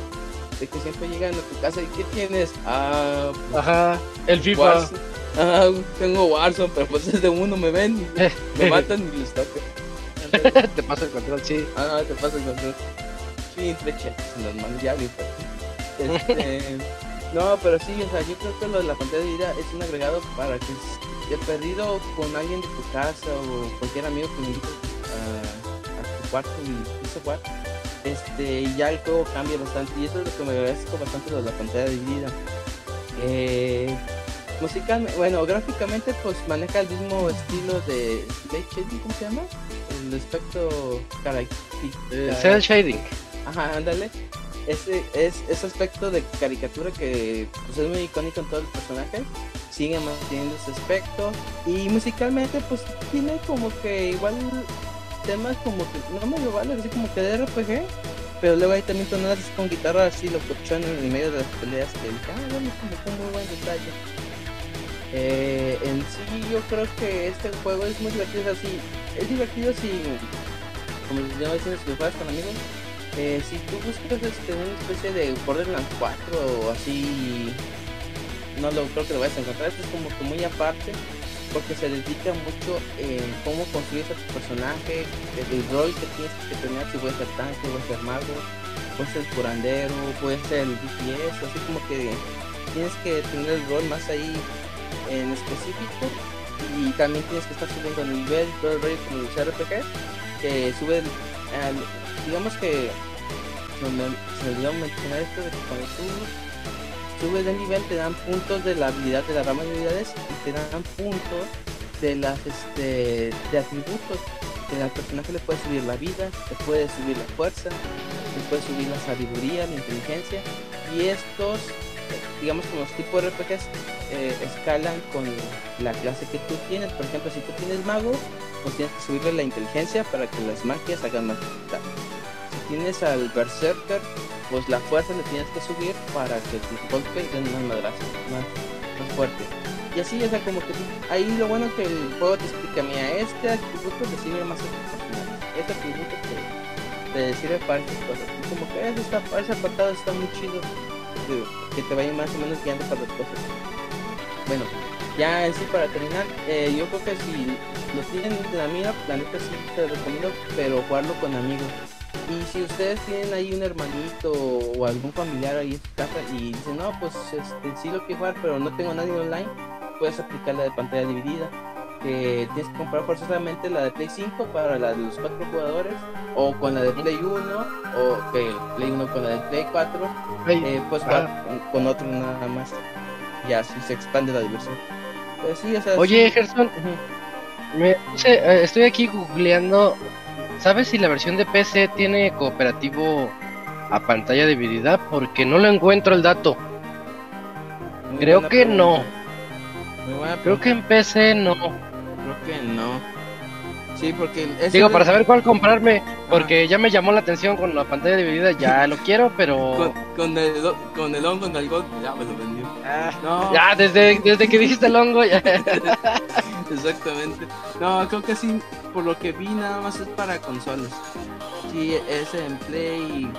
De que siempre llegan a tu casa y ¿qué tienes? Ah, pues, Ajá, el FIFA. Warzone. Ah, tengo Warzone, pero pues es de uno, me ven, me matan y les toca. Te paso el control, sí. Ah, te pasa el control. Sí, entre manos, ya Este, no, pero sí, o sea, yo creo que lo de la pantalla de vida es un agregado para que si he perdido con alguien de tu casa o cualquier amigo que me invite a, a tu cuarto y a jugar, este, ya el juego cambia bastante y eso es lo que me agradezco bastante lo de la pantalla dividida. Eh, musicalmente, bueno, gráficamente pues maneja el mismo estilo de Light Shading, ¿cómo se llama? El aspecto característico. Eh, cel shading. Ajá, ándale. Ese, es, ese aspecto de caricatura que pues, es muy icónico en todos los personajes. Sigue manteniendo ese aspecto. Y musicalmente, pues tiene como que igual temas como que no medio vale, así como que de RPG. Pero luego hay también tonadas con guitarra así locochón en medio de las peleas que ah, bueno, como que un muy buen detalle. Eh, en sí yo creo que este juego es muy divertido así. Es divertido si, como ya diciendo, si lo juegas con amigos. Eh, si tú buscas este, una especie de Borderlands 4 o así, no lo creo que lo vayas a encontrar. Esto es como que muy aparte porque se dedica mucho en cómo construyes a tu personaje, el, el rol que tienes que tener, si puede ser tanque, puede ser mago, puede ser curandero, puede ser el DPS, así como que tienes que tener el rol más ahí en específico y también tienes que estar subiendo nivel y todo el rollo como los RPG que sube el- al- digamos que se me, se mencionar esto de que cuando tú subes de nivel te dan puntos de la habilidad de la rama de habilidades y te dan puntos de las este de atributos que al personaje le puede subir la vida, le puede subir la fuerza, le puede subir la sabiduría, la inteligencia y estos digamos como los tipos de RPGs eh, escalan con la clase que tú tienes. Por ejemplo si tú tienes mago pues tienes que subirle la inteligencia para que las magias hagan más daño si tienes al berserker pues la fuerza le tienes que subir para que tus golpes den más madrazos, más, más fuerte y así, o sea, como que ahí lo bueno que el juego te explica, mira, este atributo te sirve más este atributo te, te sirve para estas cosas. Y como que eso está, ese apartado está muy chido, que, que te vaya más o menos guiando para las cosas. Bueno, ya en sí para terminar, eh, yo creo que si lo tienen en la mira, la neta sí te recomiendo, pero jugarlo con amigos. Y si ustedes tienen ahí un hermanito o algún familiar ahí en su casa y dicen, no, pues este, sí lo quiero jugar, pero no tengo nadie online, puedes aplicar la de pantalla dividida. Que tienes que comprar forzosamente la de Play 5 para la de los cuatro jugadores, o con la de Play 1, o que Play 1 con la de Play 4, Ay, eh, pues jugar con, con otro nada más. Y así se expande la diversión. Pues sí, o sea, Oye, sí. Gerson, Ujú. me puse- eh, estoy aquí googleando. ¿Sabes si la versión de PC tiene cooperativo a pantalla dividida? Porque no lo encuentro el dato. Muy Creo que pregunta. no. Creo que en PC no. Creo que no. Sí, porque Digo, de- para saber cuál comprarme, porque ya me llamó la atención con la pantalla dividida, ya lo quiero, pero... con, con el con el hongo en algo ya me lo vendió. Ah, No, ya, desde, desde que dijiste el hongo, ya. exactamente. No, creo que sí, por lo que vi nada más es para consolas. Sí, es en Play.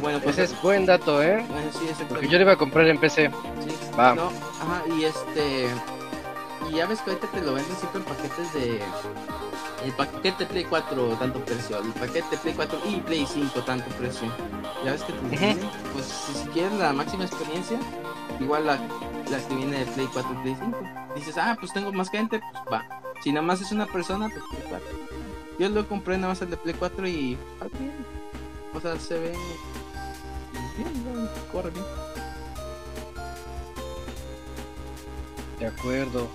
Bueno, pues Ese es buen dato, ¿eh? bueno, sí, exactamente. Porque yo lo iba a comprar en PC. Sí, Va. no, ajá, y este. Y ya ves que ahorita te lo venden siempre en paquetes de. El paquete Play 4 tanto precio, el paquete Play 4 y Play 5 tanto precio. Ya ves que te viene, pues si, si quieres la máxima experiencia, igual la, la que viene de Play 4 y Play 5. Dices, ah, pues tengo más gente, pues va. Si nada más es una persona, pues Play 4. Yo lo compré nada más el de Play 4 y. ah, bien. O sea, se ve. Bien, bien, corre bien. De acuerdo.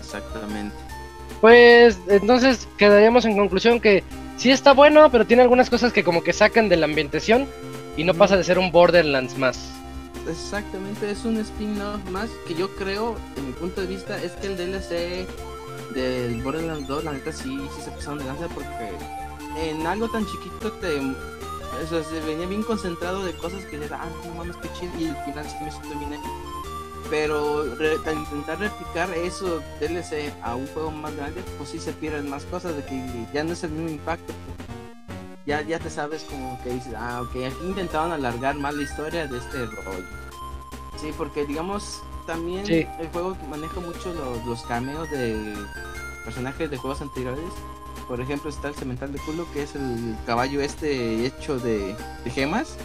Exactamente. Pues entonces quedaríamos en conclusión que sí está bueno, pero tiene algunas cosas que como que sacan de la ambientación y no pasa de ser un Borderlands más. Exactamente, es un spin-off más que yo creo, de mi punto de vista, es que el DLC del Borderlands 2, la neta sí, sí se pasaron de lanza porque en algo tan chiquito te... O sea, se venía bien concentrado de cosas que era, ah, no mames, qué chido, y al final sí me hecho. Pero al intentar replicar eso DLC a un juego más grande, pues sí se pierden más cosas, de que ya no es el mismo impacto. Ya, ya te sabes como que dices, ah, ok, aquí intentaron alargar más la historia de este rollo. Sí, porque digamos, también Sí. el juego maneja mucho los, los cameos de personajes de juegos anteriores. Por ejemplo, está el cemental de culo, que es el caballo este hecho de, de gemas.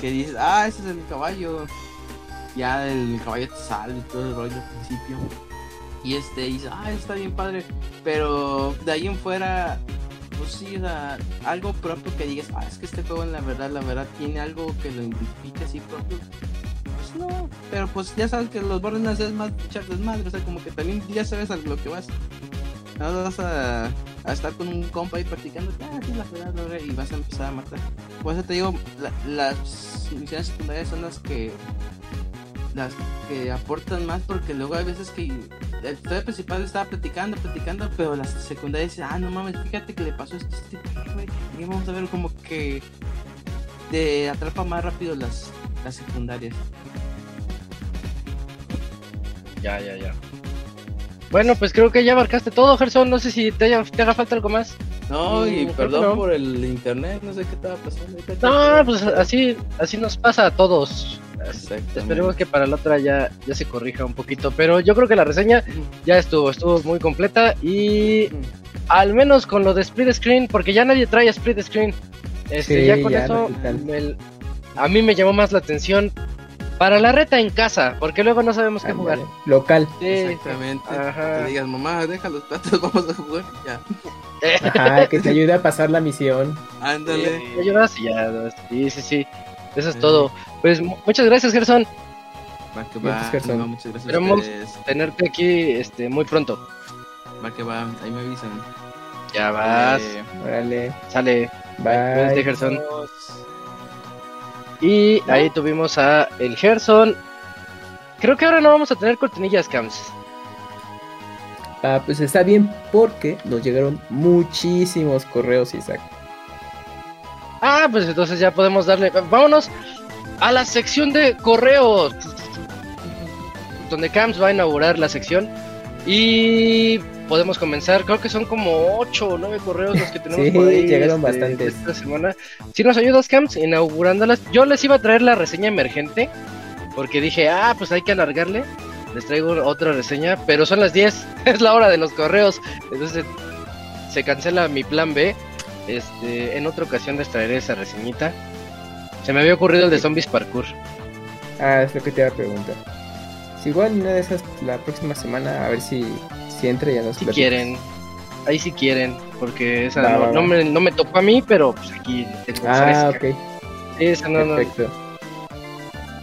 Que dices, ah, ese es el caballo. Ya el caballo te sale y todo el rollo al principio. Y este dice, ah, está bien padre. Pero de ahí en fuera, pues sí, o sea, algo propio que digas, ah, es que este juego en la verdad, la verdad tiene algo que lo identifique así propio. Pues no, pero pues ya sabes que los Borderlands es más echar desmadre, o sea, como que también ya sabes a lo que vas. No vas a, estar con un compa ahí practicando, ah, sí, la verdad, la y vas a empezar a matar. Por eso te digo, la- las misiones secundarias son las que las que aportan más porque luego hay veces que la historia principal estaba platicando, platicando, pero las secundarias dicen, ah, no mames, fíjate que le pasó esto a este güey. Y vamos a ver como que te atrapa más rápido las, las secundarias. Ya, ya, ya. Bueno, pues creo que ya abarcaste todo, Gerson. No sé si te, haya- te haga falta algo más. No, y Mm, perdón no. por el internet, no sé qué estaba pasando. No, pues así, así nos pasa a todos. Esperemos que para la otra ya, ya se corrija un poquito. Pero yo creo que la reseña ya estuvo, estuvo muy completa. Y al menos con lo de split screen, porque ya nadie trae split screen. Este, Sí, ya con ya eso me, a mí me llamó más la atención para la reta en casa, porque luego no sabemos qué jugar. Local. Sí, Exactamente. Ajá. Que digas, mamá, deja los platos, vamos a jugar. Ya. Ajá, que te ayude a pasar la misión. Ándale. ¿Me ayudas? Y ya, sí, sí, sí. Eso es Sí. todo. Pues mu- muchas gracias, Gerson. Va que Bien, va. Gerson. no, muchas gracias Esperemos a ustedes. tenerte aquí este, muy pronto. Va que va. Ahí me avisan. Ya vas. Eh, Órale. Sale. Cuídate, Bye. Gerson. Y ahí tuvimos a el Gerson. Creo que ahora no vamos a tener cortinillas, Cams. Ah, pues está bien porque nos llegaron muchísimos correos, Isaac. Ah, pues entonces ya podemos darle. Vámonos a la sección de correos. Donde Cams va a inaugurar la sección. Y podemos comenzar. Creo que son como 8 o 9 correos los que tenemos Sí, por ahí. llegaron este, bastantes. Esta semana. Si nos ayudas, Cams, inaugurándolas. Yo les iba a traer la reseña emergente. Porque dije, ah, pues hay que alargarle. Les traigo otra reseña. Pero son las 10. Es la hora de los correos. Entonces se cancela mi plan B. Este, en otra ocasión les traeré esa reseñita. Se me había ocurrido el de Zombies Parkour. Ah, es lo que te iba a preguntar. Si igual una de esas la próxima semana, a ver si, si entra y ya nos Si platicas. quieren. Ahí si quieren. Porque esa Va, no, va, va. no me, no me tocó a mí, pero pues aquí tengo Ah, fresca. ok. Sí, esa no, no. Perfecto.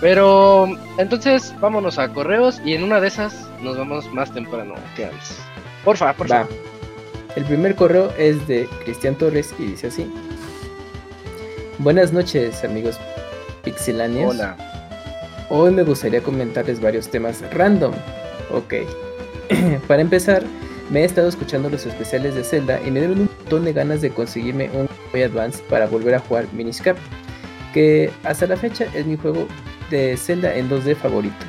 Pero entonces vámonos a correos y en una de esas nos vamos más temprano que antes. Porfa, porfa. El primer correo es de Cristian Torres y dice así. Buenas noches, amigos pixelanios. Hola. Hoy me gustaría comentarles varios temas random. Ok. Para empezar, me he estado escuchando los especiales de Zelda y me dieron un montón de ganas de conseguirme un Boy Advance para volver a jugar Minish Cap, que hasta la fecha es mi juego de Zelda en 2D favorito.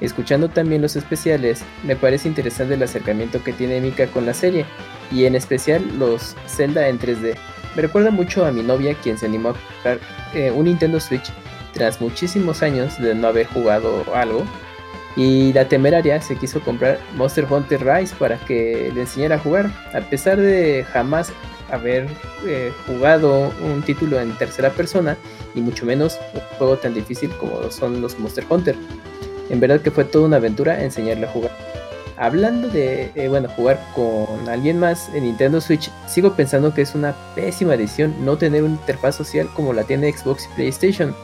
Escuchando también los especiales, me parece interesante el acercamiento que tiene Mika con la serie, y en especial los Zelda en 3D. Me recuerda mucho a mi novia quien se animó a comprar eh, un Nintendo Switch tras muchísimos años de no haber jugado algo. Y la temeraria se quiso comprar Monster Hunter Rise para que le enseñara a jugar, a pesar de jamás haber eh, jugado un título en tercera persona y mucho menos un juego tan difícil como son los Monster Hunter. En verdad que fue toda una aventura enseñarle a jugar. Hablando de, eh, bueno, jugar con alguien más en Nintendo Switch, sigo pensando que es una pésima decisión no tener una interfaz social como la tiene Xbox y PlayStation,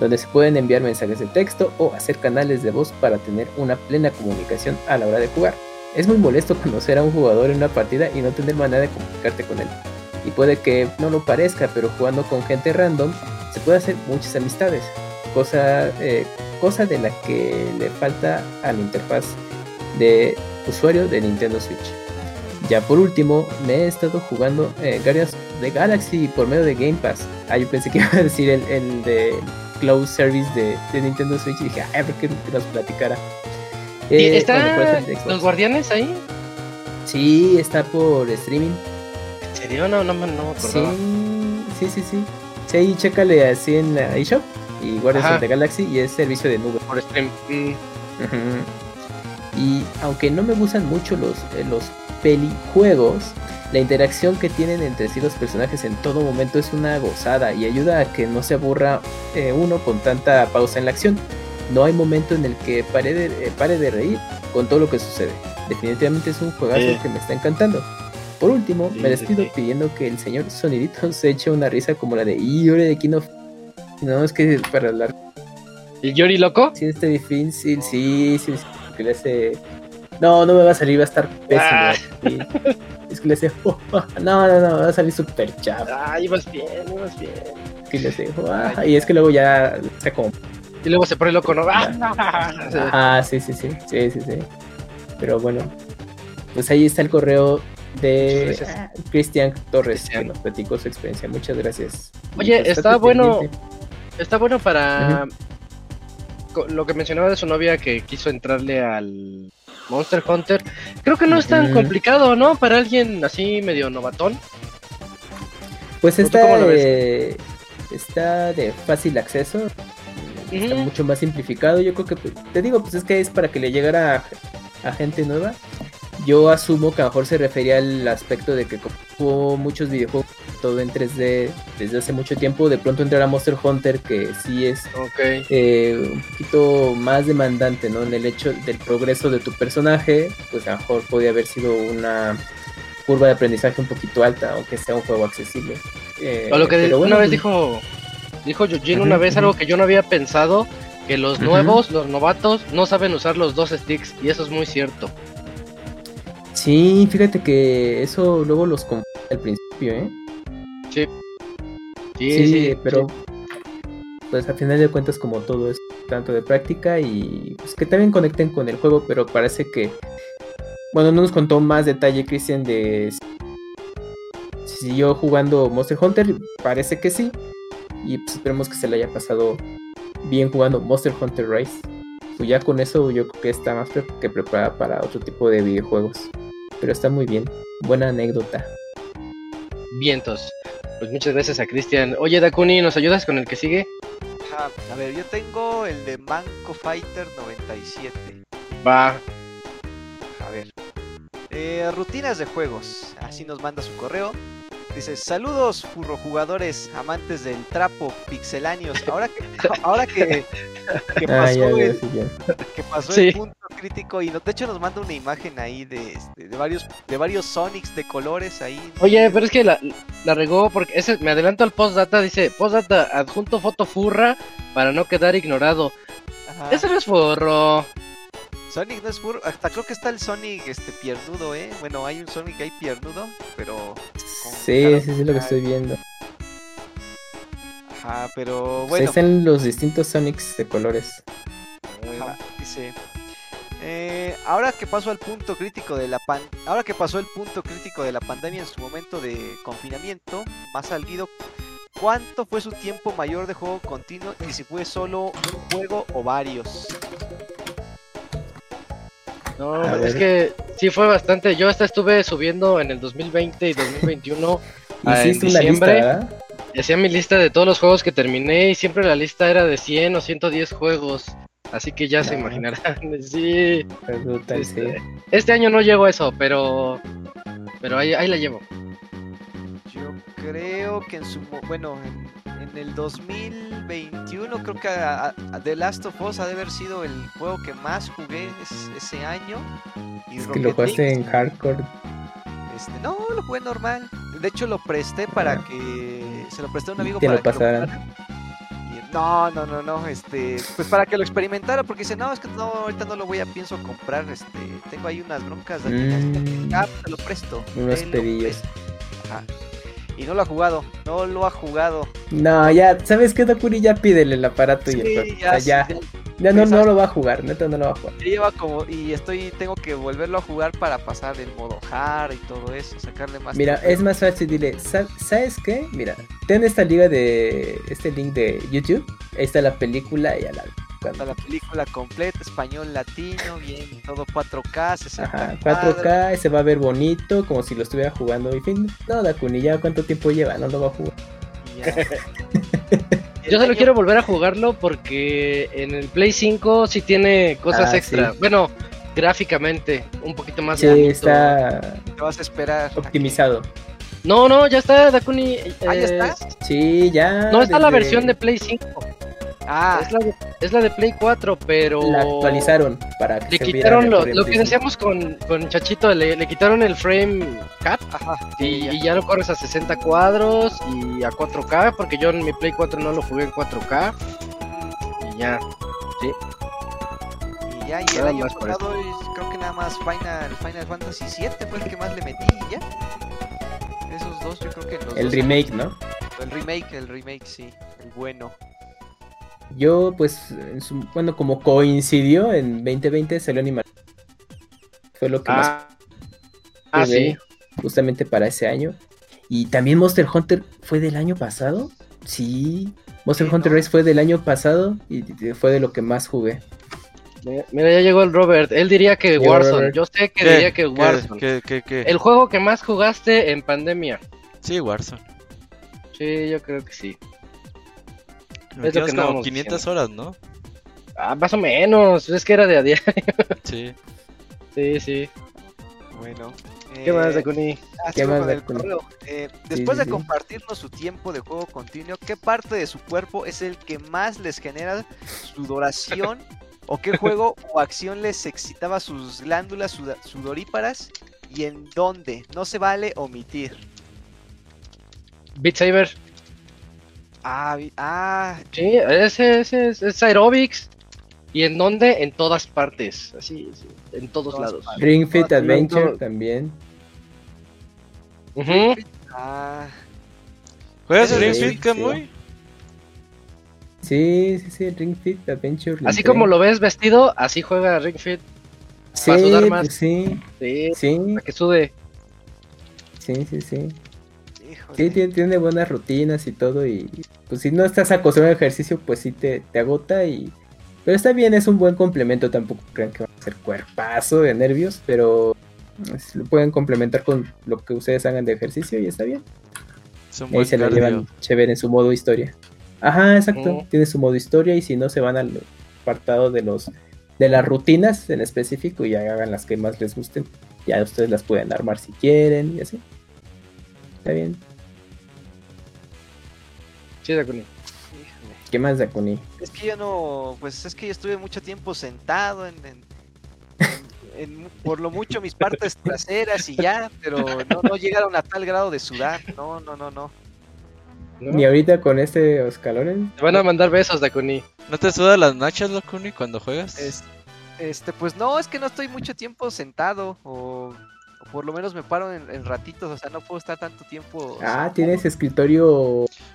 donde se pueden enviar mensajes de texto o hacer canales de voz para tener una plena comunicación a la hora de jugar. Es muy molesto conocer a un jugador en una partida y no tener manera de comunicarte con él. Y puede que no lo parezca, pero jugando con gente random se puede hacer muchas amistades, cosa, eh, cosa de la que le falta a la interfaz de usuario de Nintendo Switch. Ya por último, me he estado jugando eh, Guardians de Galaxy por medio de Game Pass. Ah, yo pensé que iba a decir el, el de Cloud Service de, de Nintendo Switch y dije, ay, ¿por qué no te los platicara? ¿Y Eh, ¿Está bueno, por el de Xbox. los guardianes ahí? Sí, está por streaming. ¿En serio? No, no, me- no me acordaba. Sí, sí, sí, sí. Sí, ahí chécale así en la eShop y Guardians Ajá. the Galaxy y es servicio de nube. Por stream. Ujú. Y aunque no me gustan mucho los, eh, los pelijuegos, la interacción que tienen entre sí los personajes en todo momento es una gozada y ayuda a que no se aburra eh, uno con tanta pausa en la acción. No hay momento en el que pare de, eh, pare de reír con todo lo que sucede. Definitivamente es un juegazo Sí. que me está encantando. Por último, Sí, me despido sí. pidiendo que el señor Sonidito se eche una risa como la de Iore de Kino. No, es que para hablar ¿El Yori loco? Sí, está difícil, sí, sí, sí, porque le hace... No, no me va a salir, va a estar pésimo. Ah. Es que le hace... No, no, no, va a salir súper chafa. Ah, ibas bien, ibas bien. Es que le hace... "Ah", Y es que luego ya está como... Y luego se pone loco, ¿no? Ah, sí, sí, sí, sí, sí, sí. Pero bueno, pues ahí está el correo de Cristian Torres, que nos platicó su experiencia. Muchas gracias. Oye, Pues, está bueno. Está bueno para lo que mencionaba de su novia que quiso entrarle al Monster Hunter. Creo que no es tan complicado, ¿no? Para alguien así medio novatón. Pues ¿O tú está, eh, está de fácil acceso, está mucho más simplificado. Yo creo que, pues, te digo, pues es que es para que le llegara a, a gente nueva. Yo asumo que a lo mejor se refería al aspecto de que como muchos videojuegos todo en 3D desde hace mucho tiempo, de pronto entrar a Monster Hunter, que sí es eh, un poquito más demandante, ¿no? En el hecho del progreso de tu personaje, pues a lo mejor podría haber sido una curva de aprendizaje un poquito alta, aunque sea un juego accesible. Eh, O lo que pero una vez dijo, dijo Yujin una Ujú, vez algo que yo no había pensado, que los nuevos, los novatos, no saben usar los dos sticks, y eso es muy cierto. Sí, fíjate que eso luego los confunde al principio, ¿eh? Sí. Sí, Sí, pero pues al final de cuentas como todo es tanto de práctica y pues que también conecten con el juego, pero parece que bueno, no nos contó más detalle Cristian de si siguió jugando Monster Hunter, parece que sí. Y pues esperemos que se le haya pasado bien jugando Monster Hunter Rise. Pues ya con eso yo creo que está más que preparada para otro tipo de videojuegos. Pero está muy bien. Buena anécdota. Vientos. Pues muchas gracias a Cristian. Oye, Dakuni, ¿nos ayudas con el que sigue? A ver, yo tengo el de Manco Fighter 97. Va. A ver. Eh, rutinas de juegos. Así nos manda su correo. Dice, saludos furrojugadores, amantes del trapo, pixeláneos. Ahora que, ahora que, que Ah, pasó, ya, ya, el, sí, ya. que pasó Sí. el punto crítico y no- de hecho nos manda una imagen ahí de, este, de varios de varios Sonics de colores ahí. Oye, pero es que la, la regó porque ese, me adelanto al postdata, dice postdata, adjunto foto furra para no quedar ignorado. Ajá. Ese no es forro. Sonic no es puro, hasta creo que está el Sonic este piernudo, eh. Bueno, hay un Sonic ahí piernudo, pero Sí, sí, sí, es lo que estoy viendo. Ajá, pero Pues bueno, están los distintos Sonics de colores. Ajá, dice eh, ahora que pasó al punto crítico de la pan ahora que pasó el punto crítico de la pandemia en su momento de confinamiento más salido ¿cuánto fue su tiempo mayor de juego continuo y si fue solo un juego o varios? No, A es que sí fue bastante. Yo hasta estuve subiendo en el 2020 y 2021. ah, en una lista, diciembre. ¿verdad? Hacía mi lista de todos los juegos que terminé y siempre la lista era de 100 o 110 juegos. Así que ya se No. imaginarán. Sí. Este, este año no llego a eso, pero. Pero ahí, ahí la llevo. Yo creo que en su mo- bueno, en, en el 2021 creo que a- The Last of Us ha de haber sido el juego que más jugué es- ese año. Y Es que lo jugaste League, en hardcore. este, no, lo jugué normal. De hecho lo presté para Ah. que se lo presté a un amigo Te para lo que pasaran. No, no, no, no, este, pues para que lo experimentara porque dice, "No, es que no, ahorita no lo voy a pienso comprar, este, tengo ahí unas broncas de Mm. Ah, te lo presto. Pedillos. presto". Ajá. Y no lo ha jugado, no lo ha jugado. No, ya, ¿sabes qué, Dokuri? Ya pídele el aparato y el Sí, juego. O ya, sea, sí, ya, ya- ya no, Sí, no lo va a jugar, neta no lo va a jugar. ya lleva como y estoy tengo que volverlo a jugar para pasar el modo hard y todo eso, sacarle más Mira, es más fácil, dile, "Sa- ¿sabes qué? Mira, ten esta liga de, este link de YouTube, ahí está la película y a la... Está la película completa, español, latino, bien, todo 4K, 60 Ajá, cuadros, 4K, se va a ver bonito, como si lo estuviera jugando. Y fin, no, Dakuni, ya cuánto tiempo lleva, no lo va a jugar. Yo solo año- quiero volver a jugarlo porque en el Play 5 sí tiene cosas Ah, extra. sí. Bueno, gráficamente, un poquito más Sí, bonito. está Te vas a esperar. optimizado. No, no, ya está, Dakuni. Ah, ¿ya está? eh, Sí, ya. No está la desde- versión de Play 5. Ah, Es la de, es la de Play 4, pero. La actualizaron para que Le se viera quitaron lo, lo que decíamos con, con Chachito, le, le quitaron el frame cap ajá. y, y ya lo corres a 60 cuadros y a 4K, porque yo en mi Play 4 no lo jugué en 4K. Y ya. Y ya, y el año pasado es- creo que nada más Final, Final Fantasy 7 fue el que más le metí y ya. Esos dos yo creo que los El dos- remake, ¿no? El remake, el remake, sí, el bueno. Yo, pues, en su- bueno, como coincidió en 2020, salió Animal. Fue lo que más Ah, ah, sí. justamente para ese año. Y también Monster Hunter fue del año pasado. Sí, Monster Sí, Hunter ¿no? Rise fue del año pasado y fue de lo que más jugué. Mira, ya llegó el Robert. Él diría que Warzone. Robert. Yo sé que ¿Qué? diría que ¿Qué? Warzone. ¿Qué? ¿Qué? qué? El juego que más jugaste en pandemia. Sí, Warzone. Sí, yo creo que sí. Me Es lo que como andábamos 500 horas, ¿no? Ah, más o menos. Es que era de a diario. Sí. Sí, sí. Bueno. ¿Qué más, eh, Dakuni? Ah, ¿Qué más, Dakuni? correo. Eh, después sí, de sí. compartirnos su tiempo de juego continuo, ¿qué parte de su cuerpo es el que más les genera sudoración? ¿O qué juego o acción les excitaba sus glándulas sudoríparas? ¿Y en dónde? No se vale omitir. Beat Saber. Ah, vi- ah, Sí, ese, ese es, es aerobics. ¿Y en dónde? En todas partes. Así, sí, en todos Todas lados. Ring Fit Adventure también. Ujú. ah. ¿Juegas Ese Ring sí, Fit, Kamui? Sí, sí, sí, Ring Fit Adventure. Así como lo ves vestido, así juega Ring Fit. Sí, para sudar más. pues sí, Sí, sí, para que sude. sí, sí, sí. Híjole. Sí, tiene, tiene buenas rutinas y todo y pues si no estás acostumbrado al ejercicio pues sí te, te agota y... Pero está bien, es un buen complemento, tampoco crean que va a ser cuerpazo de nervios, pero pues, lo pueden complementar con lo que ustedes hagan de ejercicio y está bien. Es un Y ahí buen se la cardio. llevan chévere en su modo historia. Ajá, exacto, Mm. tiene su modo historia y si no se van al apartado de los de las rutinas en específico y hagan las que más les gusten. Ya ustedes las pueden armar si quieren y así. Está bien. Sí, Dakuni. ¿Qué más, Dakuni? Es que yo no, pues es que yo estuve mucho tiempo sentado en, en- en- en- por lo mucho mis partes traseras y ya, pero no, no llegaron a tal grado de sudar, no, no, no, no. ¿No? Ni ahorita con este escalones. Te van a mandar besos, Dakuni. ¿No te suda las nachas, Locuni, cuando juegas? Es- este, pues no, es que no estoy mucho tiempo sentado, o por lo menos me paro en, en ratitos, o sea, no puedo estar tanto tiempo. Ah, tienes escritorio.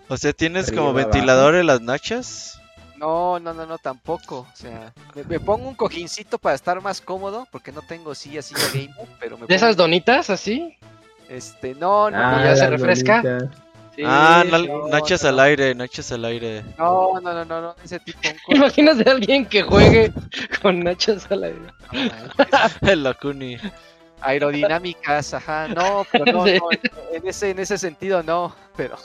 O sea, ¿tienes Arriba, como abajo. ventilador en las nachas? No, no, no, no, tampoco. O sea, me, me pongo un cojincito para estar más cómodo, porque no tengo silla, silla gamer, pero me ¿De esas donitas así? Este, no, no, Ah, ya se refresca. Sí, ah, nachas no. al aire, nachas al aire. no, no, no, no, no, ese tipo. un Imaginas de alguien que juegue con nachos a la no, manches. El Locuni. Aerodinámicas, ajá, no, pero no, no, en ese, en ese sentido no, pero,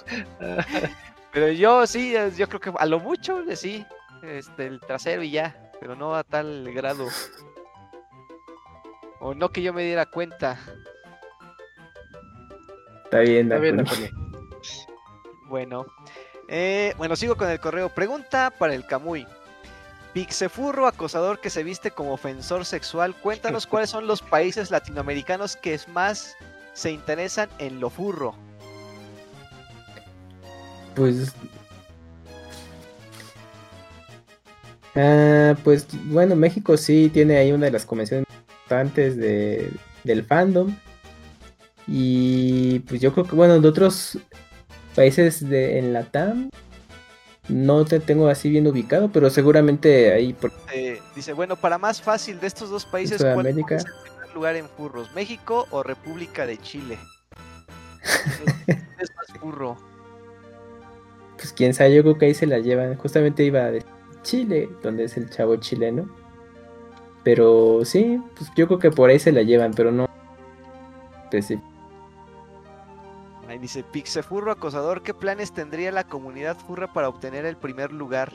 pero yo sí, yo creo que a lo mucho sí, este, el trasero y ya, pero no a tal grado. O no que yo me diera cuenta. Está bien, Está bien. Bueno, eh, bueno, sigo con el correo. Pregunta para el Camuy. Pixefurro acosador que se viste como ofensor sexual, cuéntanos cuáles son los países latinoamericanos que más se interesan en lo furro. Pues. Ah, pues bueno, México sí tiene ahí una de las convenciones importantes de, del fandom. Y pues yo creo que, bueno, de otros países de, en Latam no te tengo así bien ubicado, pero seguramente ahí por Eh, dice, bueno, para más fácil de estos dos países, ¿cuál es el primer lugar en furros? ¿México o República de Chile? es más furro? pues quién sabe, yo creo que ahí se la llevan. Justamente iba de Chile, donde es el chavo chileno. Pero sí, pues yo creo que por ahí se la llevan, pero no. específico. Ahí dice, Pixefurro acosador, ¿qué planes tendría la comunidad furra para obtener el primer lugar?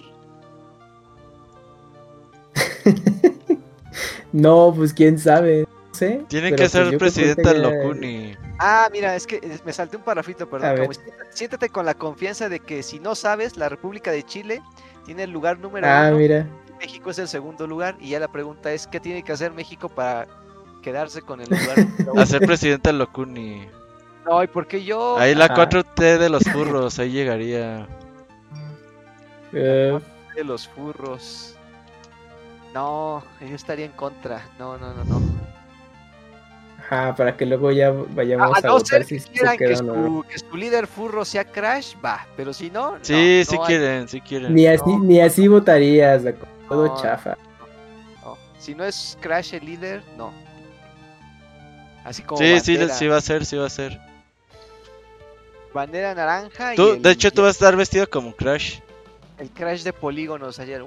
no, pues quién sabe. Sé. Tiene pero, que pues, ser que presidenta Locuni. Ah, mira, es que eh, me salté un parrafito, A perdón. Como siéntate, con la confianza de que si no sabes, la República de Chile tiene el lugar número Ah, uno, mira. México es el segundo lugar, y ya la pregunta es, ¿qué tiene que hacer México para quedarse con el lugar número uno? Hacer presidenta Locuni. No, ¿y por qué yo? Ahí la Ajá. 4T de los furros, ahí llegaría. Eh, de los furros. No, yo estaría en contra. No, no, no, no. ajá, para que luego ya vayamos A a, no votar si quieran que su, que su líder furro sea Crash, va. Pero si no, no, Sí, sí no hay- quieren, sí quieren. Ni así, No. ni así votarías, todo chafa. no. Si no es Crash el líder, no. Así como Sí, sí, bandera, sí va a ser, sí va a ser. Bandera naranja y el, de hecho, tú vas a estar vestido como Crash. el Crash de polígonos ayer.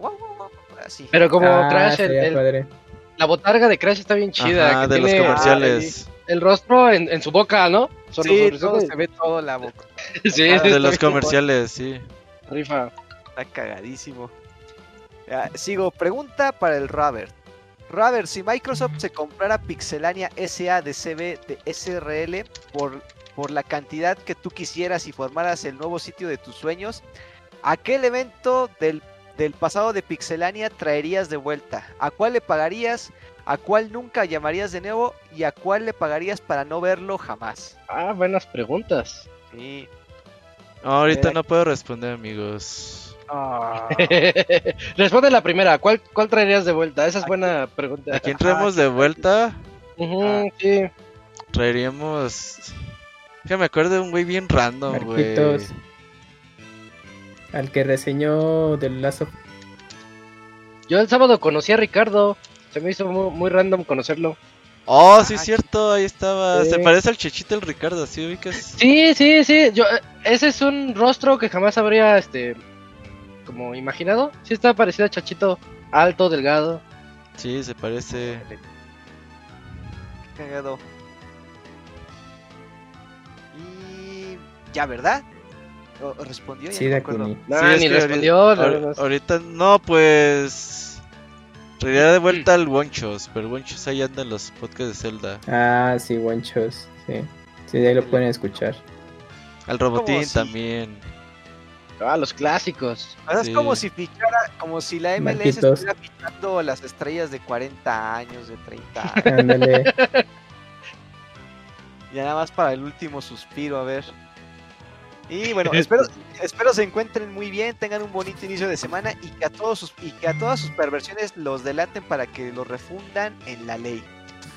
Así. Pero como Ah, Crash, el- la botarga de Crash está bien chida. Ajá, que de los comerciales. El rostro en, en su boca, ¿no? Son Sí, los- todo se ve todo la boca. Sí, Sí, está De los comerciales, sí. Rifa. Está cagadísimo. Ya, sigo, pregunta para el Robert. Robert, si Microsoft se comprara Pixelania SA de CB de SRL por, por la cantidad que tú quisieras y formaras el nuevo sitio de tus sueños, ¿a qué evento del, del pasado de Pixelania traerías de vuelta? ¿A cuál le pagarías? ¿A cuál nunca llamarías de nuevo? ¿Y a cuál le pagarías para no verlo jamás? Ah, buenas preguntas. Sí. No, ahorita Eh. no puedo responder, amigos. Ah, Responde la primera. ¿Cuál, ¿Cuál traerías de vuelta? Esa es buena pregunta. ¿A quién traemos de vuelta? Ujú, sí. Traeríamos. Que me acuerdo de un güey bien random, güey. Al que reseñó del Lazo. Yo el sábado conocí a Ricardo. Se me hizo muy, muy random conocerlo. Oh, sí, es cierto, ahí estaba. sí. Se parece al chechito el Ricardo, ¿sí ubicas? Sí, sí, sí. Yo, eh, ese es un rostro que jamás habría, este, como imaginado. Sí está parecido a Chachito, alto, delgado. Sí, se parece. qué cagado. Ya, ¿verdad? ¿O- o respondió? Ya Sí, no me de acuerdo. Kuni. Nah, Sí, ni respondió. ahorita, no, pues. Traería de vuelta al Wonchos, pero el Wonchos ahí anda en los podcasts de Zelda. Ah, sí, Wanchos. Sí. Sí, de ahí lo pueden escuchar. Al Robotín si- también. Ah, los clásicos. Sí. Es como si fichara, como si la MLS Marquitos. estuviera fichando las estrellas de 40 años, de 30 años. Ya nada más para el último suspiro, a ver. Y bueno, espero, espero se encuentren muy bien, tengan un bonito inicio de semana y que a todos sus, y que a todas sus perversiones los delaten para que los refundan en la ley.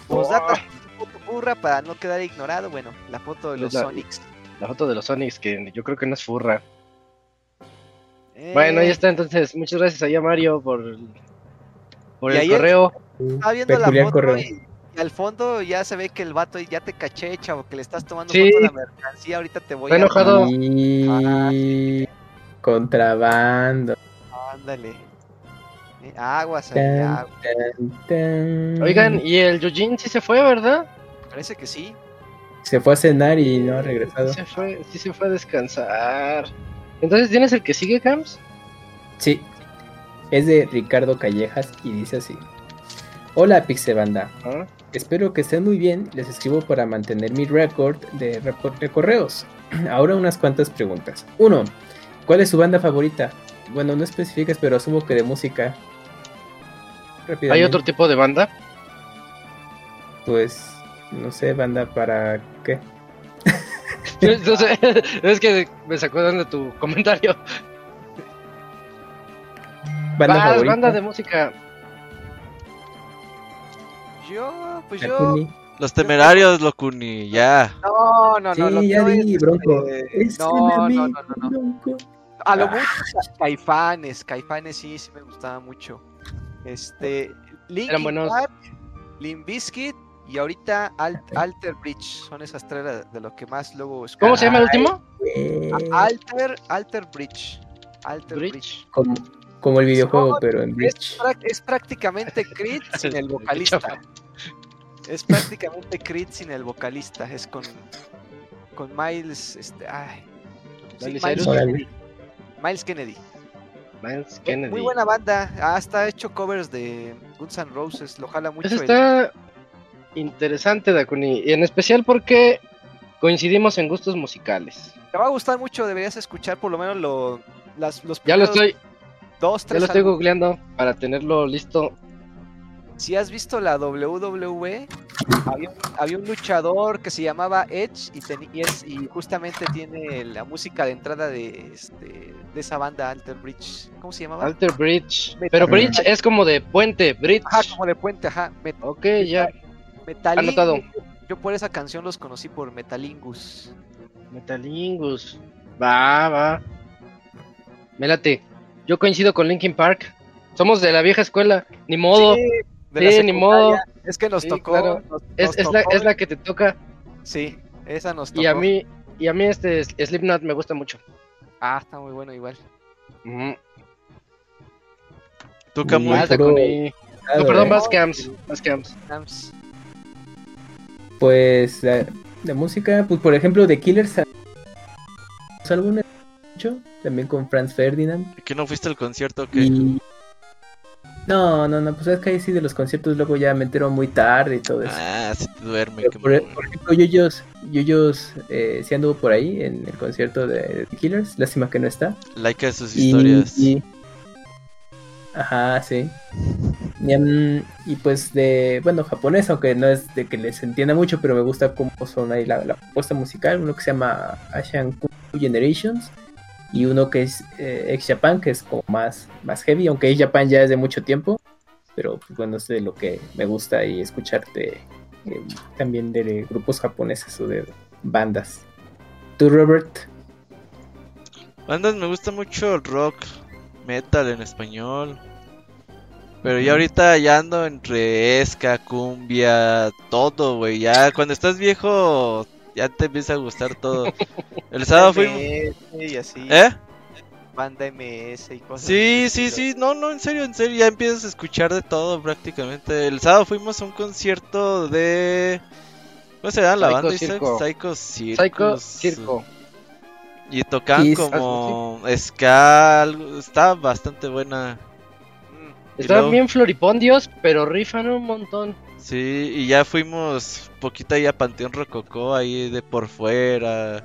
Postdata, foto burra para no quedar ignorado. Bueno, la foto de los La- Sonics. La foto de los Sonics, que yo creo que no es furra. Eh, Bueno, ahí está. Entonces, muchas gracias ahí a Mario por, el- por Y el correo. Estaba viendo la foto correo. y, y al fondo ya se ve que el vato ya te caché, chavo, que le estás tomando Sí. foto a la mercancía. Ahorita te voy a. enojado. Y... Contrabando. Ándale. Eh, aguas ahí, Tan, aguas. tan, tan. Oigan, y el Yujin sí se fue, ¿verdad? Parece que sí. Se fue a cenar y no ha regresado. Sí se fue, sí se fue a descansar. Entonces, ¿tienes el que sigue, Cams? Sí. Es de Ricardo Callejas y dice así. Hola Pixebanda. Ah, Espero que estén muy bien. Les escribo para mantener mi récord de, de correos. Ahora unas cuantas preguntas. Uno, ¿cuál es su banda favorita? Bueno, no especificas, pero asumo que de música. ¿Hay otro tipo de banda? Pues, no sé, banda para qué. No sé, es que me sacó de tu comentario. Banda Vas, favorita. banda de música. Yo, pues yo. Los temerarios, Locuni, ya. No, no, no. lo ya di, es, Bronco. este, Es No, no, no, no. A lo Ah. mucho, Ca- Caifanes. Caifanes sí, sí me gustaba mucho. Este. Linkin buenos. Park, Limp Bizkit y ahorita Alt- Alter Bridge. Son esas tres de- lo que más luego escucho. ¿Cómo se llama el último? Eh, Alter, Alter Bridge. Alter Bridge. Bridge. como, como el videojuego, pero en Es, Bridge. es prácticamente Creed sin el vocalista. Es prácticamente Creed sin el vocalista. Es con, con Miles. Este, ay, sí, Miles. Kennedy. Miles Kennedy. Miles Muy- Kennedy. Muy buena banda. Ha hasta hecho covers de Guns N' Roses. Lo jala mucho. Eso el- está interesante, Dakuni. Y en especial porque coincidimos en gustos musicales. Te va a gustar mucho. Deberías escuchar por lo menos lo, las, los Ya lo primeros estoy, dos, ya tres lo estoy googleando para tenerlo listo. Si has visto la WWE, había, un- había un luchador que se llamaba Edge y, teni- y es- y justamente tiene la música de entrada de, este, de esa banda Alter Bridge. ¿Cómo se llamaba? Alter Bridge. Metal- Pero Bridge es como de puente, Bridge. Ajá, como de puente, ajá. Met- Ok, ya. Metalingus. Anotado. Yo por esa canción los conocí por Metalingus. Metalingus. Va, va. Me late. Yo coincido con Linkin Park. Somos de la vieja escuela. Ni modo. Sí, de la Sí, ni modo. Es que nos Sí, tocó. claro. nos- es, nos es la, tocó- es la que te toca. Sí, esa nos tocó. Y a mí, y a mí este Slipknot me gusta mucho. Ah, está muy bueno igual. Ujú. Tú, Muy. Ah, No, perdón, Cams. Vas Cams. Nams. Pues la, de música, pues por ejemplo, The Killers. los álbumes también con Franz Ferdinand. ¿Que no fuiste al concierto que Y No, no, no, pues es que ahí sí de los conciertos luego ya me entero muy tarde y todo eso. Ah, si te duerme. Qué por, mamón. por ejemplo, Yoyos, Yoyos eh, sí anduvo por ahí en el concierto de The Killers, lástima que no está. Like a sus historias. y- Ajá, sí. Y, y pues de, bueno, japonés, aunque no es de que les entienda mucho, pero me gusta cómo son ahí la, la propuesta musical. Uno que se llama Asian Generations y uno que es eh, Ex Japan, que es como más, más heavy, aunque Ex Japan ya es de mucho tiempo. Pero pues, bueno, es de lo que me gusta y escucharte eh, también de grupos japoneses o de bandas. ¿Tú, Robert? Bandas me gusta mucho el rock, metal en español. Pero ya ahorita ya ando entre esca, cumbia, todo, güey. Ya cuando estás viejo, ya te empieza a gustar todo. El sábado fuimos. MS y así. ¿Eh? Banda MS y cosas. Sí, sí, sí, no, no, en serio, en serio, ya empiezas a escuchar de todo prácticamente. El sábado fuimos a un concierto de... ¿Cómo se llama la Psycho banda? Isaac? Circo. Psycho Circus. Psycho Circo. Y tocan como ska, está bastante buena. Estaban luego- bien floripondios, pero rifan un montón. Sí, y ya fuimos poquito ahí a Panteón Rococó, ahí de por fuera.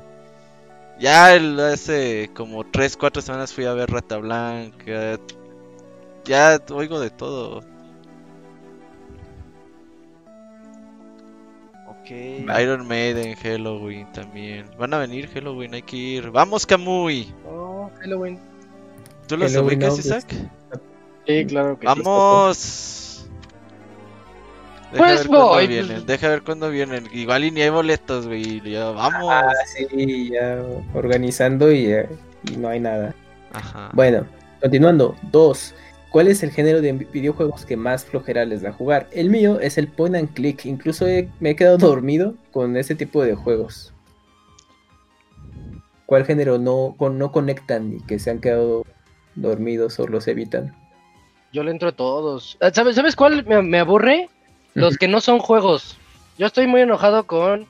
Ya el- hace como 3, 4 semanas fui a ver Rata Blanca. Ya oigo de todo. Ok. Iron Maiden, Halloween también. Van a venir Halloween, hay que ir. ¡Vamos, Kamui! Oh, Halloween. ¿Tú los ubicas, Isaac? Sí, claro que sí. ¡Vamos! Deja Pues ver voy, pues. vienen, deja ver cuándo vienen. Igual y ni hay boletos, güey. y ya, ¡Vamos! Ah, sí, ya organizando y, eh, y no hay nada. Ajá. Bueno, continuando. Dos. ¿Cuál es el género de videojuegos que más flojera les da jugar? El mío es el point and click. Incluso he- me he quedado dormido con ese tipo de juegos. ¿Cuál género no, con- no conectan y que se han quedado dormidos o los evitan? Yo le entro a todos. Ah, ¿Sabes, ¿sabes cuál me, me aburre? Los que no son juegos. Yo estoy muy enojado con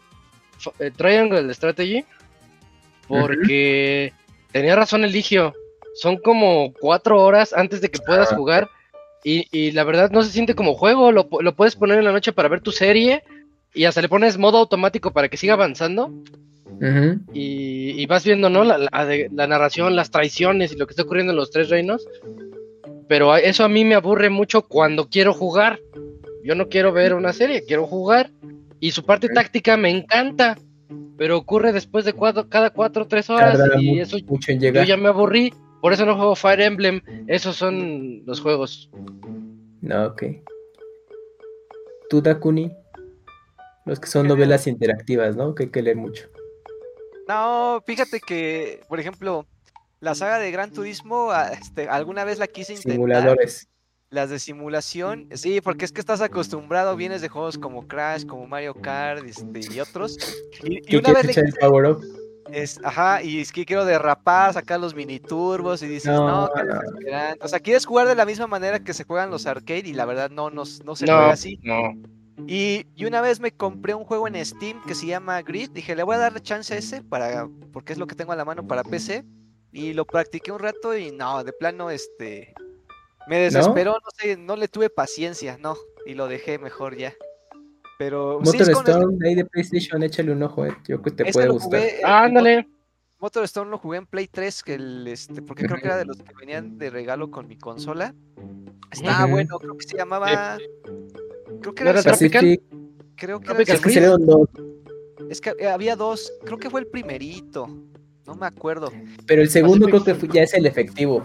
eh, Triangle Strategy. Porque tenía razón el Ligio. Son como cuatro horas antes de que puedas Ah. jugar. Y, y la verdad no se siente como juego. Lo, pu- lo puedes poner en la noche para ver tu serie. Y hasta le pones modo automático para que siga avanzando. Y, y vas viendo, ¿no? La, la de- la narración, las traiciones y lo que está ocurriendo en los tres reinos. Pero a- eso a mí me aburre mucho cuando quiero jugar. Yo no quiero ver una serie, quiero jugar. Y su parte táctica me encanta. Pero ocurre después de cuatro, cada cuatro o tres horas. Y eso mucho en yo ya me aburrí. Por eso no juego Fire Emblem. Esos son los juegos. No, ok. ¿Tú, Dakuni? Los que son novelas interactivas, ¿no? Que hay que leer mucho. No, fíjate que, por ejemplo, la saga de Gran Turismo, ah, este, alguna vez la quise intentar. Simuladores. Las de simulación, sí, porque es que estás acostumbrado, vienes de juegos como Crash, como Mario Kart este, y otros. Y, y ¿Qué una vez le el power up? es, ajá, y es que quiero derrapar, sacar los mini turbos y dices, no, No, no. desesperante". O sea, quieres jugar de la misma manera que se juegan los arcade y la verdad no, no, no se juega así. no. Y, y una vez me compré un juego en Steam que se llama Grid. Dije, le voy a dar chance a ese para, porque es lo que tengo a la mano para PC. Y lo practiqué un rato y no, de plano, este. Me desesperó, no, sé, no le tuve paciencia, no. Y lo dejé mejor ya. Pero sí, es con este- Motorstone, ahí de PlayStation, échale un ojo, eh. Yo creo que te puede gustar. jugué, el Ándale. Motorstone lo jugué en Play 3, que el, este, porque creo que era de los que venían de regalo con mi consola. Estaba bueno, creo que se llamaba. Creo que ¿No era Tropical? Pacific, creo que era es que Freeze? salieron dos, Es que eh, había dos, creo que fue el primerito, no me acuerdo. pero el segundo Pacific creo que fue- ya es el efectivo.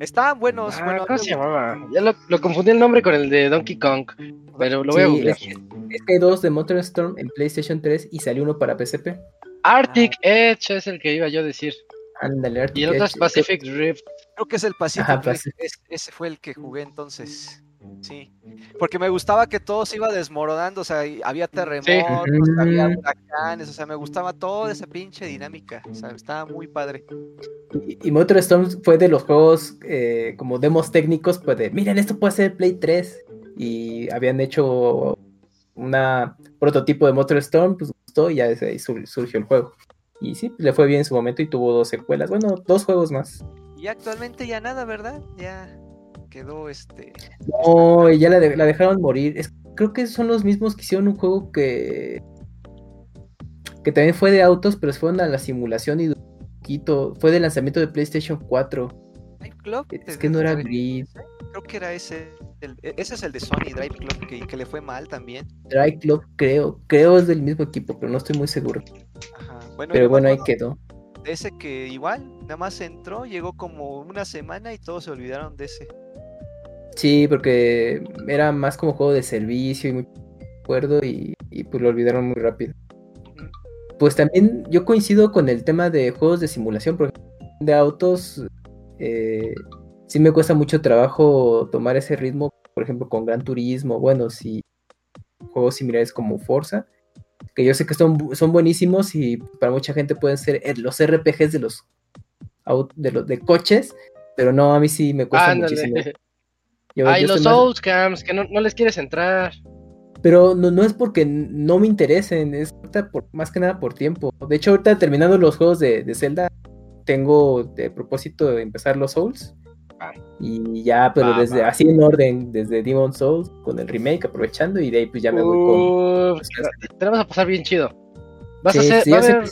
Estaban buenos, Ah, bueno, ¿Cómo se llamaba? Ya lo, lo confundí el nombre con el de Donkey Kong. Pero lo voy a Sí, googlear. es, es que hay dos de Motorstorm en PlayStation 3 y salió uno para PSP. Arctic Edge es el que iba yo a decir. Ándale, Arctic Y el otro es Edge. Pacific Rift. creo que es el Pacific Ajá, Rift, Pacific. es- ese fue el que jugué entonces. Sí, porque me gustaba que todo se iba desmoronando, o sea, había terremotos, había Ujú. huracanes, o sea, me gustaba toda esa pinche dinámica, o sea, estaba muy padre. Y, y Motorstorm fue de los juegos eh, como demos técnicos, pues de, miren, esto puede ser Play 3. Y habían hecho una prototipo de Motorstorm, pues gustó y ya desde ahí sur- surgió el juego. Y sí, le fue bien en su momento y tuvo dos secuelas. Bueno, dos juegos más. Y actualmente ya nada, ¿verdad? Ya quedó este. No, ya la, de- la dejaron morir. Es- creo que son los mismos que hicieron un juego que. que también fue de autos, pero fueron a la simulación y poquito. Fue de lanzamiento de PlayStation 4. Drive Club. Es que no era Grid. Creo que era ese. el- e- ese es el de Sony, Drive Club, que, que le fue mal también. Drive Club, creo. Creo es del mismo equipo, pero no estoy muy seguro. Ajá. Bueno, Pero bueno, ahí quedó. ese que igual, nada más entró, llegó como una semana y todos se olvidaron de ese. Sí, porque era más como juego de servicio y muy acuerdo y, y pues lo olvidaron muy rápido. Pues también yo coincido con el tema de juegos de simulación, por ejemplo, de autos. eh, sí me cuesta mucho trabajo tomar ese ritmo, por ejemplo, con Gran Turismo, bueno, si juegos similares como Forza, que yo sé que son, son buenísimos y para mucha gente pueden ser eh, los RPGs de los, de los de coches, pero no, a mí sí me cuesta muchísimo. Yo- Ay, yo los más- Souls Cams, que no, no les quieres entrar. Pero no, no es porque no me interesen, es por, más que nada por tiempo. De hecho, ahorita terminando los juegos de, de Zelda, tengo de propósito de empezar los Souls. Ah. Y ya, pero desde así en orden, desde Demon Souls con el remake, aprovechando, y de ahí pues ya me voy con. Uf, te la vas a pasar bien chido. Vas a hacer, sí, va a ya sé haber-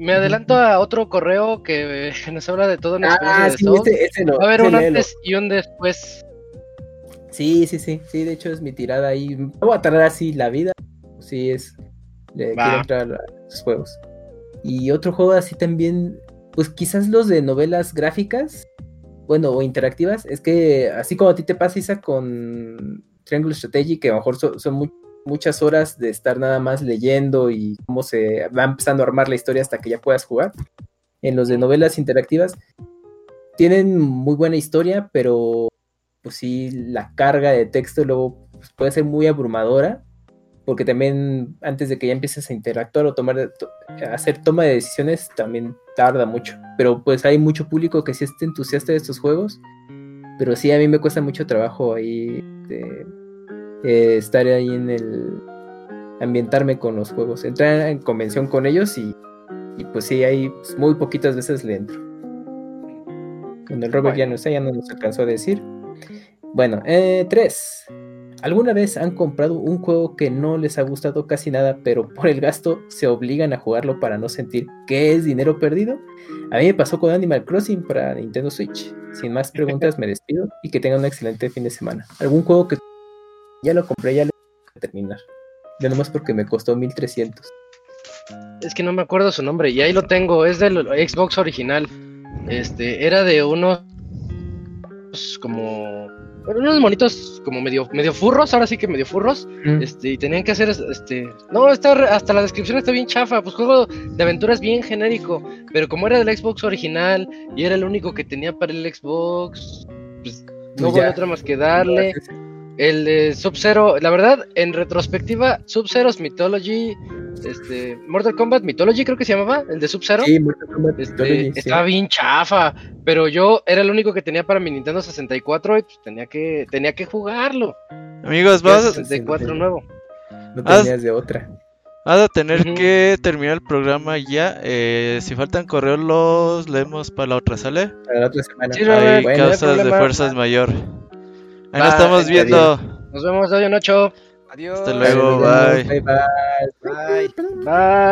Me adelanto a otro correo que nos habla de todo en Ah, sí, no. Va a haber un antes y un después. Sí, sí, sí, sí, de hecho es mi tirada ahí. Me voy a tardar así la vida. Sí, es. Le Va. quiero entrar a los juegos. Y otro juego así también, pues quizás los de novelas gráficas, bueno, o interactivas, es que así como a ti te pasa, Isa, con Triangle Strategy, que a lo mejor so- son mu- muchas horas de estar nada más leyendo y cómo se va empezando a armar la historia hasta que ya puedas jugar. En los de novelas interactivas, tienen muy buena historia, pero pues sí, la carga de texto luego pues, puede ser muy abrumadora, porque también antes de que ya empieces a interactuar o tomar, to- hacer toma de decisiones, también tarda mucho. Pero pues hay mucho público que sí está entusiasta de estos juegos, pero sí a mí me cuesta mucho trabajo ahí de, eh, estar ahí en el ambientarme con los juegos, entrar en convención con ellos y, y pues sí, hay pues, muy poquitas veces le entro. Bueno, el Robert ya no está, ya no nos alcanzó a decir. Bueno, eh, tres. ¿Alguna vez han comprado un juego que no les ha gustado casi nada, pero por el gasto se obligan a jugarlo para no sentir que es dinero perdido? A mí me pasó con Animal Crossing para Nintendo Switch. Sin más preguntas, me despido y que tengan un excelente fin de semana. ¿Algún juego que ya lo compré, ya lo voy a terminar? Ya nomás porque me costó 1300. Es que no me acuerdo su nombre. Y ahí lo tengo. Es del Xbox original. Este, era de unos como unos monitos como medio medio furros, ahora sí que medio furros, Mm. este, y tenían que hacer este, no, está hasta la descripción está bien chafa, pues juego de aventuras bien genérico, pero como era del Xbox original y era el único que tenía para el Xbox, pues no Pues hubo ya. otra más que darle. El de Sub-Zero, la verdad, en retrospectiva, Sub-Zero's Mythology, este, Mortal Kombat Mythology creo que se llamaba, el de Sub-Zero. Sí, Mortal Kombat Este, Mythology, sí. estaba bien chafa, pero yo era el único que tenía para mi Nintendo 64 y pues tenía que tenía que jugarlo. Amigos, vamos a, 64 nuevo. No Haz- tenías de otra. vamos a tener que terminar el programa ya. Eh, si faltan correos, los leemos para la otra, ¿sale? Para la otra semana. Sí, Hay bueno, no hay causas de fuerzas mayor. Ahí nos estamos viendo. Nos vemos hoy en 8. Adiós. Hasta luego, bye. bye, bye. Bye. Bye.